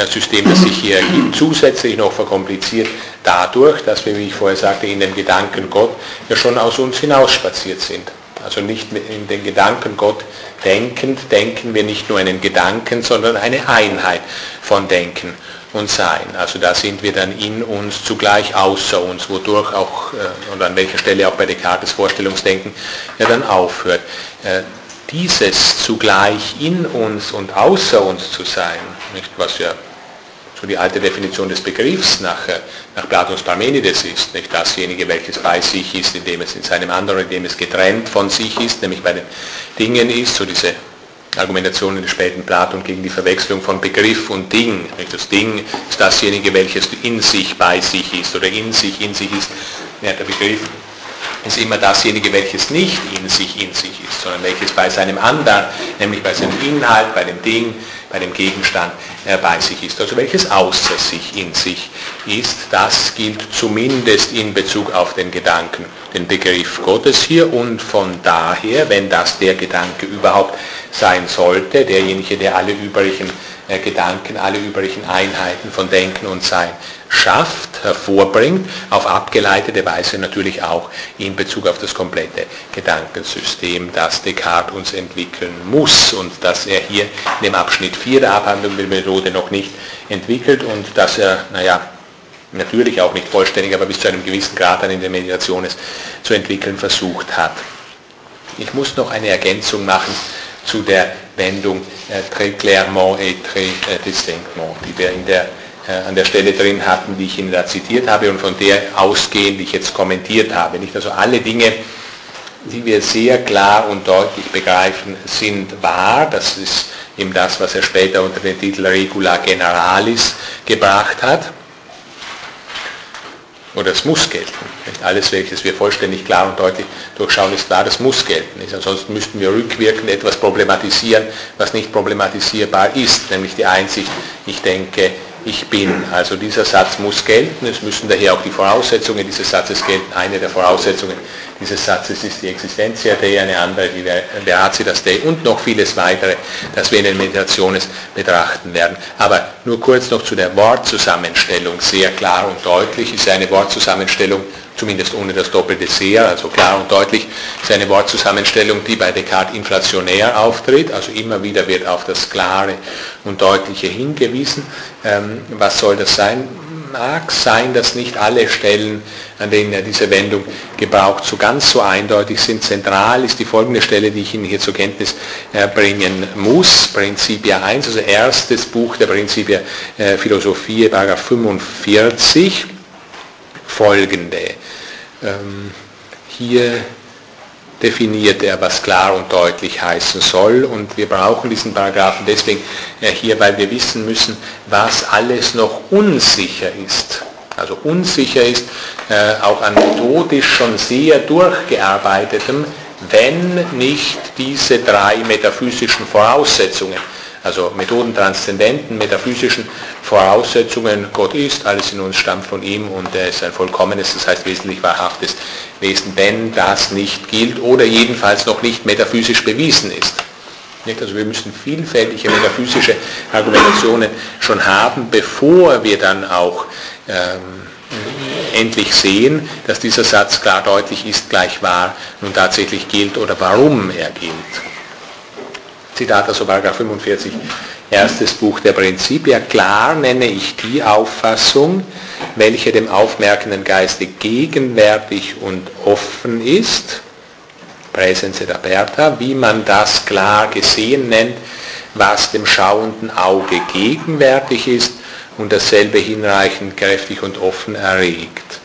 System, das sich hier ergibt, zusätzlich noch verkompliziert dadurch, dass wir, wie ich vorher sagte, in dem Gedanken Gott ja schon aus uns hinausspaziert sind. Also nicht in den Gedanken Gott denkend, denken wir nicht nur einen Gedanken, sondern eine Einheit von Denken und Sein. Also da sind wir dann in uns zugleich außer uns, wodurch auch, äh, und an welcher Stelle auch bei Descartes Vorstellungsdenken ja dann aufhört. Äh, dieses zugleich in uns und außer uns zu sein, nicht, was ja so die alte Definition des Begriffs nach, nach Platons Parmenides ist, nicht dasjenige, welches bei sich ist, indem es in seinem anderen, indem es getrennt von sich ist, nämlich bei den Dingen ist, so diese Argumentationen des späten Platon gegen die Verwechslung von Begriff und Ding. Nicht? Das Ding ist dasjenige, welches in sich bei sich ist oder in sich in sich ist. Ja, der Begriff ist immer dasjenige, welches nicht in sich in sich ist, sondern welches bei seinem anderen, nämlich bei seinem Inhalt, bei dem Ding, bei dem Gegenstand bei sich ist. Also welches außer sich in sich ist, das gilt zumindest in Bezug auf den Gedanken, den Begriff Gottes hier und von daher, wenn das der Gedanke überhaupt sein sollte, derjenige, der alle übrigen Gedanken, alle übrigen Einheiten von Denken und Sein schafft, hervorbringt, auf abgeleitete Weise natürlich auch in Bezug auf das komplette Gedankensystem, das Descartes uns entwickeln muss und das er hier in dem Abschnitt 4 der Abhandlung der Methode noch nicht entwickelt und dass er, naja, natürlich auch nicht vollständig, aber bis zu einem gewissen Grad dann in der Meditation es zu entwickeln versucht hat. Ich muss noch eine Ergänzung machen zu der Wendung äh, très clairement et très äh, distinctement, die wir in der äh, an der Stelle drin hatten, die ich Ihnen da zitiert habe und von der ausgehend ich jetzt kommentiert habe. Nicht? Also alle Dinge, die wir sehr klar und deutlich begreifen, sind wahr. Das ist eben das, was er später unter den Titel Regula Generalis gebracht hat. Oder es muss gelten. Alles, welches wir vollständig klar und deutlich durchschauen, ist klar, das muss gelten. Ansonsten müssten wir rückwirkend etwas problematisieren, was nicht problematisierbar ist, nämlich die Einsicht, ich denke, ich bin. Also dieser Satz muss gelten, es müssen daher auch die Voraussetzungen dieses Satzes gelten. Eine der Voraussetzungen dieses Satzes ist die Existentia Dei, eine andere die Veracitas Dei und noch vieles weitere, das wir in den Meditationen betrachten werden. Aber nur kurz noch zu der Wortzusammenstellung. Sehr klar und deutlich ist eine Wortzusammenstellung zumindest ohne das doppelte sehr, also klar und deutlich, ist eine Wortzusammenstellung, die bei Descartes inflationär auftritt, also immer wieder wird auf das Klare und Deutliche hingewiesen. Ähm, was soll das sein? Mag sein, dass nicht alle Stellen, an denen er diese Wendung gebraucht, so ganz so eindeutig sind. Zentral ist die folgende Stelle, die ich Ihnen hier zur Kenntnis äh, bringen muss. Prinzipia 1, also erstes Buch der Prinzipia äh, Philosophie, Paragraph 45 folgende. Ähm, hier definiert er, was klar und deutlich heißen soll. Und wir brauchen diesen Paragraphen deswegen äh, hier, weil wir wissen müssen, was alles noch unsicher ist. Also unsicher ist äh, auch an methodisch schon sehr durchgearbeitetem, wenn nicht diese drei metaphysischen Voraussetzungen also Methoden transzendenten, metaphysischen Voraussetzungen. Gott ist, alles in uns stammt von ihm und er ist ein vollkommenes, das heißt wesentlich wahrhaftes Wesen, wenn das nicht gilt oder jedenfalls noch nicht metaphysisch bewiesen ist. Also wir müssen vielfältige metaphysische Argumentationen schon haben, bevor wir dann auch ähm, endlich sehen, dass dieser Satz klar deutlich ist, gleich wahr, nun tatsächlich gilt oder warum er gilt. Zitat also Paragraph 45, erstes Buch der Prinzipia, klar nenne ich die Auffassung, welche dem aufmerkenden Geiste gegenwärtig und offen ist, Präsenz et aperta, wie man das klar gesehen nennt, was dem schauenden Auge gegenwärtig ist und dasselbe hinreichend kräftig und offen erregt.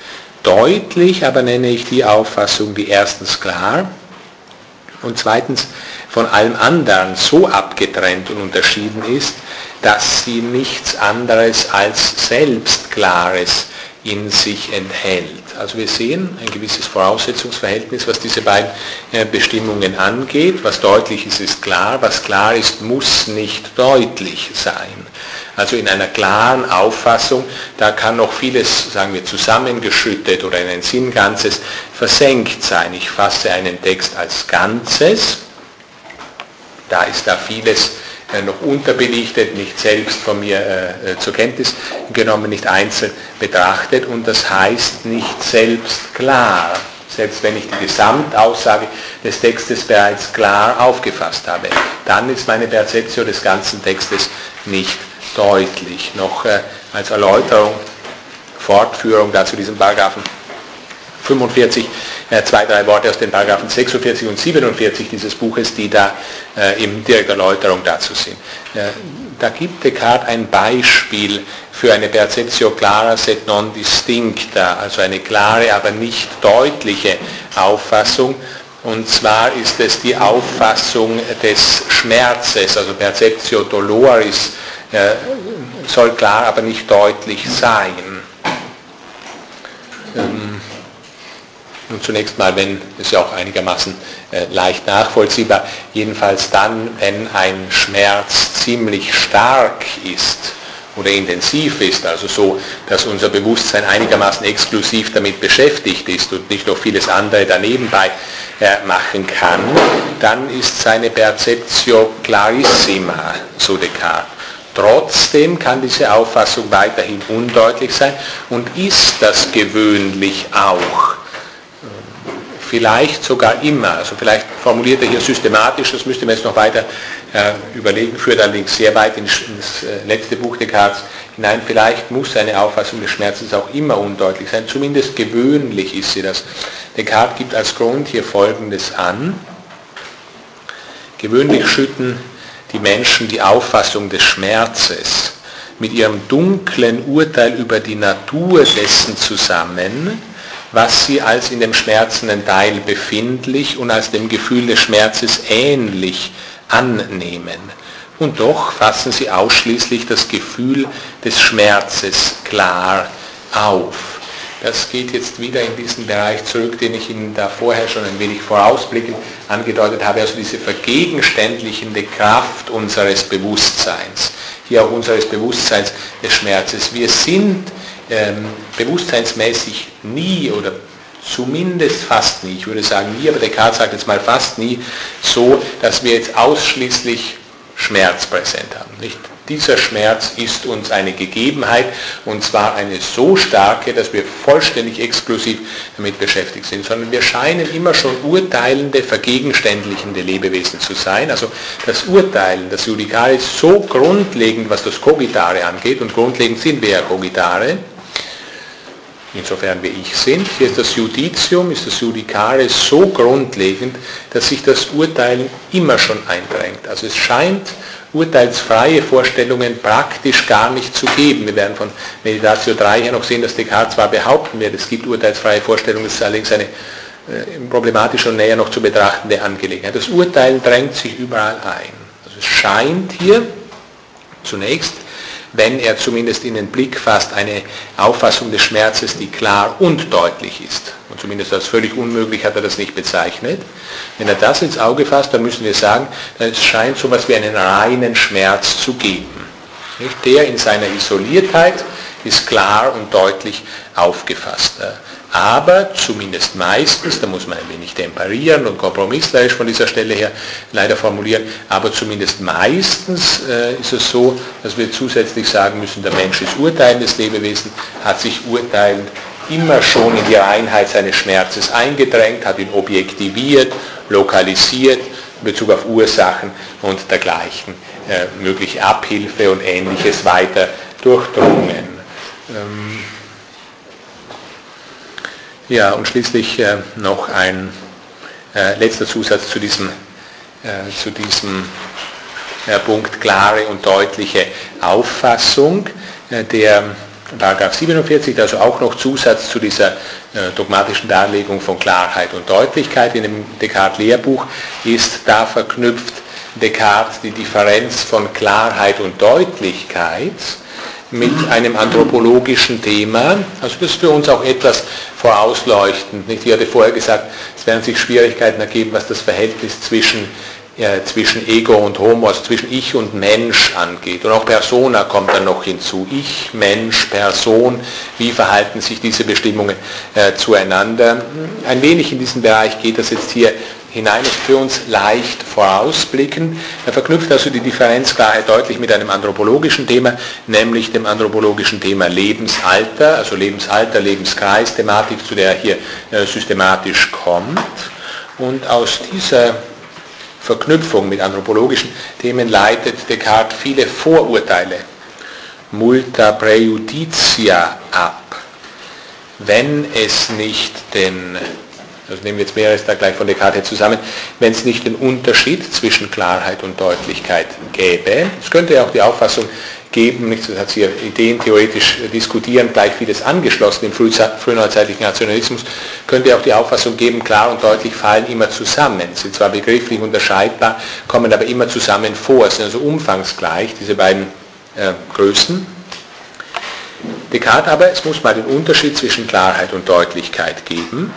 Deutlich aber nenne ich die Auffassung, die erstens klar, und zweitens von allem anderen so abgetrennt und unterschieden ist, dass sie nichts anderes als Selbstklares in sich enthält. Also wir sehen ein gewisses Voraussetzungsverhältnis, was diese beiden äh, Bestimmungen angeht. Was deutlich ist, ist klar. Was klar ist, muss nicht deutlich sein. Also in einer klaren Auffassung, da kann noch vieles, sagen wir, zusammengeschüttet oder in ein Sinnganzes versenkt sein. Ich fasse einen Text als Ganzes, da ist da vieles äh, noch unterbelichtet, nicht selbst von mir äh, äh, zur Kenntnis genommen, nicht einzeln betrachtet. Und das heißt nicht selbst klar, selbst wenn ich die Gesamtaussage des Textes bereits klar aufgefasst habe, dann ist meine Perzeption des ganzen Textes nicht deutlich. Noch äh, als Erläuterung, Fortführung dazu diesen Paragraphen 45, äh, zwei, drei Worte aus den Paragraphen 46 und 47 dieses Buches, die da äh, in direkter Erläuterung dazu sind. Da gibt Descartes ein Beispiel für eine Perceptio clara sed non distincta, also eine klare, aber nicht deutliche Auffassung. Und zwar ist es die Auffassung des Schmerzes, also Perceptio doloris, soll klar, aber nicht deutlich sein. Ähm, und zunächst mal, wenn, ist ja auch einigermaßen äh, leicht nachvollziehbar, jedenfalls dann, wenn ein Schmerz ziemlich stark ist oder intensiv ist, also so, dass unser Bewusstsein einigermaßen exklusiv damit beschäftigt ist und nicht noch vieles andere danebenbei äh, machen kann, dann ist seine Perceptio clarissima, so Descartes. Trotzdem kann diese Auffassung weiterhin undeutlich sein und ist das gewöhnlich auch. Vielleicht sogar immer. Also vielleicht formuliert er hier systematisch, das müsste man jetzt noch weiter äh, überlegen, führt allerdings sehr weit ins, äh, letzte Buch Descartes hinein. Vielleicht muss eine Auffassung des Schmerzes auch immer undeutlich sein. Zumindest gewöhnlich ist sie das. Descartes gibt als Grund hier Folgendes an. Gewöhnlich schütten die Menschen die Auffassung des Schmerzes mit ihrem dunklen Urteil über die Natur dessen zusammen, was sie als in dem schmerzenden Teil befindlich und als dem Gefühl des Schmerzes ähnlich annehmen. Und doch fassen sie ausschließlich das Gefühl des Schmerzes klar auf. Das geht jetzt wieder in diesen Bereich zurück, den ich Ihnen da vorher schon ein wenig vorausblickend angedeutet habe, also diese vergegenständlichende Kraft unseres Bewusstseins, hier auch unseres Bewusstseins des Schmerzes. Wir sind ähm, bewusstseinsmäßig nie oder zumindest fast nie, ich würde sagen nie, aber Descartes sagt jetzt mal fast nie, so, dass wir jetzt ausschließlich Schmerz präsent haben. Nicht? Dieser Schmerz ist uns eine Gegebenheit und zwar eine so starke, dass wir vollständig exklusiv damit beschäftigt sind, sondern wir scheinen immer schon urteilende, vergegenständlichende Lebewesen zu sein. Also das Urteilen, das Judikare ist so grundlegend, was das Kogitare angeht und grundlegend sind wir ja Kogitare, insofern wir ich sind. Hier ist das Judicium, ist das Judikare so grundlegend, dass sich das Urteilen immer schon eindrängt. Also es scheint urteilsfreie Vorstellungen praktisch gar nicht zu geben. Wir werden von Meditatio 3 her noch sehen, dass Descartes zwar behaupten wird, es gibt urteilsfreie Vorstellungen, das ist allerdings eine äh, problematische und näher noch zu betrachtende Angelegenheit. Das Urteilen drängt sich überall ein. Also es scheint hier zunächst wenn er zumindest in den Blick fasst, eine Auffassung des Schmerzes, die klar und deutlich ist. Und zumindest als völlig unmöglich hat er das nicht bezeichnet. Wenn er das ins Auge fasst, dann müssen wir sagen, es scheint so etwas wie einen reinen Schmerz zu geben. Der in seiner Isoliertheit ist klar und deutlich aufgefasst aber zumindest meistens, da muss man ein wenig temperieren und kompromisslerisch von dieser Stelle her leider formulieren, aber zumindest meistens äh, ist es so, dass wir zusätzlich sagen müssen, der Mensch ist urteilendes Lebewesen, hat sich urteilend immer schon in die Reinheit seines Schmerzes eingedrängt, hat ihn objektiviert, lokalisiert in Bezug auf Ursachen und dergleichen, äh, mögliche Abhilfe und ähnliches weiter durchdrungen. Ähm, ja, und schließlich äh, noch ein äh, letzter Zusatz zu diesem, äh, zu diesem Punkt klare und deutliche Auffassung. Der Paragraph 47, also auch noch Zusatz zu dieser dogmatischen Darlegung von Klarheit und Deutlichkeit in dem Descartes-Lehrbuch ist da verknüpft Descartes die Differenz von Klarheit und Deutlichkeit mit einem anthropologischen Thema. Also das ist für uns auch etwas vorausleuchtend. Nicht? Ich hatte vorher gesagt, es werden sich Schwierigkeiten ergeben, was das Verhältnis zwischen äh, zwischen Ego und Homo, also zwischen Ich und Mensch angeht. Und auch Persona kommt dann noch hinzu. Ich, Mensch, Person, wie verhalten sich diese Bestimmungen äh, zueinander? Ein wenig in diesen Bereich geht das jetzt hier hinein, ist für uns leicht vorausblicken. Er verknüpft also die Differenzklarheit deutlich mit einem anthropologischen Thema, nämlich dem anthropologischen Thema Lebensalter, also Lebensalter, Lebenskreis, Thematik, zu der er hier äh, systematisch kommt. Und aus dieser Verknüpfung mit anthropologischen Themen leitet Descartes viele Vorurteile, multa prejudicia ab, wenn es nicht den, also nehmen wir jetzt mehreres da gleich von Descartes zusammen, wenn es nicht den Unterschied zwischen Klarheit und Deutlichkeit gäbe. Es könnte ja auch die Auffassung geben, nicht, das hat sie Ideen theoretisch diskutieren, gleich vieles angeschlossen im frühneuzeitlichen Nationalismus, könnte auch die Auffassung geben, klar und deutlich fallen immer zusammen, sind zwar begrifflich unterscheidbar, kommen aber immer zusammen vor, sind also umfangsgleich, diese beiden äh, Größen. Descartes aber, es muss mal den Unterschied zwischen Klarheit und Deutlichkeit geben.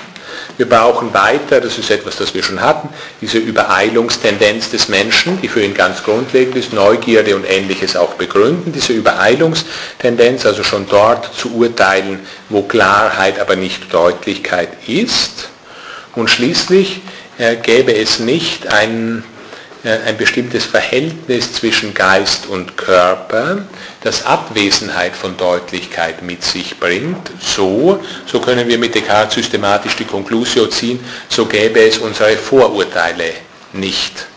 Wir brauchen weiter, das ist etwas, das wir schon hatten, diese Übereilungstendenz des Menschen, die für ihn ganz grundlegend ist, Neugierde und ähnliches auch begründen. Diese Übereilungstendenz, also schon dort zu urteilen, wo Klarheit, aber nicht Deutlichkeit ist. Und schließlich äh, gäbe es nicht ein ein bestimmtes Verhältnis zwischen Geist und Körper, das Abwesenheit von Deutlichkeit mit sich bringt. So, so können wir mit Descartes systematisch die Konklusio ziehen, so gäbe es unsere Vorurteile nicht.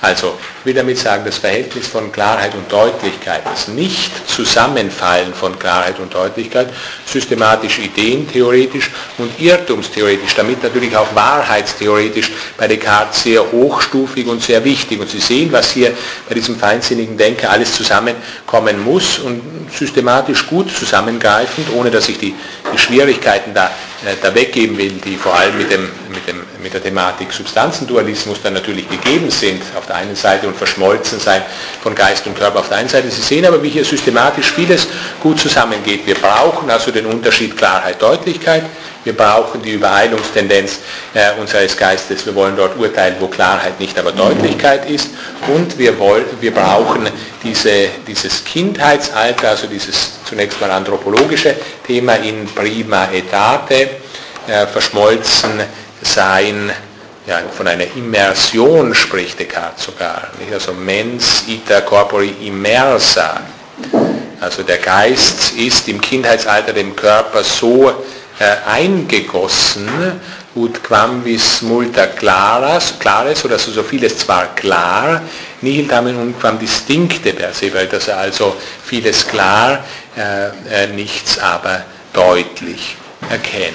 Also, ich will damit sagen, das Verhältnis von Klarheit und Deutlichkeit, das Nicht-Zusammenfallen von Klarheit und Deutlichkeit, systematisch ideentheoretisch und irrtumstheoretisch, damit natürlich auch wahrheitstheoretisch bei Descartes sehr hochstufig und sehr wichtig. Und Sie sehen, was hier bei diesem feinsinnigen Denker alles zusammenkommen muss und systematisch gut zusammengreifend, ohne dass ich die, die Schwierigkeiten da, äh, da weggeben will, die vor allem mit, dem, mit, dem, mit der Thematik Substanzendualismus dann natürlich gegeben sind, auf der einen Seite und verschmolzen sein von Geist und Körper auf der einen Seite. Sie sehen aber, wie hier systematisch vieles gut zusammengeht. Wir brauchen also den Unterschied Klarheit, Deutlichkeit. Wir brauchen die Übereilungstendenz äh, unseres Geistes. Wir wollen dort urteilen, wo Klarheit nicht, aber Deutlichkeit ist. Und wir, wollen, wir brauchen diese, dieses Kindheitsalter, also dieses zunächst mal anthropologische Thema in prima etate, äh, verschmolzen sein, ja, von einer Immersion spricht Descartes sogar. Nicht? Also mens ita corpori immersa. Also der Geist ist im Kindheitsalter dem Körper so äh, eingegossen, ut quam vis multa claras, clares, oder so, vieles zwar klar, nihil tamen und quam distincte per se, weil das also vieles klar, äh, äh, nichts aber deutlich erkennt.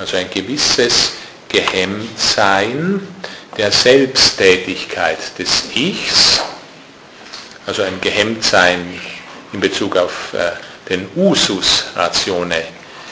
Also ein gewisses Gehemmtsein der Selbsttätigkeit des Ichs, also ein Gehemmtsein in Bezug auf äh, den Usus ratione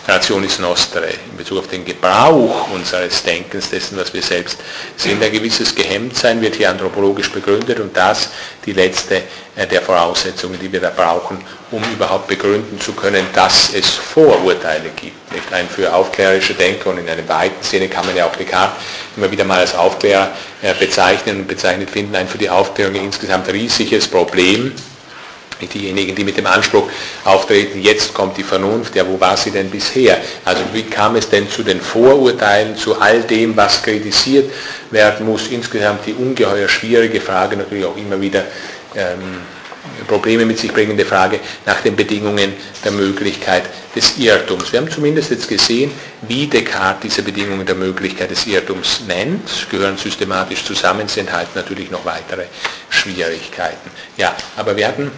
Rationis Nostre, in Bezug auf den Gebrauch unseres Denkens, dessen, was wir selbst sind. Ein gewisses Gehemmtsein wird hier anthropologisch begründet und das die letzte äh, der Voraussetzungen, die wir da brauchen, um überhaupt begründen zu können, dass es Vorurteile gibt. Nicht ein für aufklärerische Denker und in einer weiten Szene kann man ja auch Descartes immer wieder mal als Aufklärer äh, bezeichnen und bezeichnet finden, ein für die Aufklärung insgesamt riesiges Problem diejenigen, die mit dem Anspruch auftreten, jetzt kommt die Vernunft, ja, wo war sie denn bisher? Also wie kam es denn zu den Vorurteilen, zu all dem, was kritisiert werden muss? Insgesamt die ungeheuer schwierige Frage, natürlich auch immer wieder ähm, Probleme mit sich bringende Frage nach den Bedingungen der Möglichkeit des Irrtums. Wir haben zumindest jetzt gesehen, wie Descartes diese Bedingungen der Möglichkeit des Irrtums nennt, gehören systematisch zusammen, sie enthalten natürlich noch weitere Schwierigkeiten. Ja, aber wir hatten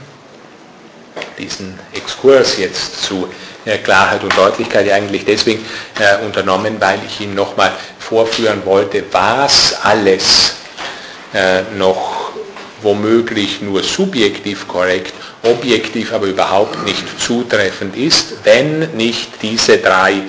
diesen Exkurs jetzt zu äh, Klarheit und Deutlichkeit eigentlich deswegen äh, unternommen, weil ich Ihnen nochmal vorführen wollte, was alles äh, noch womöglich nur subjektiv korrekt, objektiv aber überhaupt nicht zutreffend ist, wenn nicht diese drei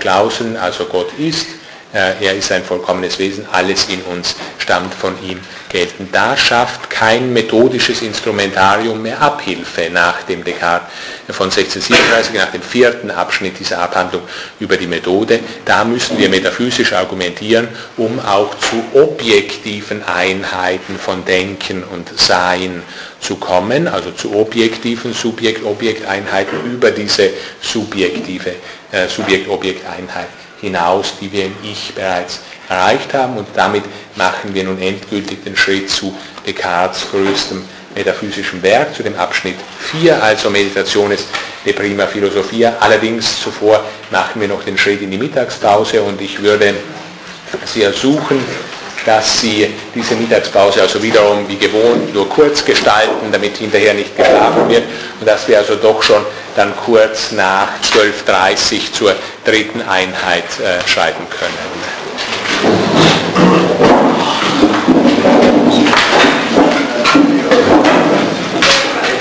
Klauseln, also Gott ist, er ist ein vollkommenes Wesen, alles in uns stammt von ihm gelten. Da schafft kein methodisches Instrumentarium mehr Abhilfe nach dem Descartes von 1637, nach dem vierten Abschnitt dieser Abhandlung über die Methode. Da müssen wir metaphysisch argumentieren, um auch zu objektiven Einheiten von Denken und Sein zu kommen, also zu objektiven Subjekt-Objekt-Einheiten über diese subjektive äh, Subjekt-Objekt-Einheit hinaus, die wir im Ich bereits erreicht haben. Und damit machen wir nun endgültig den Schritt zu Descartes größtem metaphysischen Werk, zu dem Abschnitt 4, also Meditationes de prima philosophia. Allerdings zuvor machen wir noch den Schritt in die Mittagspause und ich würde Sie ersuchen, dass Sie diese Mittagspause also wiederum wie gewohnt nur kurz gestalten, damit hinterher nicht geschlafen wird und dass wir also doch schon dann kurz nach 12.30 Uhr zur dritten Einheit äh, schreiben können.